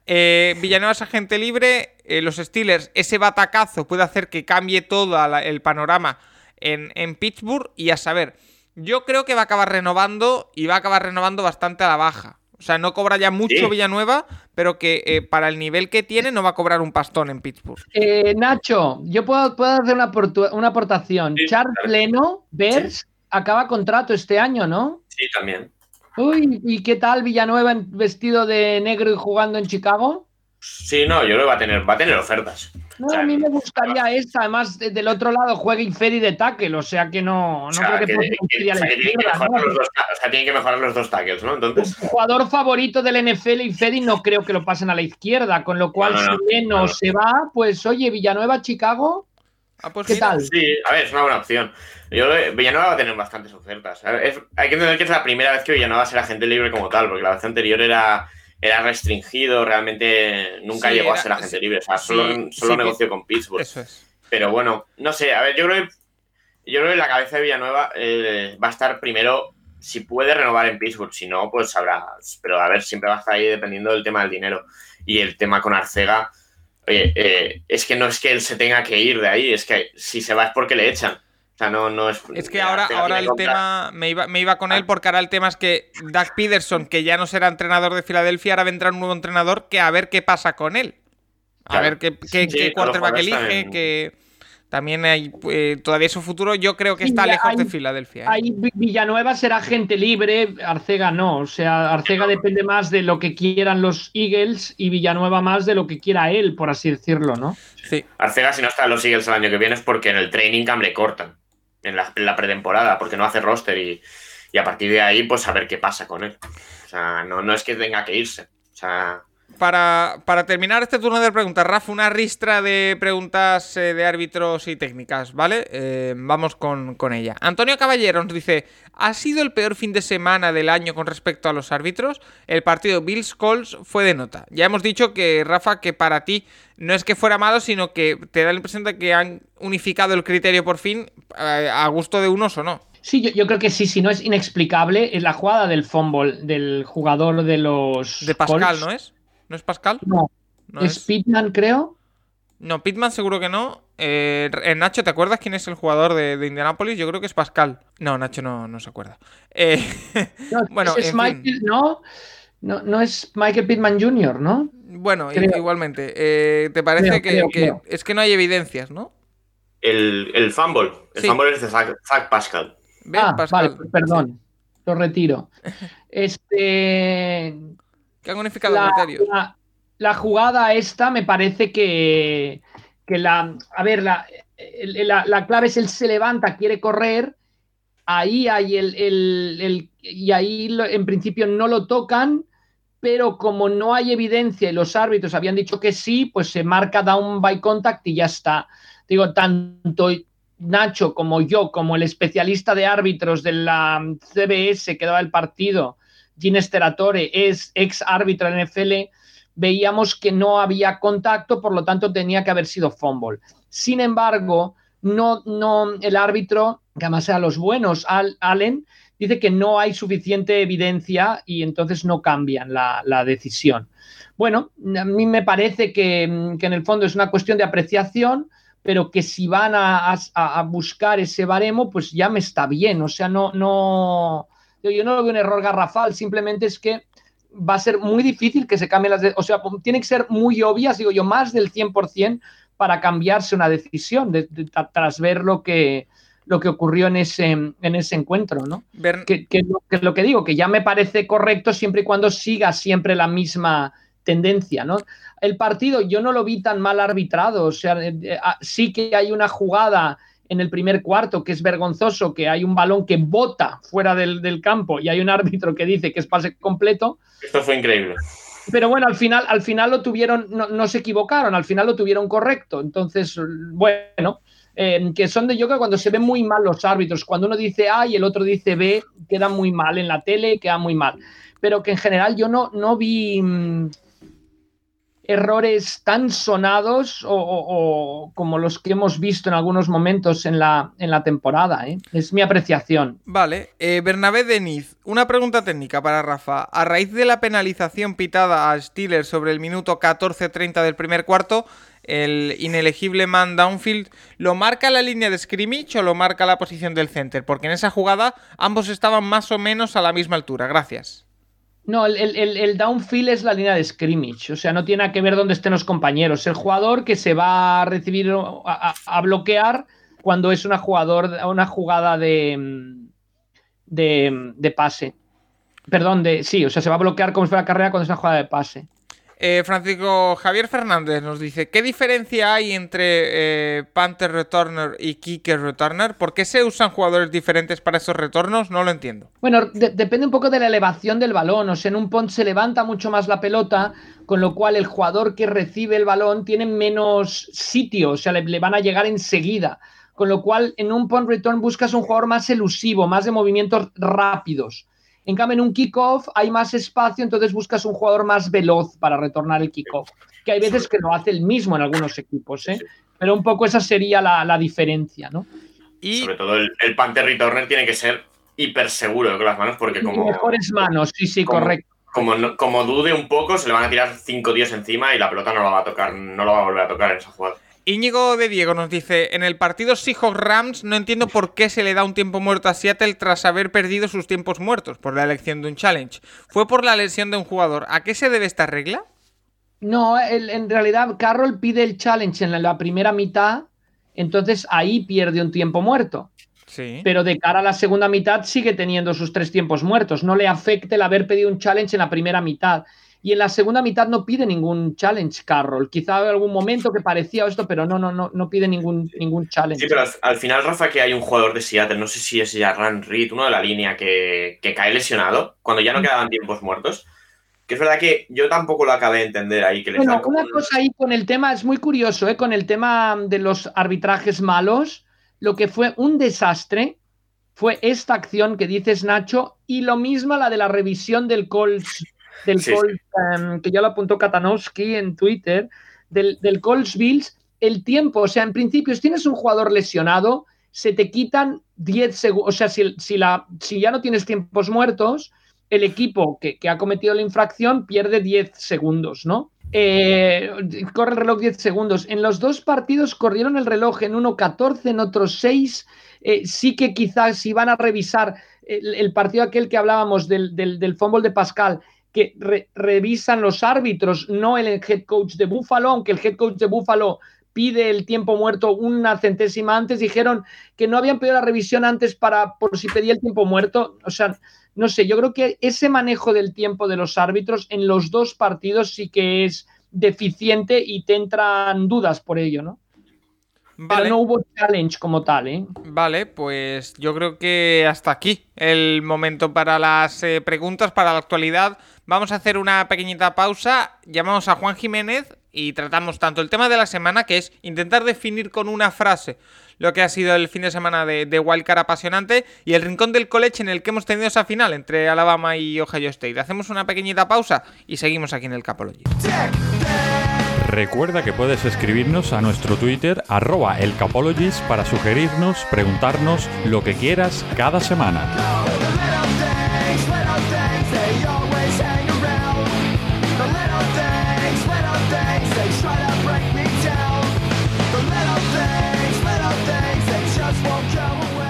Eh, Villanueva es agente libre, los Steelers, ese batacazo puede hacer que cambie todo el panorama en, en Pittsburgh y a saber, yo creo que va a acabar renovando y va a acabar renovando bastante a la baja. O sea, no cobra ya mucho Sí. Villanueva, pero que eh, para el nivel que tiene no va a cobrar un pastón en Pittsburgh. Eh, Nacho, yo puedo, puedo hacer una, una aportación. Sí, Charles claro. Leno, Bears, acaba contrato este año, ¿no? Sí, también. Uy, ¿y qué tal Villanueva en- vestido de negro y jugando en Chicago? Sí, no, yo creo que va a tener, va a tener ofertas. No, O sea, a mí me gustaría esta. Además, de- del otro lado juega Inferi de tackle, o sea que no, no O sea, creo que, Inferi o sea, que tienen que mejorar ¿no? los dos ta- o sea, tienen que mejorar los dos tackles, ¿no? Entonces, Su jugador favorito del NFL y Fedi no creo que lo pasen a la izquierda, con lo cual No, no, no. si No, no. se va, pues oye, Villanueva, Chicago, Ah, pues ¿qué mira, tal? sí, a ver, es una buena opción. Yo Villanueva va a tener bastantes ofertas. Es- hay que entender que es la primera vez que Villanueva será agente libre como tal, porque la vez anterior era, era restringido, realmente nunca Sí, llegó era- a ser agente libre. O sea, sí, solo, sí solo negoció con Pittsburgh. Eso es. Pero bueno, no sé, a ver, yo creo que, yo creo que la cabeza de Villanueva eh, va a estar primero, si puede renovar en Pittsburgh, si no, pues habrá, pero a ver, siempre va a estar ahí dependiendo del tema del dinero. Y el tema con Arcega, oye, eh, es que no es que él se tenga que ir de ahí, es que si se va es porque le echan. O sea, no, no es... Es que ahora, ahora el tema, me iba, me iba con él porque ahora el tema es que Doug Peterson, que ya no será entrenador de Filadelfia, ahora vendrá un nuevo entrenador que a ver qué pasa con él. A Claro. ver qué, qué, Sí, qué quarterback elige, también. que también hay eh, todavía su futuro, yo creo que está lejos de Filadelfia. ¿eh? Ahí Villanueva será gente libre, Arcega no. O sea, Arcega depende más de lo que quieran los Eagles y Villanueva más de lo que quiera él, por así decirlo, ¿no? Sí. Arcega, si no está en los Eagles el año que viene, es porque en el training camp le cortan. En la, pretemporada, porque no hace roster y, a partir de ahí, pues a ver qué pasa con él. O sea, no, no es que tenga que irse. O sea, para, terminar este turno de preguntas, Rafa, una ristra de preguntas eh, de árbitros y técnicas, ¿vale? Eh, vamos con, ella. Antonio Caballero nos dice: ¿Ha sido el peor fin de semana del año con respecto a los árbitros? El partido Bills Colts fue de nota. Ya hemos dicho que, Rafa, que para ti no es que fuera malo, sino que te da la impresión de que han unificado el criterio por fin eh, a gusto de unos o no. Sí, yo, creo que sí, si no es inexplicable, es la jugada del fumble del jugador de los. De Pascal, ¿no es? ¿No es Pascal? No. ¿Es, Pitman, creo? No, Pitman seguro que no. Eh, Nacho, ¿te acuerdas quién es el jugador de, de, Indianapolis? Yo creo que es Pascal. No, Nacho no, no se acuerda. Eh, bueno, es Michael, ¿no? ¿no? es Michael Pittman Jr., ¿no? Bueno, igualmente. Eh, ¿Te parece que, es que no hay evidencias, ¿no? El, el fumble. El fumble es de Zach, Pascal. Ah, vale, perdón. Lo retiro. Este han unificado la, La, jugada esta me parece que, la. A ver, la, la, clave es el se levanta, quiere correr. Ahí hay el, y ahí en principio no lo tocan, pero como no hay evidencia y los árbitros habían dicho que sí, pues se marca down by contact y ya está. Digo, tanto Nacho como yo, como el especialista de árbitros de la CBS que daba el partido, Gin Steratore es ex árbitro en NFL, veíamos que no había contacto, por lo tanto tenía que haber sido fumble. Sin embargo, no, no, el árbitro, que además sea los buenos, Al, Allen, dice que no hay suficiente evidencia y entonces no cambian la, decisión. Bueno, a mí me parece que, en el fondo es una cuestión de apreciación, pero que si van a, a, buscar ese baremo, pues ya me está bien. O sea, no, no, yo no lo veo un error garrafal, simplemente es que va a ser muy difícil que se cambien las... o sea, tiene que ser muy obvias, digo yo, más del 100% para cambiarse una decisión tras ver lo que, lo que ocurrió en ese, en ese encuentro, ¿no? Que, que, lo que digo, que ya me parece correcto siempre y cuando siga siempre la misma tendencia, ¿no? El partido yo no lo vi tan mal arbitrado, o sea, eh, eh, ah, sí que hay una jugada en el primer cuarto, que es vergonzoso, que hay un balón que bota fuera del, campo y hay un árbitro que dice que es pase completo. Esto fue increíble. Pero bueno, al final, al final lo tuvieron, no, se equivocaron, al final lo tuvieron correcto. Entonces, bueno, eh, que son de yo que cuando se ven muy mal los árbitros, cuando uno dice A y el otro dice B, queda muy mal en la tele, queda muy mal. Pero que en general yo no, no vi. Mm, errores tan sonados o, como los que hemos visto en algunos momentos en la, en la temporada. ¿eh? Es mi apreciación. Vale, eh, Bernabé Deniz, una pregunta técnica para Rafa. A raíz de la penalización pitada a Steelers sobre el minuto 14-30 del primer cuarto, el inelegible man downfield, ¿lo marca la línea de scrimmage o lo marca la posición del center? Porque en esa jugada ambos estaban más o menos a la misma altura. Gracias. No, el, downfield es la línea de scrimmage, o sea, no tiene que ver dónde estén los compañeros. El jugador que se va a recibir, a, bloquear cuando es una, jugador, una jugada de, de, de, pase. Perdón, de, sí, o sea, se va a bloquear como si fuera carrera cuando es una jugada de pase. Eh, Francisco Javier Fernández nos dice, ¿qué diferencia hay entre eh, Panther Returner y Kicker Returner? ¿Por qué se usan jugadores diferentes para esos retornos? No lo entiendo. Bueno, depende un poco de la elevación del balón. O sea, en un punt se levanta mucho más la pelota, con lo cual el jugador que recibe el balón tiene menos sitio, o sea, le, van a llegar enseguida. Con lo cual, en un punt return buscas un jugador más elusivo, más de movimientos rápidos. En cambio, en un kickoff hay más espacio, entonces buscas un jugador más veloz para retornar el kickoff. Que hay veces que lo hace el mismo en algunos equipos, ¿eh? Pero un poco esa sería la, diferencia, ¿no? Y sobre todo el, el Panther Returner tiene que ser hiper seguro con las manos, porque como. Mejores manos, sí, sí, correcto. Como, como dude un poco, se le van a tirar cinco días encima y la pelota no la va a tocar, no lo va a volver a tocar en esa jugada. Íñigo de Diego nos dice, en el partido Seahawks-Rams no entiendo por qué se le da un tiempo muerto a Seattle tras haber perdido sus tiempos muertos por la elección de un challenge. ¿Fue por la lesión de un jugador? ¿A qué se debe esta regla? No, en realidad Carroll pide el challenge en la primera mitad Entonces ahí pierde un tiempo muerto. Sí. Pero de cara a la segunda mitad sigue teniendo sus tres tiempos muertos. No le afecte el haber pedido un challenge en la primera mitad. Y en la segunda mitad no pide ningún challenge, Carroll. Quizá en algún momento que parecía esto, pero no, no, no, no pide ningún, ningún challenge. Sí, pero al, final, Rafa, que hay un jugador de Seattle, no sé si es ya Run Reed, uno de la línea, que, que cae lesionado cuando ya no quedaban tiempos muertos. Que es verdad que yo tampoco lo acabé de entender ahí. Que bueno, una cosa ahí con el tema, es muy curioso, ¿eh? con el tema de los arbitrajes malos, lo que fue un desastre fue esta acción que dices, Nacho, y lo mismo la de la revisión del Colts, del em, que ya lo apuntó Katanowski en Twitter, del, del Colts Bills, el tiempo, o sea, en principio, si tienes un jugador lesionado, se te quitan 10 segundos, o sea, si, si, la, si ya no tienes tiempos muertos, el equipo que, ha cometido la infracción pierde 10 segundos, ¿no? Eh, corre el reloj 10 segundos. En los dos partidos corrieron el reloj en uno 14, en otros 6. Eh, sí que quizás si van a revisar el, partido aquel que hablábamos del, del, fútbol de Pascal, que revisan los árbitros, no el head coach de Buffalo, aunque el head coach de Buffalo pide el tiempo muerto una centésima antes, dijeron que no habían pedido la revisión antes para por si pedía el tiempo muerto. O sea, no sé, yo creo que ese manejo del tiempo de los árbitros en los dos partidos sí que es deficiente y te entran dudas por ello, ¿no? Vale. Pero no hubo challenge como tal, ¿eh? Vale, pues yo creo que hasta aquí el momento para las eh, preguntas, para la actualidad. Vamos a hacer una pequeñita pausa. Llamamos a Juan Jiménez y tratamos tanto el tema de la semana, que es intentar definir con una frase lo que ha sido el fin de semana de, de Wildcard apasionante y el rincón del college en el que hemos tenido esa final entre Alabama y Ohio State. Hacemos una pequeñita pausa y seguimos aquí en el Capology. Recuerda que puedes escribirnos a nuestro Twitter arroba elcapologist para sugerirnos, preguntarnos lo que quieras cada semana.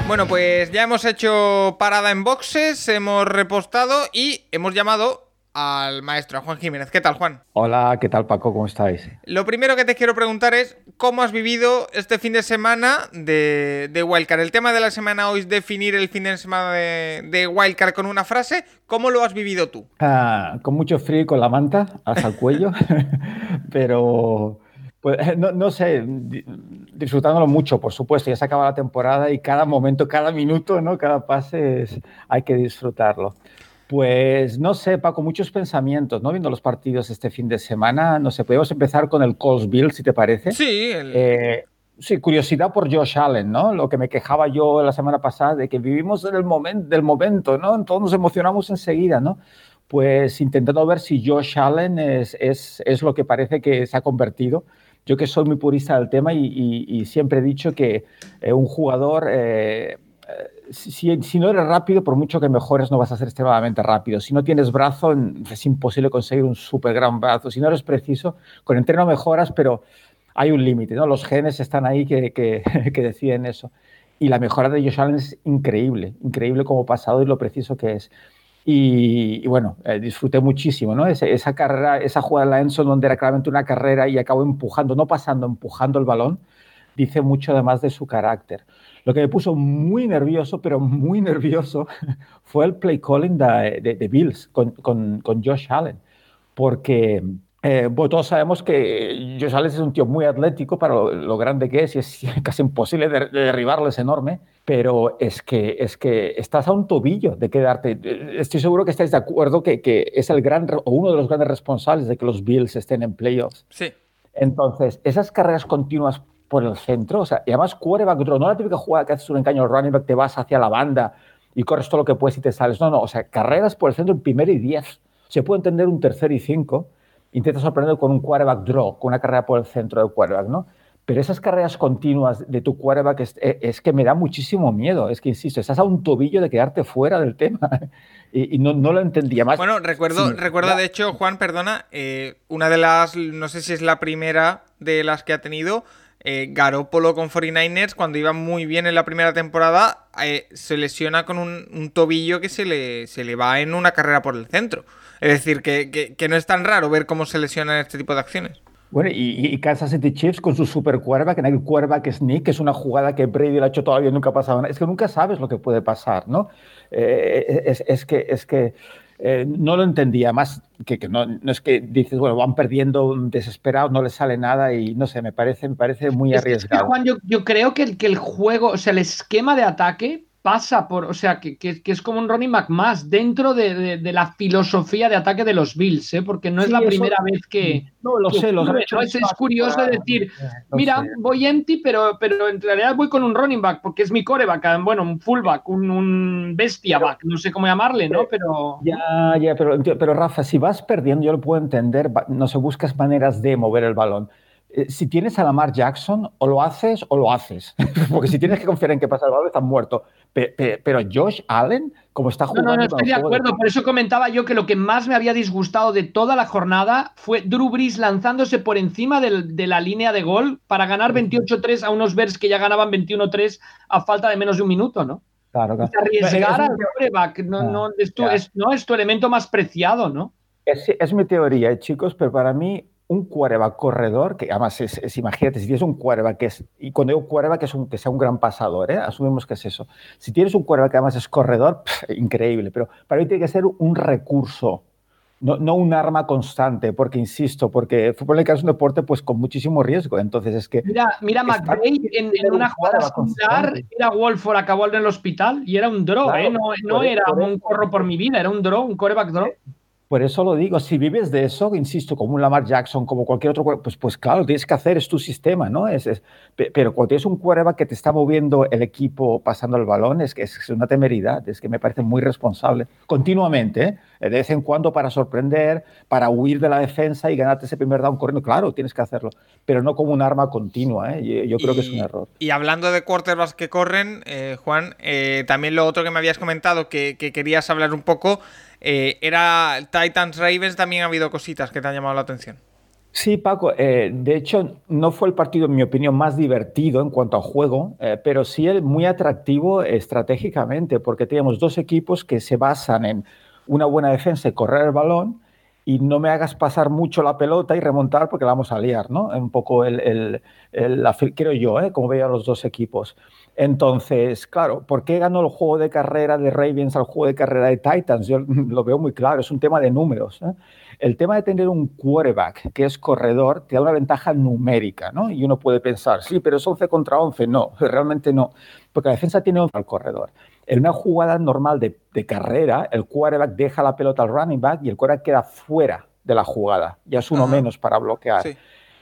Bueno, pues ya hemos hecho parada en boxes, hemos repostado y hemos llamado al maestro, a Juan Jiménez. ¿Qué tal, Juan? Hola, ¿qué tal, Paco? ¿Cómo estáis? Lo primero que te quiero preguntar es cómo has vivido este fin de semana de, de Wildcard. El tema de la semana hoy es definir el fin de semana de, Wildcard con una frase. ¿Cómo lo has vivido tú? Ah, con mucho frío y con la manta hasta el cuello, pero pues no, sé, disfrutándolo mucho, por supuesto. Ya se acaba la temporada y cada momento, cada minuto, ¿no? cada pase hay que disfrutarlo. Pues no sé, Paco, muchos pensamientos, ¿no? Viendo los partidos este fin de semana, no sé, podemos empezar con el Colts Bill, si te parece. Sí. Eh, sí, curiosidad por Josh Allen, ¿no? Lo que me quejaba yo la semana pasada de que vivimos en el momento, del momento, ¿no? Todos nos emocionamos enseguida, ¿no? Pues intentando ver si Josh Allen es, es, es lo que parece que se ha convertido yo que soy muy purista del tema y, siempre he dicho que eh, un jugador, eh, si, no eres rápido, por mucho que mejores, no vas a ser extremadamente rápido. Si no tienes brazo, es imposible conseguir un súper gran brazo. Si no eres preciso, con entreno mejoras, pero hay un límite, ¿no? Los genes están ahí que, que, que deciden eso. Y la mejora de Josh Allen es increíble, increíble como pasado y lo preciso que es. Y, bueno, eh, disfruté muchísimo, ¿no? esa carrera, esa jugada en la Enzo donde era claramente una carrera y acabó empujando, no pasando, empujando el balón, dice mucho además de su carácter. Lo que me puso muy nervioso, pero muy nervioso, fue el play calling de, de, Bills con, con, con, Josh Allen, porque eh, todos sabemos que Josh Allen es un tío muy atlético para lo, grande que es y es casi imposible de derribarlo, es enorme pero es que, es que estás a un tobillo de quedarte. Estoy seguro que estáis de acuerdo que, que es el gran, o uno de los grandes responsables de que los Bills estén en playoffs. Sí. Entonces, esas carreras continuas por el centro, o sea, y además quarterback draw, no la típica jugada que haces un engaño al running back, te vas hacia la banda y corres todo lo que puedes y te sales. No, no, o sea, carreras por el centro en primero y diez. Se puede entender un tercer y cinco. Intentas sorprender con un quarterback draw, con una carrera por el centro del quarterback, ¿no? Pero esas carreras continuas de tu quarterback es, eh, es, que me da muchísimo miedo. Es que, insisto, estás a un tobillo de quedarte fuera del tema. y, no, no, lo entendía más. Bueno, recuerdo, recuerda, de hecho, Juan, perdona, eh, una de las, no sé si es la primera de las que ha tenido, eh, Garópolo con 49ers, cuando iba muy bien en la primera temporada, eh, se lesiona con un, tobillo que se le, se le va en una carrera por el centro. Es decir, que, que, no es tan raro ver cómo se lesionan este tipo de acciones. Bueno, y, Kansas City Chiefs con su super que en el que sneak, que es una jugada que Brady lo ha hecho todavía nunca ha pasado nada. Es que nunca sabes lo que puede pasar, ¿no? Eh, es, que, es que eh, no lo entendía, más que, no, no, es que dices, bueno, van perdiendo desesperados, no les sale nada y no sé, me parece, me parece muy arriesgado. Juan, yo, yo, creo que el, que el juego, o sea, el esquema de ataque pasa por, o sea, que, es como un Ronnie McMass dentro de, la filosofía de ataque de los Bills, ¿eh? porque no es la primera vez que... No, lo sé, lo sé. Es, curioso decir, mira, voy empty, pero, pero en realidad voy con un running back, porque es mi coreback, bueno, un fullback, un, un bestia back, no sé cómo llamarle, ¿no? Pero... Ya, ya, pero, pero Rafa, si vas perdiendo, yo lo puedo entender, no se buscas maneras de mover el balón. Eh, si tienes a Lamar Jackson, o lo haces o lo haces. Porque si tienes que confiar en que pasa el balón, estás muerto. Pero, Josh Allen, como está jugando. No, no, estoy de acuerdo. Por eso comentaba yo que lo que más me había disgustado de toda la jornada fue Drew Brees lanzándose por encima de la línea de gol para ganar 28-3 a unos Bears que ya ganaban 21-3 a falta de menos de un minuto, ¿no? Claro, claro. Arriesgar al coreback no, no, es tu, es, no es tu elemento más preciado, ¿no? Es, es mi teoría, eh, chicos, pero para mí un quarterback corredor, que además es, imagínate, si tienes un quarterback que es, y cuando digo quarterback que, es un, que sea un gran pasador, ¿eh? asumimos que es eso. Si tienes un quarterback que además es corredor, increíble, pero para mí tiene que ser un recurso, no, no, un arma constante, porque insisto, porque el fútbol es un deporte pues con muchísimo riesgo, entonces es que... Mira, mira McVeigh en, en, una jugada similar, era Wolford, acabó en el hospital y era un draw, ¿eh? no, no era un corro por mi vida, era un draw, un quarterback draw. Por eso lo digo, si vives de eso, insisto, como un Lamar Jackson, como cualquier otro, pues, pues claro, tienes que hacer, es tu sistema, ¿no? Es, pero cuando tienes un quarterback que te está moviendo el equipo pasando el balón, es que es una temeridad, es que me parece muy responsable, continuamente, ¿eh? de vez en cuando para sorprender, para huir de la defensa y ganarte ese primer down corriendo, claro, tienes que hacerlo, pero no como un arma continua, ¿eh? yo, creo que es un error. Y hablando de quarterbacks que corren, eh, Juan, eh, también lo otro que me habías comentado, que, que querías hablar un poco, eh, era Titans Ravens, también ha habido cositas que te han llamado la atención. Sí, Paco, eh, de hecho no fue el partido, en mi opinión, más divertido en cuanto a juego, eh, pero sí muy atractivo estratégicamente, porque teníamos dos equipos que se basan en una buena defensa y correr el balón, y no me hagas pasar mucho la pelota y remontar porque la vamos a liar, ¿no? Un poco el, el, el creo yo, ¿eh? como veía los dos equipos. Entonces, claro, ¿por qué ganó el juego de carrera de Ravens al juego de carrera de Titans? Yo lo veo muy claro, es un tema de números. ¿eh? El tema de tener un quarterback que es corredor te da una ventaja numérica, ¿no? Y uno puede pensar, sí, pero es 11 contra 11. No, realmente no, porque la defensa tiene 11 al corredor. En una jugada normal de, carrera, el quarterback deja la pelota al running back y el quarterback queda fuera de la jugada. Ya es uno menos para bloquear. Sí.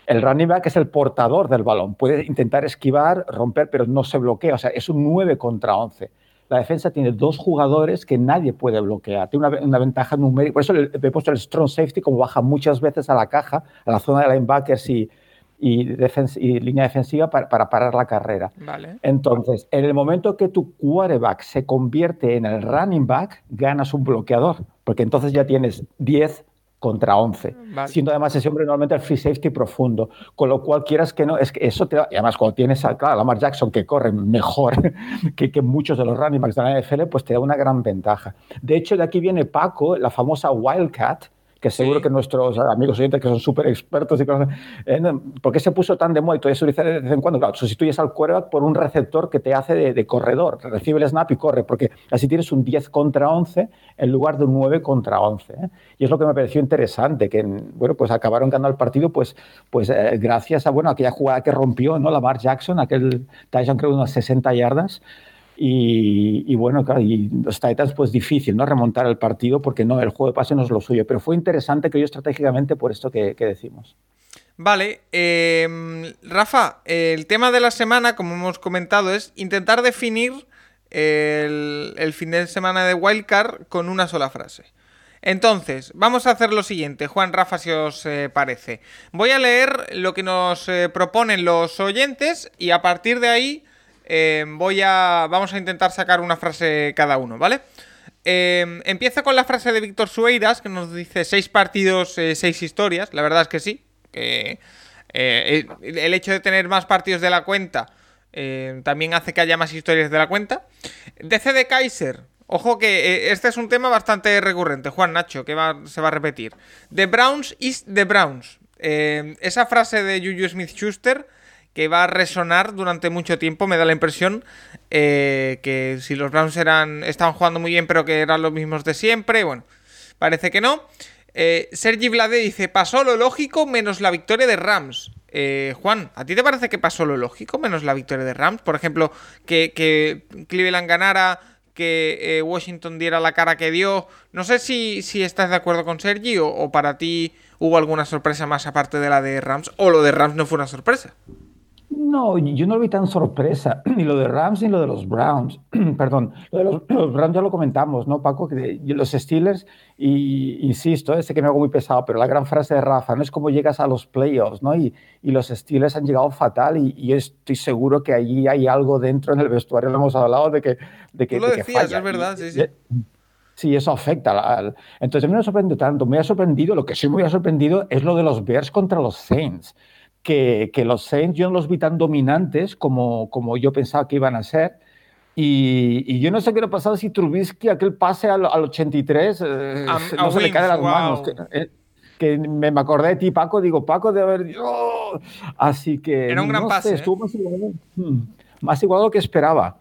El running back es el portador del balón. Puede intentar esquivar, romper, pero no se bloquea. O sea, es un 9 contra 11. La defensa tiene dos jugadores que nadie puede bloquear. Tiene una, ventaja numérica. Por eso le, he puesto el strong safety, como baja muchas veces a la caja, a la zona de linebackers y, y, y línea defensiva para, para, parar la carrera. Vale. Entonces, en el momento que tu quarterback se convierte en el running back, ganas un bloqueador, porque entonces ya tienes 10 contra 11, siendo además ese hombre normalmente el free safety profundo, con lo cual quieras que no, es que eso te da, y además cuando tienes a, claro, Lamar Jackson que corre mejor que, que, muchos de los running backs de la NFL, pues te da una gran ventaja. De hecho, de aquí viene Paco, la famosa Wildcat, que seguro que nuestros amigos oyentes que son súper expertos y cosas, ¿por qué se puso tan de moda y todavía se utiliza de vez en cuando? Claro, sustituyes al quarterback por un receptor que te hace de, corredor, recibe el snap y corre, porque así tienes un 10 contra 11 en lugar de un 9 contra 11. ¿eh? Y es lo que me pareció interesante, que bueno, pues acabaron ganando el partido pues, pues eh, gracias a bueno, aquella jugada que rompió ¿no? Lamar Jackson, aquel touchdown creo de unas 60 yardas. Y, bueno, claro, y los Titans, pues difícil, ¿no? Remontar el partido porque no, el juego de pase no es lo suyo, pero fue interesante que yo estratégicamente por esto que, decimos. Vale, em, Rafa, el tema de la semana, como hemos comentado, es intentar definir el, fin de semana de Wildcard con una sola frase. Entonces, vamos a hacer lo siguiente, Juan Rafa, si os eh, parece. Voy a leer lo que nos eh, proponen los oyentes y a partir de ahí Em, voy a. Vamos a intentar sacar una frase cada uno, ¿vale? Eh, empieza con la frase de Víctor Sueiras, que nos dice seis partidos, eh, seis historias. La verdad es que sí. Eh, el hecho de tener más partidos de la cuenta también hace que haya más historias de la cuenta. DC de Kaiser. Ojo que este es un tema bastante recurrente, Juan Nacho, que se va a repetir. The Browns is the Browns. Eh, esa frase de Juju Smith-Schuster que va a resonar durante mucho tiempo, me da la impresión eh, que si los Browns eran, estaban jugando muy bien pero que eran los mismos de siempre, bueno, parece que no. Eh, Sergi Vlade dice, pasó lo lógico menos la victoria de Rams. Eh, Juan, ¿a ti te parece que pasó lo lógico menos la victoria de Rams? Por ejemplo, que, que Cleveland ganara, que Washington diera la cara que dio. No sé si, si estás de acuerdo con Sergi o, o para ti hubo alguna sorpresa más aparte de la de Rams o lo de Rams no fue una sorpresa. No, yo no lo vi tan sorpresa, ni lo de Rams ni lo de los Browns. Perdón, lo de los, Browns ya lo comentamos, ¿no, Paco? Que los Steelers, y insisto, este que me hago muy pesado, pero la gran frase de Rafa, no es como llegas a los playoffs, ¿no? Y, y los Steelers han llegado fatal y, estoy seguro que allí hay algo dentro en el vestuario, lo hemos hablado de que... De que Tú lo decías, es verdad, sí, sí. Sí, eso afecta. Al... Entonces, a mí no me sorprende tanto. Me ha sorprendido, lo que sí me ha sorprendido es lo de los Bears contra los Saints que, los Saints yo no los vi tan dominantes como, como yo pensaba que iban a ser. Y, yo no sé qué le pasado si Trubisky, aquel pase al, 83, eh, no se le cae de las manos. Que, eh, me, acordé de ti, Paco, digo, Paco de haber... ¡oh! Así que... Era un gran pase. ¿eh? estuvo más igual, hmm, más igual de lo que esperaba.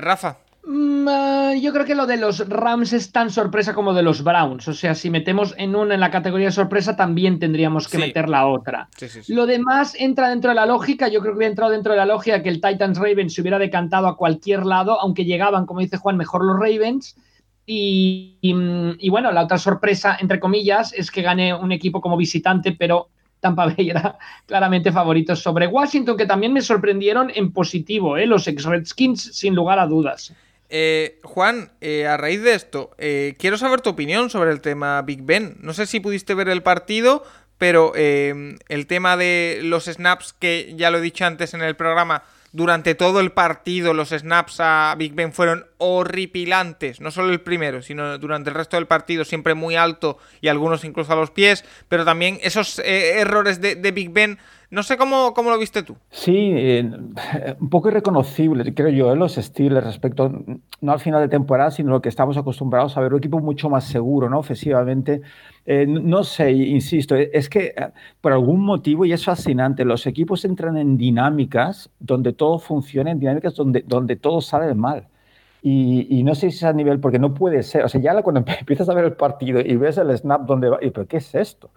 Rafa. Mm, ah, yo creo que lo de los Rams es tan sorpresa como de los Browns. O sea, si metemos en una en la categoría de sorpresa, también tendríamos que meter la otra. lo demás entra dentro de la lógica. Yo creo que hubiera entrado dentro de la lógica que el Titans Ravens se hubiera decantado a cualquier lado, aunque llegaban, como dice Juan, mejor los Ravens. Y, y, bueno, la otra sorpresa, entre comillas, es que gane un equipo como visitante, pero Tampa Bay era claramente favorito sobre Washington, que también me sorprendieron en positivo, ¿eh? los ex-Redskins, sin lugar a dudas. Eh, Juan, eh, a raíz de esto, eh, quiero saber tu opinión sobre el tema Big Ben. No sé si pudiste ver el partido, pero el tema de los snaps, que ya lo he dicho antes en el programa, durante todo el partido los snaps a Big Ben fueron horripilantes, no solo el primero, sino durante el resto del partido siempre muy alto y algunos incluso a los pies, pero también esos errores de, Big Ben no sé cómo, cómo lo viste tú. Sí, un poco irreconocible, creo yo, en ¿eh? los estilos respecto, no al final de temporada, sino lo que estamos acostumbrados a ver, un equipo mucho más seguro, ¿no? Ofensivamente. Eh, no sé, insisto, es que eh, por algún motivo, y es fascinante, los equipos entran en dinámicas donde todo funciona, en dinámicas donde, donde todo sale mal. Y, no sé si es a nivel, porque no puede ser, o sea, ya cuando empiezas a ver el partido y ves el snap donde va, y, pero ¿qué es esto?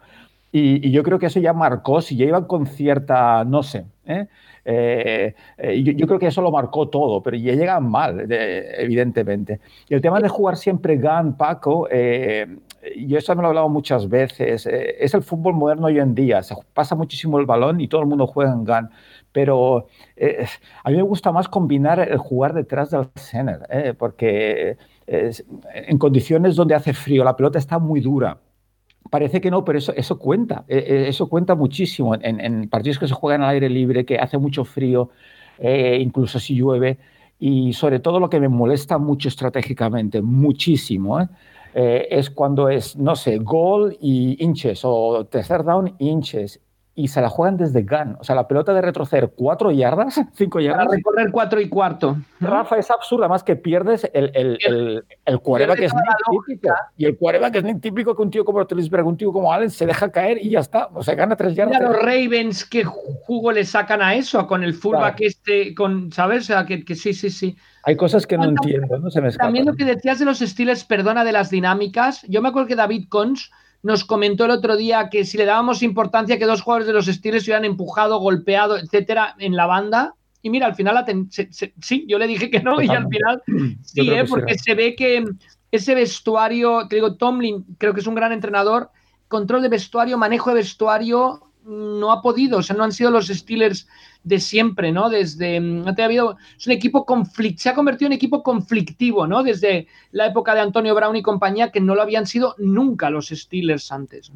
Y, yo creo que eso ya marcó, si ya iban con cierta, no sé, ¿eh? Eh, eh, yo, creo que eso lo marcó todo, pero ya llegan mal, evidentemente. Y el tema de jugar siempre GAN, Paco, y eso me lo he hablado muchas veces, es el fútbol moderno hoy en día, se pasa muchísimo el balón y todo el mundo juega en GAN, pero a mí me gusta más combinar el jugar detrás del center, porque en condiciones donde hace frío, la pelota está muy dura Parece que no, pero eso, eso cuenta. E, e, eso cuenta muchísimo en, partidos que se juegan al aire libre, que hace mucho frío, eh, incluso si llueve. Y sobre todo lo que me molesta mucho estratégicamente, muchísimo, ¿eh? Eh, es cuando es, no sé, gol y inches o tercer down inches y se la juegan desde GAN. O sea, la pelota de retroceder cuatro yardas, cinco yardas. Para recorrer cuatro y cuarto. Rafa, es absurda, más que pierdes el, el, el, el que es típico. Y el que es muy típico que un tío como Rotelisberg, un tío como Allen, se deja caer y ya está. O sea, gana tres yardas. Mira los Ravens, ¿qué jugo le sacan a eso? Con el fullback este, con, ¿sabes? O sea, que, que sí, sí, sí. Hay cosas que no entiendo, ¿no? Se me También lo que decías de los estilos, perdona, de las dinámicas. Yo me acuerdo que David Cons nos comentó el otro día que si le dábamos importancia que dos jugadores de los estilos se hubieran empujado, golpeado, etcétera, en la banda. Y mira, al final, sí, yo le dije que no, y al final sí, ¿eh? porque se ve que ese vestuario, te digo, Tomlin creo que es un gran entrenador, control de vestuario, manejo de vestuario, no ha podido, o sea, no han sido los Steelers de siempre, ¿no? Desde, mm, ha habido, es un equipo conflict, se ha convertido en equipo conflictivo, ¿no? Desde la época de Antonio Brown y compañía, que no lo habían sido nunca los Steelers antes,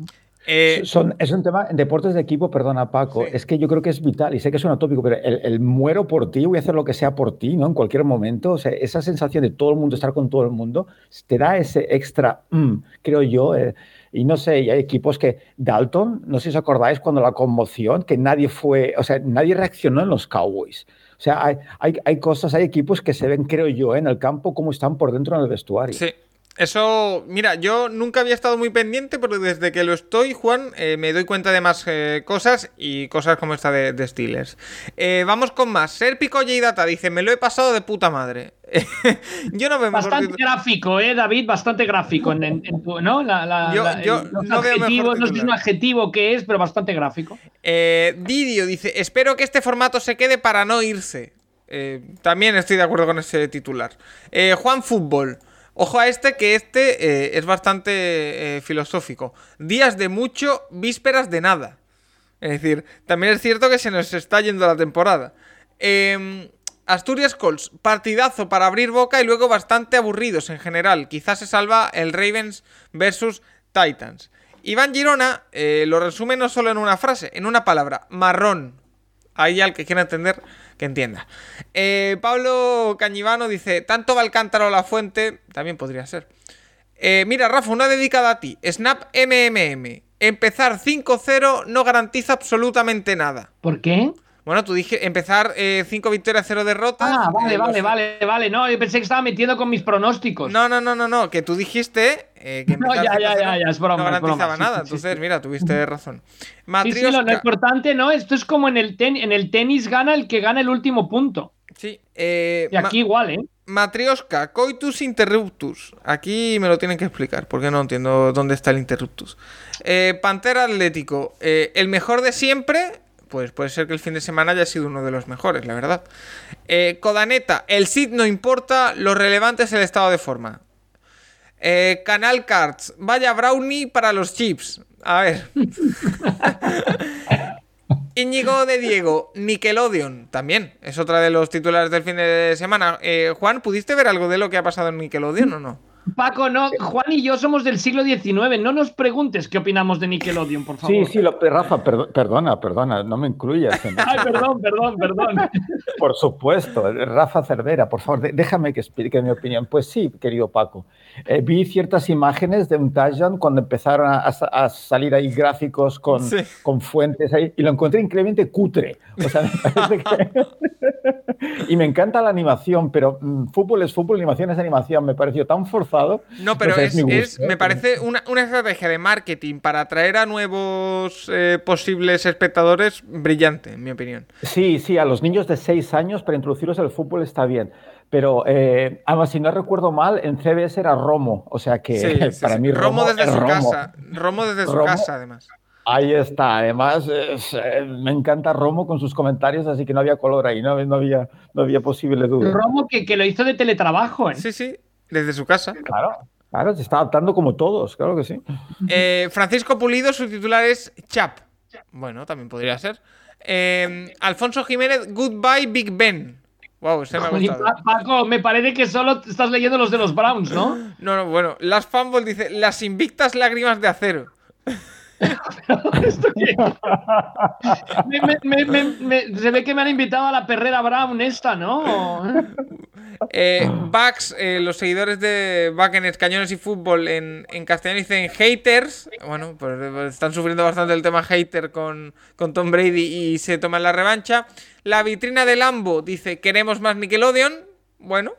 eh, Son, es un tema en deportes de equipo, perdona Paco, es que yo creo que es vital y sé que es un tópico, pero el, muero por ti, voy a hacer lo que sea por ti, ¿no? En cualquier momento, o sea, esa sensación de todo el mundo estar con todo el mundo, te da ese extra, mm, creo yo, eh, y no sé, hay equipos que Dalton, no sé si os acordáis cuando la conmoción, que nadie fue, o sea, nadie reaccionó en los Cowboys. O sea, hay, hay, hay cosas, hay equipos que se ven, creo yo, en el campo como están por dentro en el vestuario. Sí, Eso, mira, yo nunca había estado muy pendiente, pero desde que lo estoy, Juan, eh, me doy cuenta de más eh, cosas y cosas como esta de, Steelers. Eh, vamos con más. Serpico y Data dice: Me lo he pasado de puta madre. yo no veo Bastante gráfico, ¿eh, David? Bastante gráfico. En, ¿no? yo, no veo No sé un adjetivo que es, pero bastante gráfico. Didio dice: Espero que este formato se quede para no irse. también estoy de acuerdo con ese titular. Juan Fútbol. Ojo a este, que este eh, es bastante eh, filosófico. Días de mucho, vísperas de nada. Es decir, también es cierto que se nos está yendo la temporada. Em, Asturias Colts, partidazo para abrir boca y luego bastante aburridos en general. Quizás se salva el Ravens versus Titans. Iván Girona eh, lo resume no solo en una frase, en una palabra, marrón. Ahí al que quiera entender que entienda. Eh, Pablo Cañivano dice, tanto va el cántaro a la fuente, también podría ser. Eh, mira, Rafa, una dedicada a ti. Snap MMM. Empezar 5-0 no garantiza absolutamente nada. ¿Por qué? Bueno, tú dije empezar 5 eh, victorias, 0 derrotas. Ah, vale, vale, vale, vale. No, yo pensé que estaba metiendo con mis pronósticos. No, no, no, no, no. Que tú dijiste eh, que no, ya, ya, ya, ya, es broma, no garantizaba nada. Entonces, mira, tuviste razón. Sí, sí, lo, importante, ¿no? Esto es como en el, en el tenis gana el que gana el último punto. Sí. Eh, y aquí igual, ¿eh? Matrioska, coitus interruptus. Aquí me lo tienen que explicar, porque no entiendo dónde está el interruptus. Eh, Pantera Atlético, el mejor de siempre pues puede ser que el fin de semana haya sido uno de los mejores, la verdad. Eh, Codaneta, el SID no importa, lo relevante es el estado de forma. Eh, Canal Cards, vaya brownie para los chips. A ver. Íñigo de Diego, Nickelodeon, también, es otra de los titulares del fin de semana. Eh, Juan, ¿pudiste ver algo de lo que ha pasado en Nickelodeon o no? Paco, no, Juan y yo somos del siglo XIX. No nos preguntes qué opinamos de Nickelodeon, por favor. Sí, sí, Rafa, perdona, perdona, no me incluyas. Ay, perdón, perdón, perdón. Por supuesto, Rafa Cervera, por favor, déjame que explique mi opinión. Pues sí, querido Paco. Eh, vi ciertas imágenes de un touchdown cuando empezaron a, salir ahí gráficos con, con fuentes ahí y lo encontré increíblemente cutre. O sea, me parece que... y me encanta la animación, pero mm, fútbol es fútbol, animación es animación. Me pareció tan forzado. No, pero es, me parece una, estrategia de marketing para atraer a nuevos eh, posibles espectadores brillante, en mi opinión. Sí, sí, a los niños de 6 años para introducirlos al fútbol está bien. Pero eh, además, si no recuerdo mal, en CBS era Romo. O sea que para mí Romo, desde su casa. Romo desde su casa, además. Ahí está. Además, eh, me encanta Romo con sus comentarios, así que no había color ahí, no, no, había, no había posible duda. Romo que, que lo hizo de teletrabajo. ¿eh? Sí, sí, desde su casa. Claro. Claro, se está adaptando como todos, claro que sí. Eh, Francisco Pulido, su titular es Chap. Bueno, también podría ser. Alfonso Jiménez, Goodbye Big Ben. Wow, se me ha gustado. Paco, me parece que solo estás leyendo los de los Browns, ¿no? No, no, bueno. Las Fanball dice, las invictas lágrimas de acero. se ve que me han invitado a la perrera Brown esta, ¿no? Eh, Bugs, eh, los seguidores de Buccaneers, Cañones y Fútbol en, castellano dicen haters. Bueno, pues, pues, están sufriendo bastante el tema hater con, con Tom Brady y se toman la revancha. La vitrina de Lambo dice queremos más Nickelodeon. Bueno.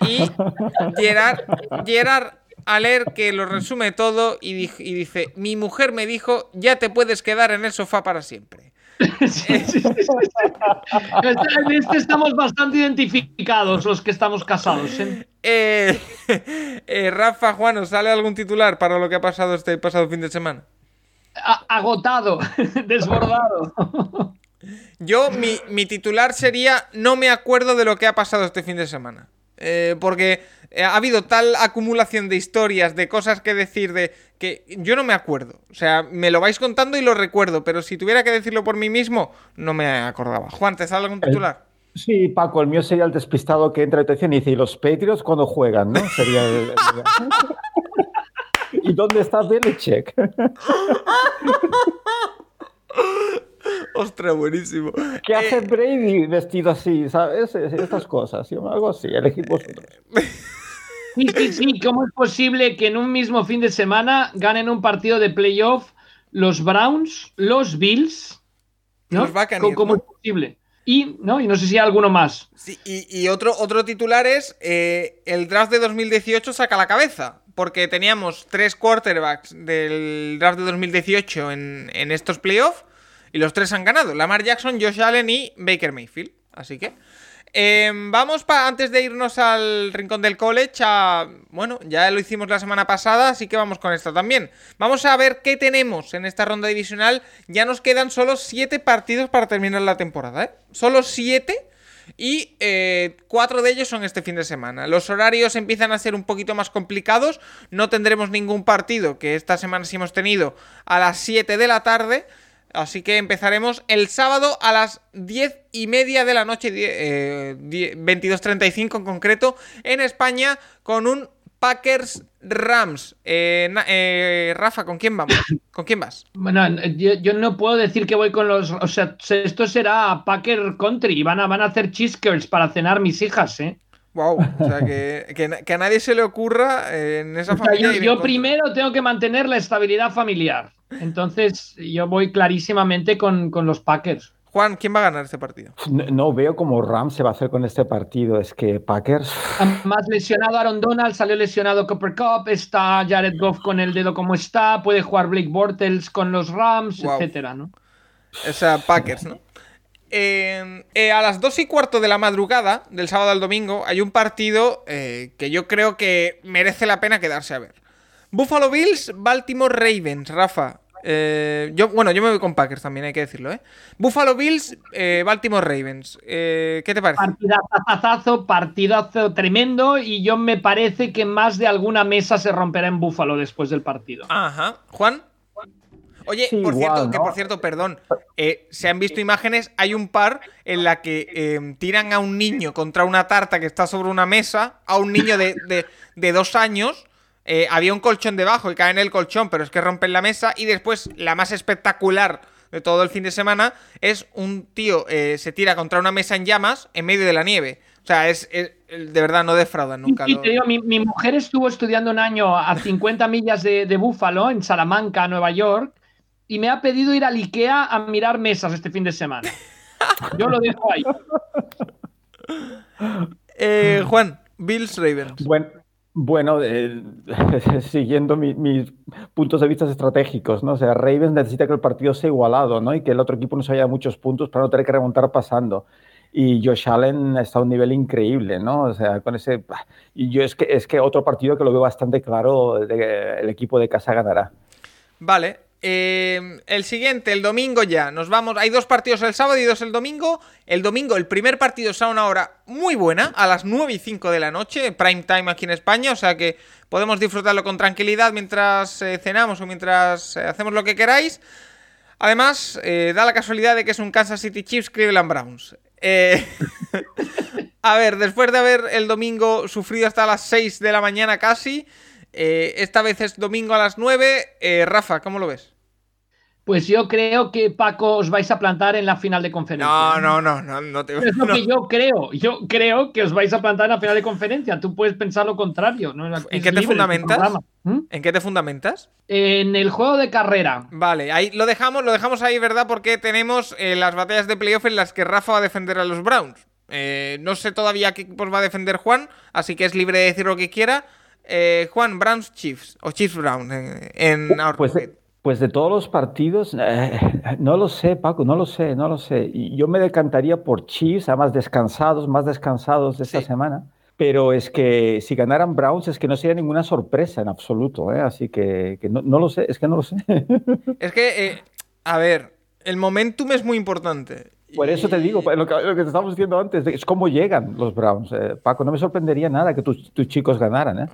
Y Gerard, Gerard leer que lo resume todo y, dice, mi mujer me dijo, ya te puedes quedar en el sofá para siempre. este, estamos bastante identificados los que estamos casados. ¿eh? Eh, eh, Rafa, Juan, sale algún titular para lo que ha pasado este pasado fin de semana? agotado, desbordado. Yo, mi, mi, titular sería, no me acuerdo de lo que ha pasado este fin de semana. Porque eh, ha habido tal acumulación de historias, de cosas que decir, de que yo no me acuerdo. O sea, me lo vais contando y lo recuerdo, pero si tuviera que decirlo por mí mismo, no me acordaba. Juan, ¿te sale algún titular? Sí, Paco, el mío sería el despistado que entra y dice, ¿y los Patriots cuando juegan, no? Sería ¿Y dónde está Belichick? Ostras, buenísimo. ¿Qué hace eh, Brady vestido así? ¿Sabes? Estas cosas, algo así, elegid vosotros. Sí, sí, sí. ¿Cómo es posible que en un mismo fin de semana ganen un partido de playoff los Browns, los Bills? ¿no? Los ¿Cómo, es posible? Y no, y no sé si hay alguno más. Sí, y, otro, otro titular es eh, el draft de 2018 saca la cabeza. Porque teníamos tres quarterbacks del draft de 2018 en, en estos playoffs. Y los tres han ganado. Lamar Jackson, Josh Allen y Baker Mayfield. Así que. Em, vamos para antes de irnos al rincón del college a, bueno, ya lo hicimos la semana pasada, así que vamos con esto también. Vamos a ver qué tenemos en esta ronda divisional. Ya nos quedan solo 7 partidos para terminar la temporada, ¿eh? Solo 7 y eh, cuatro de ellos son este fin de semana. Los horarios empiezan a ser un poquito más complicados. No tendremos ningún partido, que esta semana sí hemos tenido, a las 7 de la tarde. Así que empezaremos el sábado a las 10 y media de la noche, eh, 22.35 en concreto, en España, con un Packers Rams. Eh, eh, Rafa, ¿con quién vamos? ¿Con quién vas? Bueno, yo, no puedo decir que voy con los. O sea, esto será Packer Country. Van a, van a hacer cheesekers para cenar mis hijas, ¿eh? Wow, o sea, que, a nadie se le ocurra en esa familia. yo primero tengo que mantener la estabilidad familiar. Entonces, yo voy clarísimamente con, los Packers. Juan, ¿quién va a ganar este partido? No, veo cómo Rams se va a hacer con este partido. Es que Packers. Más lesionado Aaron Donald, salió lesionado Copper Cup, está Jared Goff con el dedo como está, puede jugar Blake Bortles con los Rams, etcétera, ¿no? O sea, Packers, ¿no? Eh, eh, a las dos y cuarto de la madrugada, del sábado al domingo, hay un partido eh, que yo creo que merece la pena quedarse a ver. Buffalo Bills, Baltimore Ravens, Rafa. Eh, yo, bueno, yo me voy con Packers también, hay que decirlo, ¿eh? Buffalo Bills, eh, Baltimore Ravens. Eh, ¿Qué te parece? Partidazo, partidazo tremendo. Y yo me parece que más de alguna mesa se romperá en Buffalo después del partido. Ajá. ¿Juan? Oye, por cierto, que por cierto, perdón, se han visto imágenes, hay un par en la que tiran a un niño contra una tarta que está sobre una mesa, a un niño de, de dos años, eh, había un colchón debajo y cae en el colchón, pero es que rompen la mesa. Y después, la más espectacular de todo el fin de semana es un tío eh, se tira contra una mesa en llamas en medio de la nieve. O sea, es, de verdad no defraudan nunca. mi, mujer estuvo estudiando un año a 50 millas de, de Búfalo, en Salamanca, Nueva York, y me ha pedido ir al IKEA a mirar mesas este fin de semana. Yo lo dejo ahí. Eh, Juan, Bills Ravens. Bueno, bueno, eh, siguiendo mis puntos de vista estratégicos, ¿no? O sea, Ravens necesita que el partido sea igualado, ¿no? Y que el otro equipo no se haya muchos puntos para no tener que remontar pasando. Y Josh Allen está a un nivel increíble, ¿no? O sea, con ese... Y yo es que, es que otro partido que lo veo bastante claro, el equipo de casa ganará. Vale, eh, el siguiente, el domingo ya, nos vamos. Hay dos partidos el sábado y dos el domingo. El domingo, el primer partido es a una hora muy buena, a las 9 y 5 de la noche, prime time aquí en España, o sea que podemos disfrutarlo con tranquilidad mientras eh, cenamos o mientras eh, hacemos lo que queráis. Además, da la casualidad de que es un Kansas City Chiefs Cleveland Browns. a ver, después de haber el domingo sufrido hasta las 6 de la mañana casi, esta vez es domingo a las 9. Rafa, ¿cómo lo ves? Pues yo creo que Paco os vais a plantar en la final de conferencia. No, no, no, no, no te Es lo que yo creo. Yo creo que os vais a plantar en la final de conferencia. Tú puedes pensar lo contrario. ¿En qué te fundamentas? ¿Mm? ¿En qué te fundamentas? En el juego de carrera. Vale, ahí lo dejamos, lo dejamos ahí, ¿verdad? Porque tenemos eh, las batallas de playoff en las que Rafa va a defender a los Browns. Eh, no sé todavía qué equipos va a defender Juan, así que es libre de decir lo que quiera. Eh, Juan, Browns Chiefs o Chiefs Browns en, en pues, pues de todos los partidos, eh, no lo sé, Paco, no lo sé, no lo sé. Yo me decantaría por Chiefs, además descansados, más descansados de esta semana. Pero es que si ganaran Browns es que no sería ninguna sorpresa en absoluto, ¿eh? así que, no, lo sé, es que no lo sé. Es que, eh, a ver, el momentum es muy importante. Por eso te digo, lo que, te estábamos diciendo antes, es cómo llegan los Browns. Eh, Paco, no me sorprendería nada que tus, chicos ganaran. ¿eh?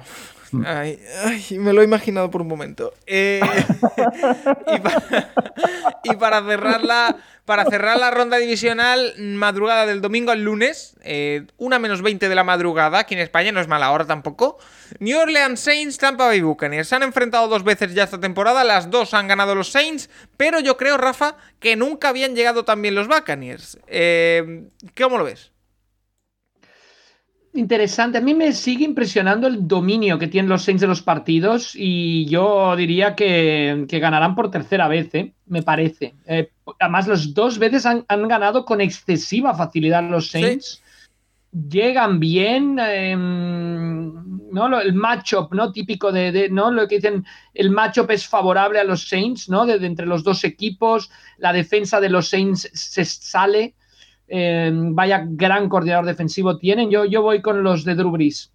Ay, ay, me lo he imaginado por un momento. Eh, y, para, cerrar la, para cerrar la ronda divisional, madrugada del domingo al lunes, eh, una menos 20 de la madrugada, aquí en España no es mala hora tampoco. New Orleans Saints, Tampa Bay Buccaneers. Se han enfrentado dos veces ya esta temporada, las dos han ganado los Saints, pero yo creo, Rafa, que nunca habían llegado tan bien los Buccaneers. Eh, ¿Cómo lo ves? Interesante. A mí me sigue impresionando el dominio que tienen los Saints de los partidos y yo diría que, ganarán por tercera vez, ¿eh? me parece. Eh, además las dos veces han, ganado con excesiva facilidad los Saints. Llegan bien, em, ¿no? El matchup, ¿no? Típico de, ¿no? Lo que dicen, el matchup es favorable a los Saints, ¿no? De, entre los dos equipos, la defensa de los Saints se sale. Em, vaya gran coordinador defensivo tienen. Yo, yo voy con los de Drew Brees.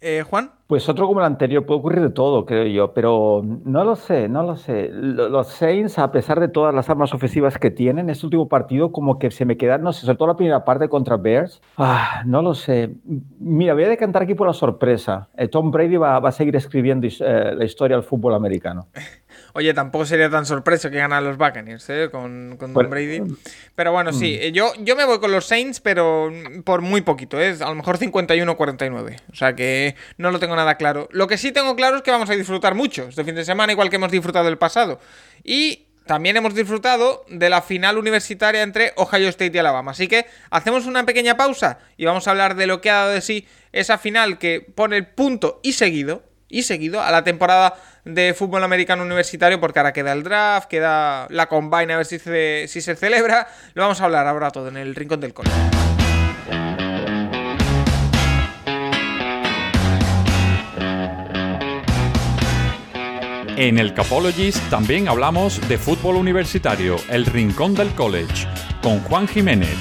Eh, Juan. Pues otro como el anterior, puede ocurrir de todo, creo yo, pero no lo sé, no lo sé. Los Saints, a pesar de todas las armas ofensivas que tienen, este último partido como que se me quedaron, no sé, sobre todo la primera parte contra Bears, ah, no lo sé. Mira, voy a decantar aquí por la sorpresa. Eh, Tom Brady va, a seguir escribiendo eh, la historia del fútbol americano. Oye, tampoco sería tan sorpresa que ganan los Buccaneers ¿eh? con, con Tom Brady. Pero bueno, sí, mm. yo, yo me voy con los Saints, pero por muy poquito, ¿eh? a lo mejor 51-49. O sea que no lo tengo nada claro. Lo que sí tengo claro es que vamos a disfrutar mucho este fin de semana, igual que hemos disfrutado el pasado. Y también hemos disfrutado de la final universitaria entre Ohio State y Alabama. Así que hacemos una pequeña pausa y vamos a hablar de lo que ha dado de sí esa final que pone el punto y seguido, y seguido a la temporada de fútbol americano universitario, porque ahora queda el draft, queda la combine a ver si se, si se celebra. Lo vamos a hablar ahora todo en el rincón del cole. En el Capologist también hablamos de fútbol universitario, el rincón del college, con Juan Jiménez.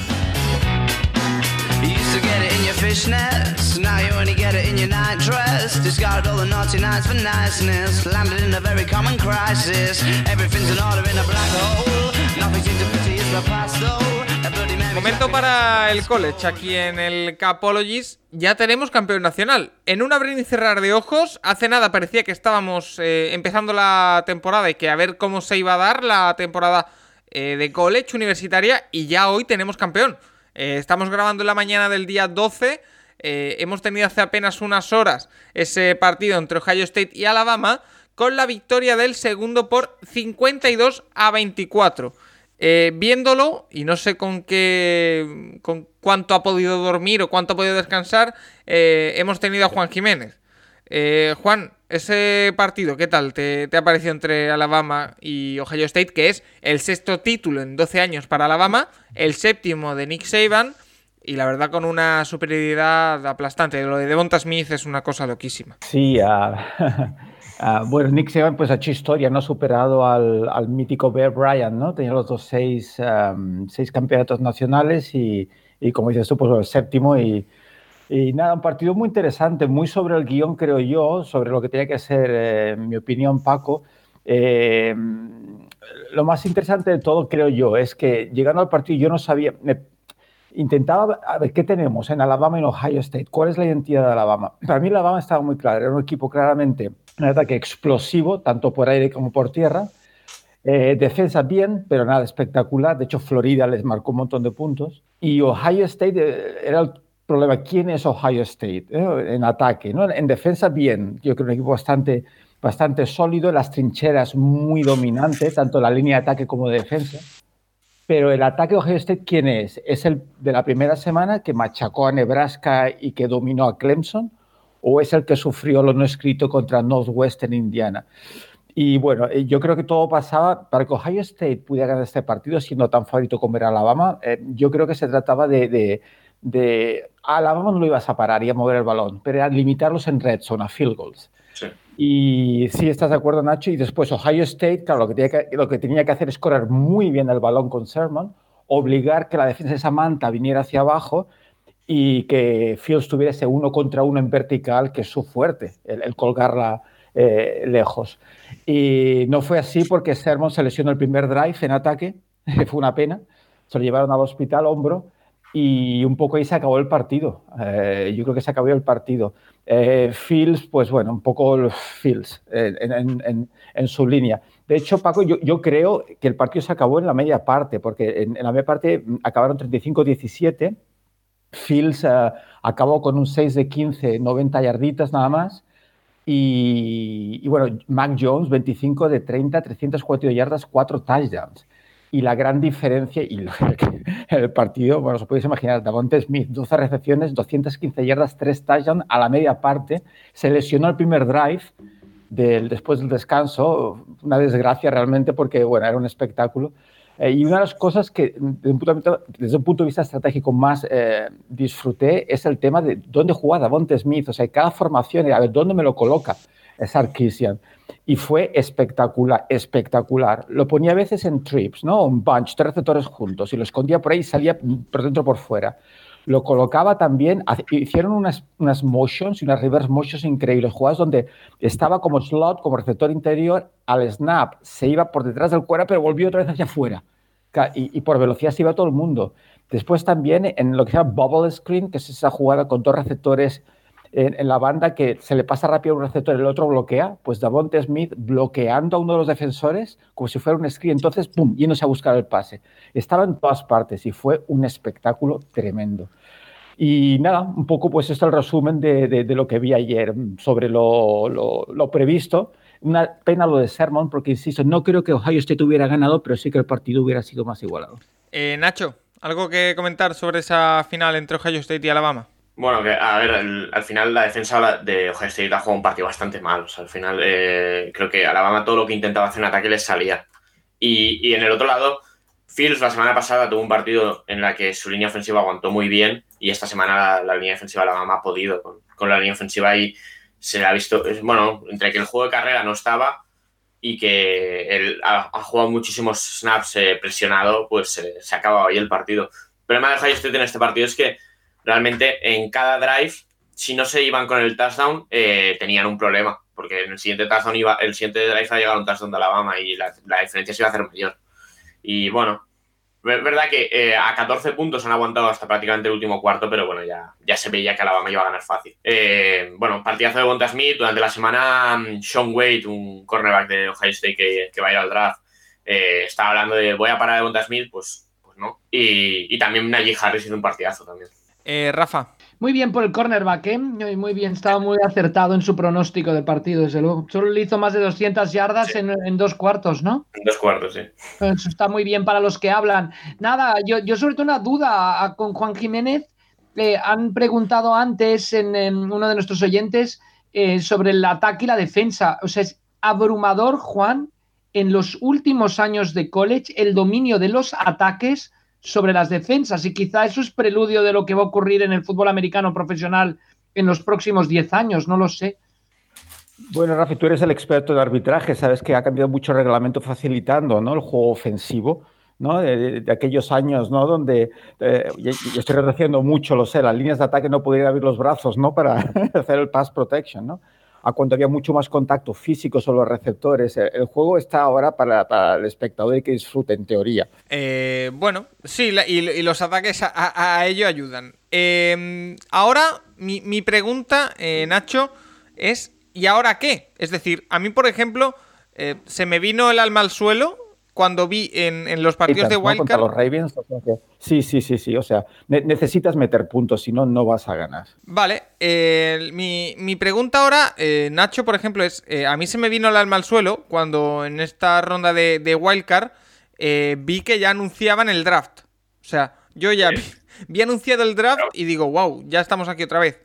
Momento para el college aquí en el Capologist. Ya tenemos campeón nacional. En un abrir y cerrar de ojos, hace nada parecía que estábamos eh, empezando la temporada y que a ver cómo se iba a dar la temporada eh, de college universitaria y ya hoy tenemos campeón. Eh, estamos grabando en la mañana del día 12. Eh, hemos tenido hace apenas unas horas ese partido entre Ohio State y Alabama con la victoria del segundo por 52 a 24. Eh, viéndolo, y no sé con qué. con cuánto ha podido dormir o cuánto ha podido descansar, hemos tenido a Juan Jiménez. Juan, ese partido, ¿qué tal te, te, ha parecido entre Alabama y Ohio State? Que es el sexto título en 12 años para Alabama, el séptimo de Nick Saban y la verdad con una superioridad aplastante. Lo de Devonta Smith es una cosa loquísima. Sí, uh, bueno, Nick Saban pues ha hecho historia, no ha superado al, al mítico Bear Bryant, ¿no? Tenía los dos seis, seis campeonatos nacionales y, y, como dices tú, pues el séptimo y y nada, un partido muy interesante, muy sobre el guion, creo yo, sobre lo que tenía que ser, eh, en mi opinión, Paco. Eh, lo más interesante de todo, creo yo, es que llegando al partido yo no sabía, intentaba a ver qué tenemos en Alabama y en Ohio State, cuál es la identidad de Alabama. Para mí Alabama estaba muy claro, era un equipo claramente, un ataque explosivo, tanto por aire como por tierra. Eh, defensa bien, pero nada espectacular. De hecho, Florida les marcó un montón de puntos. Y Ohio State era el problema, ¿quién es Ohio State en ataque? ¿no? En defensa, bien, yo creo un equipo bastante, bastante sólido, las trincheras muy dominantes, tanto la línea de ataque como de defensa. Pero el ataque Ohio State, ¿quién es? ¿Es el de la primera semana que machacó a Nebraska y que dominó a Clemson? ¿O es el que sufrió lo no escrito contra Northwestern Indiana? Y bueno, eh, yo creo que todo pasaba para que Ohio State pudiera ganar este partido siendo tan favorito como era Alabama. Eh, yo creo que se trataba de Alabama no lo ibas a parar y a mover el balón, pero era limitarlos en red zone, a field goals. Y sí, estás de acuerdo, Nacho. Y después Ohio State, claro, lo que, tenía que, hacer es correr muy bien el balón con Sermon, obligar que la defensa de Samantha viniera hacia abajo y que Fields tuviera ese uno contra uno en vertical, que es su fuerte, el, colgarla eh, lejos. Y no fue así porque Sermon se lesionó el primer drive en ataque, fue una pena, se lo llevaron al hospital, hombro, y un poco ahí se acabó el partido. Eh, yo creo que se acabó el partido. Eh, Fields, pues bueno, un poco Fields en, en, su línea. De hecho, Paco, yo, yo, creo que el partido se acabó en la media parte, porque en, la media parte acabaron 35-17. Fields eh, acabó con un 6 de 15, 90 yarditas nada más. Y, y, bueno, Mac Jones, 25 de 30, 340 yardas, 4 touchdowns y la gran diferencia y el partido, bueno, os podéis imaginar, Davonte Smith, 12 recepciones, 215 yardas, 3 touchdowns a la media parte, se lesionó el primer drive del, después del descanso, una desgracia realmente porque, bueno, era un espectáculo. Eh, y una de las cosas que desde un punto de vista, estratégico más eh, disfruté es el tema de dónde juega Davonte Smith. O sea, cada formación, a ver, ¿dónde me lo coloca Sarkisian? Y fue espectacular, espectacular. Lo ponía a veces en trips, ¿no? Un bunch, tres receptores juntos, y lo escondía por ahí y salía por dentro por fuera. Lo colocaba también, hicieron unas, unas motions y unas reverse motions increíbles, jugadas donde estaba como slot, como receptor interior, al snap, se iba por detrás del cuero, pero volvió otra vez hacia afuera. Y, y por velocidad se iba todo el mundo. Después también en lo que se llama bubble screen, que es esa jugada con dos receptores en, la banda que se le pasa rápido un receptor y el otro bloquea, pues Davonte Smith bloqueando a uno de los defensores como si fuera un screen, entonces, ¡pum!, yéndose a buscar el pase. Estaba en todas partes y fue un espectáculo tremendo. Y nada, un poco pues esto es el resumen de, lo que vi ayer sobre lo, lo, previsto. Una pena lo de Sermon, porque insisto, no creo que Ohio State hubiera ganado, pero sí que el partido hubiera sido más igualado. Eh, Nacho, ¿algo que comentar sobre esa final entre Ohio State y Alabama? Bueno, que a ver, al final la defensa de Ohio State ha jugado un partido bastante mal. O sea, al final eh, creo que Alabama todo lo que intentaba hacer en ataque les salía. Y, y, en el otro lado, Fields la semana pasada tuvo un partido en la que su línea ofensiva aguantó muy bien y esta semana la, línea defensiva de Alabama ha podido con, con, la línea ofensiva y se ha visto, bueno, entre que el juego de carrera no estaba y que él ha, jugado muchísimos snaps eh, presionado, pues eh, se ha acabado ahí el partido. El problema de Ohio State en este partido es que realmente en cada drive, si no se iban con el touchdown, eh, tenían un problema, porque en el siguiente touchdown iba, el siguiente drive iba a llegar un touchdown de Alabama y la, diferencia se iba a hacer mayor. Y bueno, es verdad que eh, a 14 puntos han aguantado hasta prácticamente el último cuarto, pero bueno, ya, ya se veía que Alabama iba a ganar fácil. Eh, bueno, partidazo de Bonta Smith. Durante la semana, mm, Sean Wade, un cornerback de Ohio State que, que va a ir al draft, estaba hablando de voy a parar de Bonta Smith, pues, pues no. Y, y también Najee Harris hizo un partidazo también. Eh, Rafa. Muy bien por el cornerback, ¿eh? Muy bien, estaba muy acertado en su pronóstico de partido, desde luego. Solo le hizo más de 200 yardas en, dos cuartos, ¿no? En dos cuartos, sí. Eso está muy bien para los que hablan. Nada, yo, yo sobre todo una duda con Juan Jiménez. Le han preguntado antes en, uno de nuestros oyentes eh, sobre el ataque y la defensa. O sea, es abrumador, Juan, en los últimos años de college, el dominio de los ataques sobre las defensas y quizá eso es preludio de lo que va a ocurrir en el fútbol americano profesional en los próximos 10 años, no lo sé. Bueno, Rafi, tú eres el experto de arbitraje, sabes que ha cambiado mucho el reglamento facilitando ¿no? el juego ofensivo. ¿no? De, aquellos años ¿no? donde eh, estoy reduciendo mucho, lo sé, las líneas de ataque no podían abrir los brazos ¿no? para hacer el pass protection. ¿no? A cuando había mucho más contacto físico sobre los receptores. El, juego está ahora para, el espectador y que disfrute, en teoría. Eh, bueno, sí, y, los ataques a, ello ayudan. Em, ahora, mi, pregunta, eh, Nacho, es ¿y ahora qué? Es decir, a mí, por ejemplo, eh, se me vino el alma al suelo cuando vi en, los partidos de Wildcard. los Ravens, sí, sí, sí, sí. O sea, necesitas meter puntos, si no, no vas a ganar. Vale. mi, pregunta ahora, eh, Nacho, por ejemplo, es: eh, a mí se me vino el alma al suelo cuando en esta ronda de, de Wildcard eh, vi que ya anunciaban el draft. O sea, yo ya vi, anunciado el draft y digo, wow, ya estamos aquí otra vez.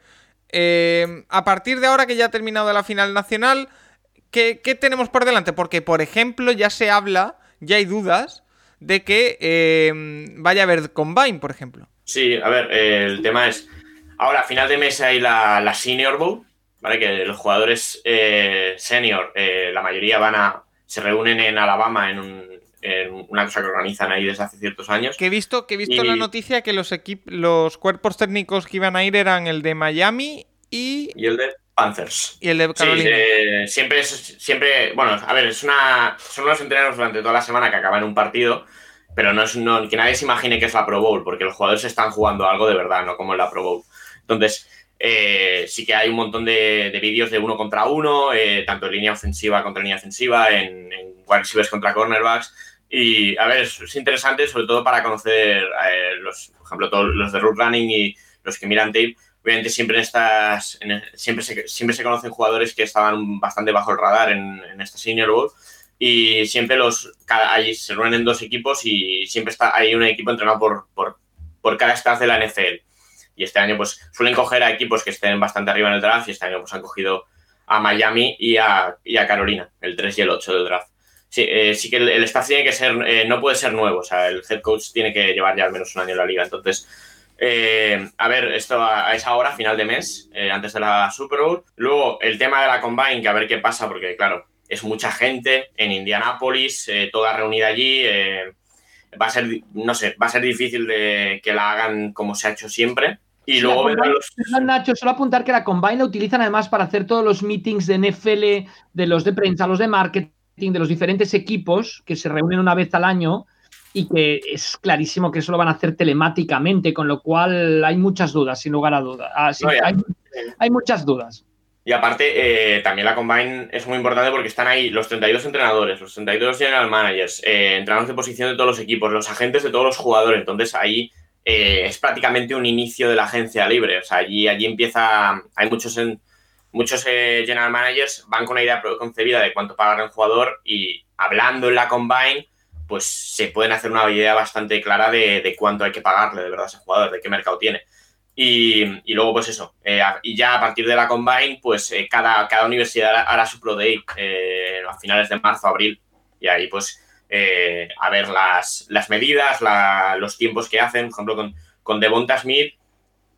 a partir de ahora que ya ha terminado la final nacional, ¿qué, ¿qué tenemos por delante? Porque, por ejemplo, ya se habla ya hay dudas de que eh, vaya a haber Combine, por ejemplo. Sí, a ver, el tema es, ahora a final de mes hay la, Senior Bowl, ¿vale? Que los jugadores eh, senior, eh, la mayoría van a, se reúnen en Alabama en, una cosa que organizan ahí desde hace ciertos años. Que he visto, que he visto la noticia que los, los cuerpos técnicos que iban a ir eran el de Miami y... Y el de Panthers. Y el de Carolina. Sí, siempre, siempre, bueno, a ver, es una, son unos entrenos durante toda la semana que acaban un partido, pero no es que nadie se imagine que es la Pro Bowl, porque los jugadores están jugando algo de verdad, no como en la Pro Bowl. Entonces, eh, sí que hay un montón de, vídeos de uno contra uno, eh, tanto en línea ofensiva contra línea ofensiva, en, en wide receivers contra cornerbacks. Y a ver, es, interesante sobre todo para conocer, eh, los, por ejemplo, todos los de root running y los que miran tape, obviamente siempre en estas siempre se, siempre se conocen jugadores que estaban bastante bajo el radar en, esta Senior Bowl y siempre los cada, ahí se reúnen dos equipos y siempre está hay un equipo entrenado por, por, por cada staff de la NFL y este año pues suelen coger a equipos que estén bastante arriba en el draft y este año pues han cogido a Miami y a, y a Carolina el 3 y el 8 del draft sí, eh, sí que el, staff tiene que ser, eh, no puede ser nuevo, o sea, el head coach tiene que llevar ya al menos un año en la liga. Entonces, a ver, esto a, esa hora, final de mes, antes de la Super Bowl. Luego, el tema de la Combine, que a ver qué pasa, porque claro, es mucha gente en Indianápolis, toda reunida allí. va a ser, no sé, va a ser difícil de que la hagan como se ha hecho siempre. Y luego Nacho, solo apuntar que la Combine la utilizan además para hacer todos los meetings de NFL, de los de prensa, los de marketing, de los diferentes equipos que se reúnen una vez al año y que es clarísimo que eso lo van a hacer telemáticamente, con lo cual hay muchas dudas, sin lugar a dudas. Ah, hay, muchas dudas. Y aparte, eh, también la Combine es muy importante porque están ahí los 32 entrenadores, los 32 general managers, eh, entrenadores de posición de todos los equipos, los agentes de todos los jugadores. Entonces ahí eh, es prácticamente un inicio de la agencia libre. O sea, allí, allí empieza, hay muchos, muchos eh, general managers van con una idea concebida de cuánto pagar un jugador y hablando en la combine, pues se pueden hacer una idea bastante clara de, cuánto hay que pagarle de verdad a ese jugador, de qué mercado tiene. Y, luego, pues eso, eh, y ya a partir de la combine, pues cada, cada universidad hará su pro day a finales de marzo, abril, y ahí pues eh, a ver las, medidas, los tiempos que hacen. Por ejemplo, con, con Devonta Smith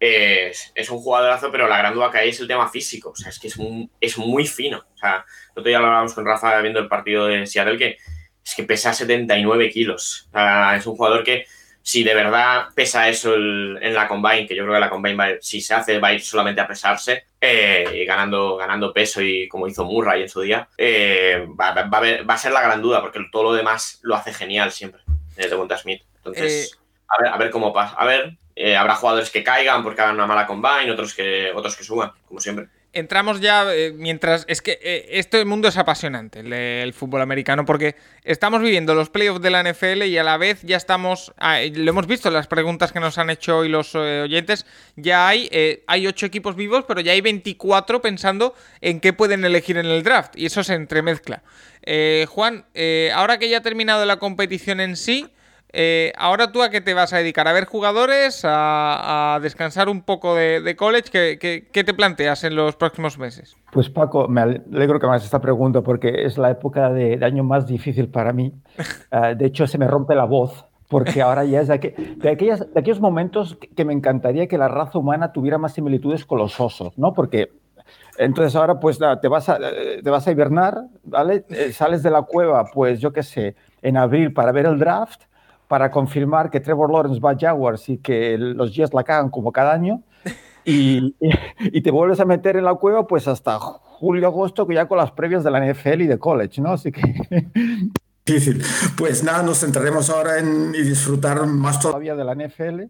es, un jugadorazo, pero la gran duda que hay es el tema físico. O sea, es que es, es muy fino. O sea, nosotros ya lo hablábamos con Rafa viendo el partido de Seattle, que es que pesa 79 kilos. O sea, es un jugador que si de verdad pesa eso en la combine, que yo creo que la combine, si se hace, va a ir solamente a pesarse, eh, ganando, ganando peso y como hizo Murray en su día, eh, va, a ser la gran duda, porque todo lo demás lo hace genial siempre, de Devonta Smith. Entonces, eh, a, ver, a ver cómo pasa. A ver, habrá jugadores que caigan porque hagan una mala combine, otros que, otros que suban, como siempre entramos ya eh, mientras. Es que eh, este mundo es apasionante, el, fútbol americano, porque estamos viviendo los playoffs de la NFL y a la vez ya estamos. Ah, lo hemos visto en las preguntas que nos han hecho hoy los eh, oyentes. Ya hay, hay 8 equipos vivos, pero ya hay 24 pensando en qué pueden elegir en el draft. Y eso se entremezcla. Juan, ahora que ya ha terminado la competición en sí. Eh, ahora tú a qué te vas a dedicar? ¿A ver jugadores? ¿A, descansar un poco de, college? ¿Qué, te planteas en los próximos meses? Pues Paco, me alegro que me hagas esta pregunta porque es la época de, año más difícil para mí. Ah, de hecho, se me rompe la voz porque ahora ya es de, aquellos momentos que me encantaría que la raza humana tuviera más similitudes con los osos, ¿no? Porque entonces ahora pues te vas a, te vas a hibernar, ¿vale? Eh, sales de la cueva, pues yo qué sé, en abril para ver el draft para confirmar que Trevor Lawrence va a Jaguars y que los Jets la cagan como cada año. Y, y, te vuelves a meter en la cueva pues hasta julio, agosto, que ya con las previas de la NFL y de college, ¿no? Así que... Difícil. Pues nada, nos centraremos ahora en y disfrutar más todavía de la NFL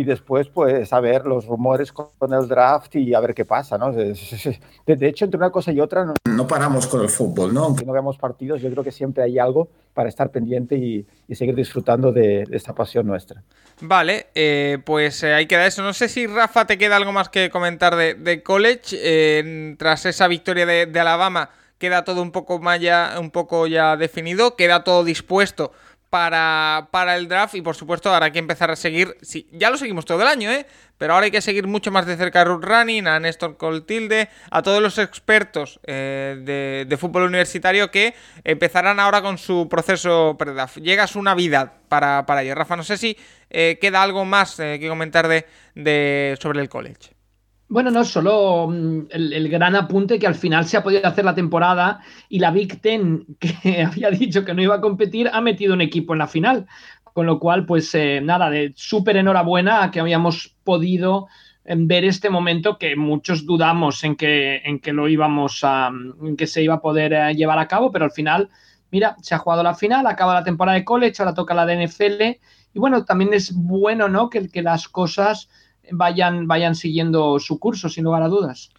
y después pues a ver los rumores con el draft y a ver qué pasa, ¿no? De, hecho, entre una cosa y otra no, paramos con el fútbol, ¿no? Aunque no veamos partidos, yo creo que siempre hay algo para estar pendiente y, seguir disfrutando de, esta pasión nuestra. Vale, eh, pues eh, ahí queda eso. No sé si Rafa te queda algo más que comentar de, college. Eh, tras esa victoria de, de, Alabama, queda todo un poco, más ya, un poco ya definido, queda todo dispuesto para, para el draft y por supuesto ahora hay que empezar a seguir, sí, ya lo seguimos todo el año, ¿eh? pero ahora hay que seguir mucho más de cerca a Ruth Running, a Néstor Coltilde, a todos los expertos eh, de, fútbol universitario que empezarán ahora con su proceso pre-draft. Llega su Navidad para, para ello. Rafa, no sé si eh, queda algo más eh, que comentar de, de, sobre el college. Bueno, no, solo mm, el, gran apunte que al final se ha podido hacer la temporada y la Big Ten, que había dicho que no iba a competir, ha metido un equipo en la final. Con lo cual, pues eh, nada, de súper enhorabuena a que habíamos podido em, ver este momento que muchos dudamos en que, en que lo íbamos a, en que se iba a poder eh, llevar a cabo, pero al final, mira, se ha jugado la final, acaba la temporada de college, ahora toca la de NFL. Y bueno, también es bueno, ¿no? Que las cosas vayan, vayan siguiendo su curso, sin lugar a dudas.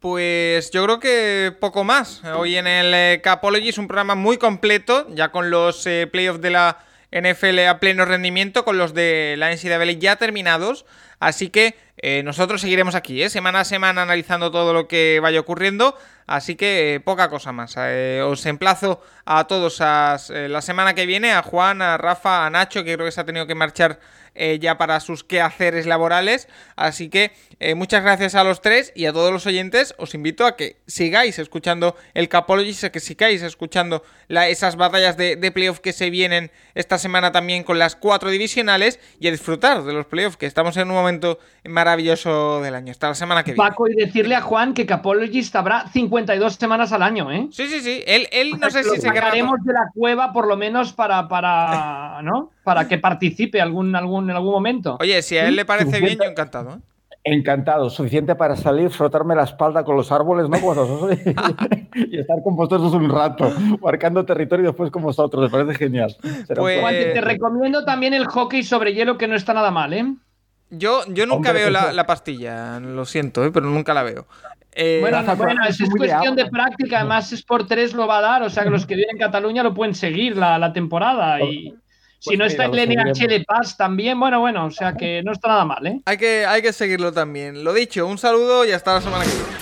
Pues yo creo que poco más. Hoy en el eh, Capology es un programa muy completo, ya con los eh, playoffs de la NFL a pleno rendimiento, con los de la NCAA ya terminados. Así que eh, nosotros seguiremos aquí, semana a semana, analizando todo lo que vaya ocurriendo. Así que poca cosa más. os emplazo a todos a, la semana que viene, a Juan, a Rafa, a Nacho, que creo que se ha tenido que marchar eh, ya para sus quehaceres laborales. Así que eh, muchas gracias a los tres y a todos los oyentes. Os invito a que sigáis escuchando el Capologist, a que sigáis escuchando esas batallas de, playoff que se vienen esta semana también con las cuatro divisionales y a disfrutar de los playoffs, que estamos en un momento maravilloso del año. Hasta la semana que viene. Paco, y decirle a Juan que Capologist habrá 52 semanas al año, ¿eh? Sí, sí, sí. Él, él no sé si se quedaremos de la cueva por lo menos para, para, ¿no? Para que participe algún, algún, en algún momento. Oye, si a él le parece bien, yo encantado. ¿eh? Encantado, suficiente para salir, frotarme la espalda con los árboles, ¿no? y estar con vosotros un rato, marcando territorio después con vosotros, me parece genial. Pues... Te recomiendo también el hockey sobre hielo, que no está nada mal, ¿eh? Yo, yo nunca veo la, pastilla, lo siento, ¿eh? pero nunca la veo. Eh, bueno, bueno es, cuestión de práctica, además Sport 3 lo va a dar, o sea que los que viven en Cataluña lo pueden seguir la, la temporada y si pues no está en NHL de Paz también, bueno, bueno, o sea que no está nada mal, ¿eh? Hay que, hay que seguirlo también. Lo dicho, un saludo y hasta la semana que viene.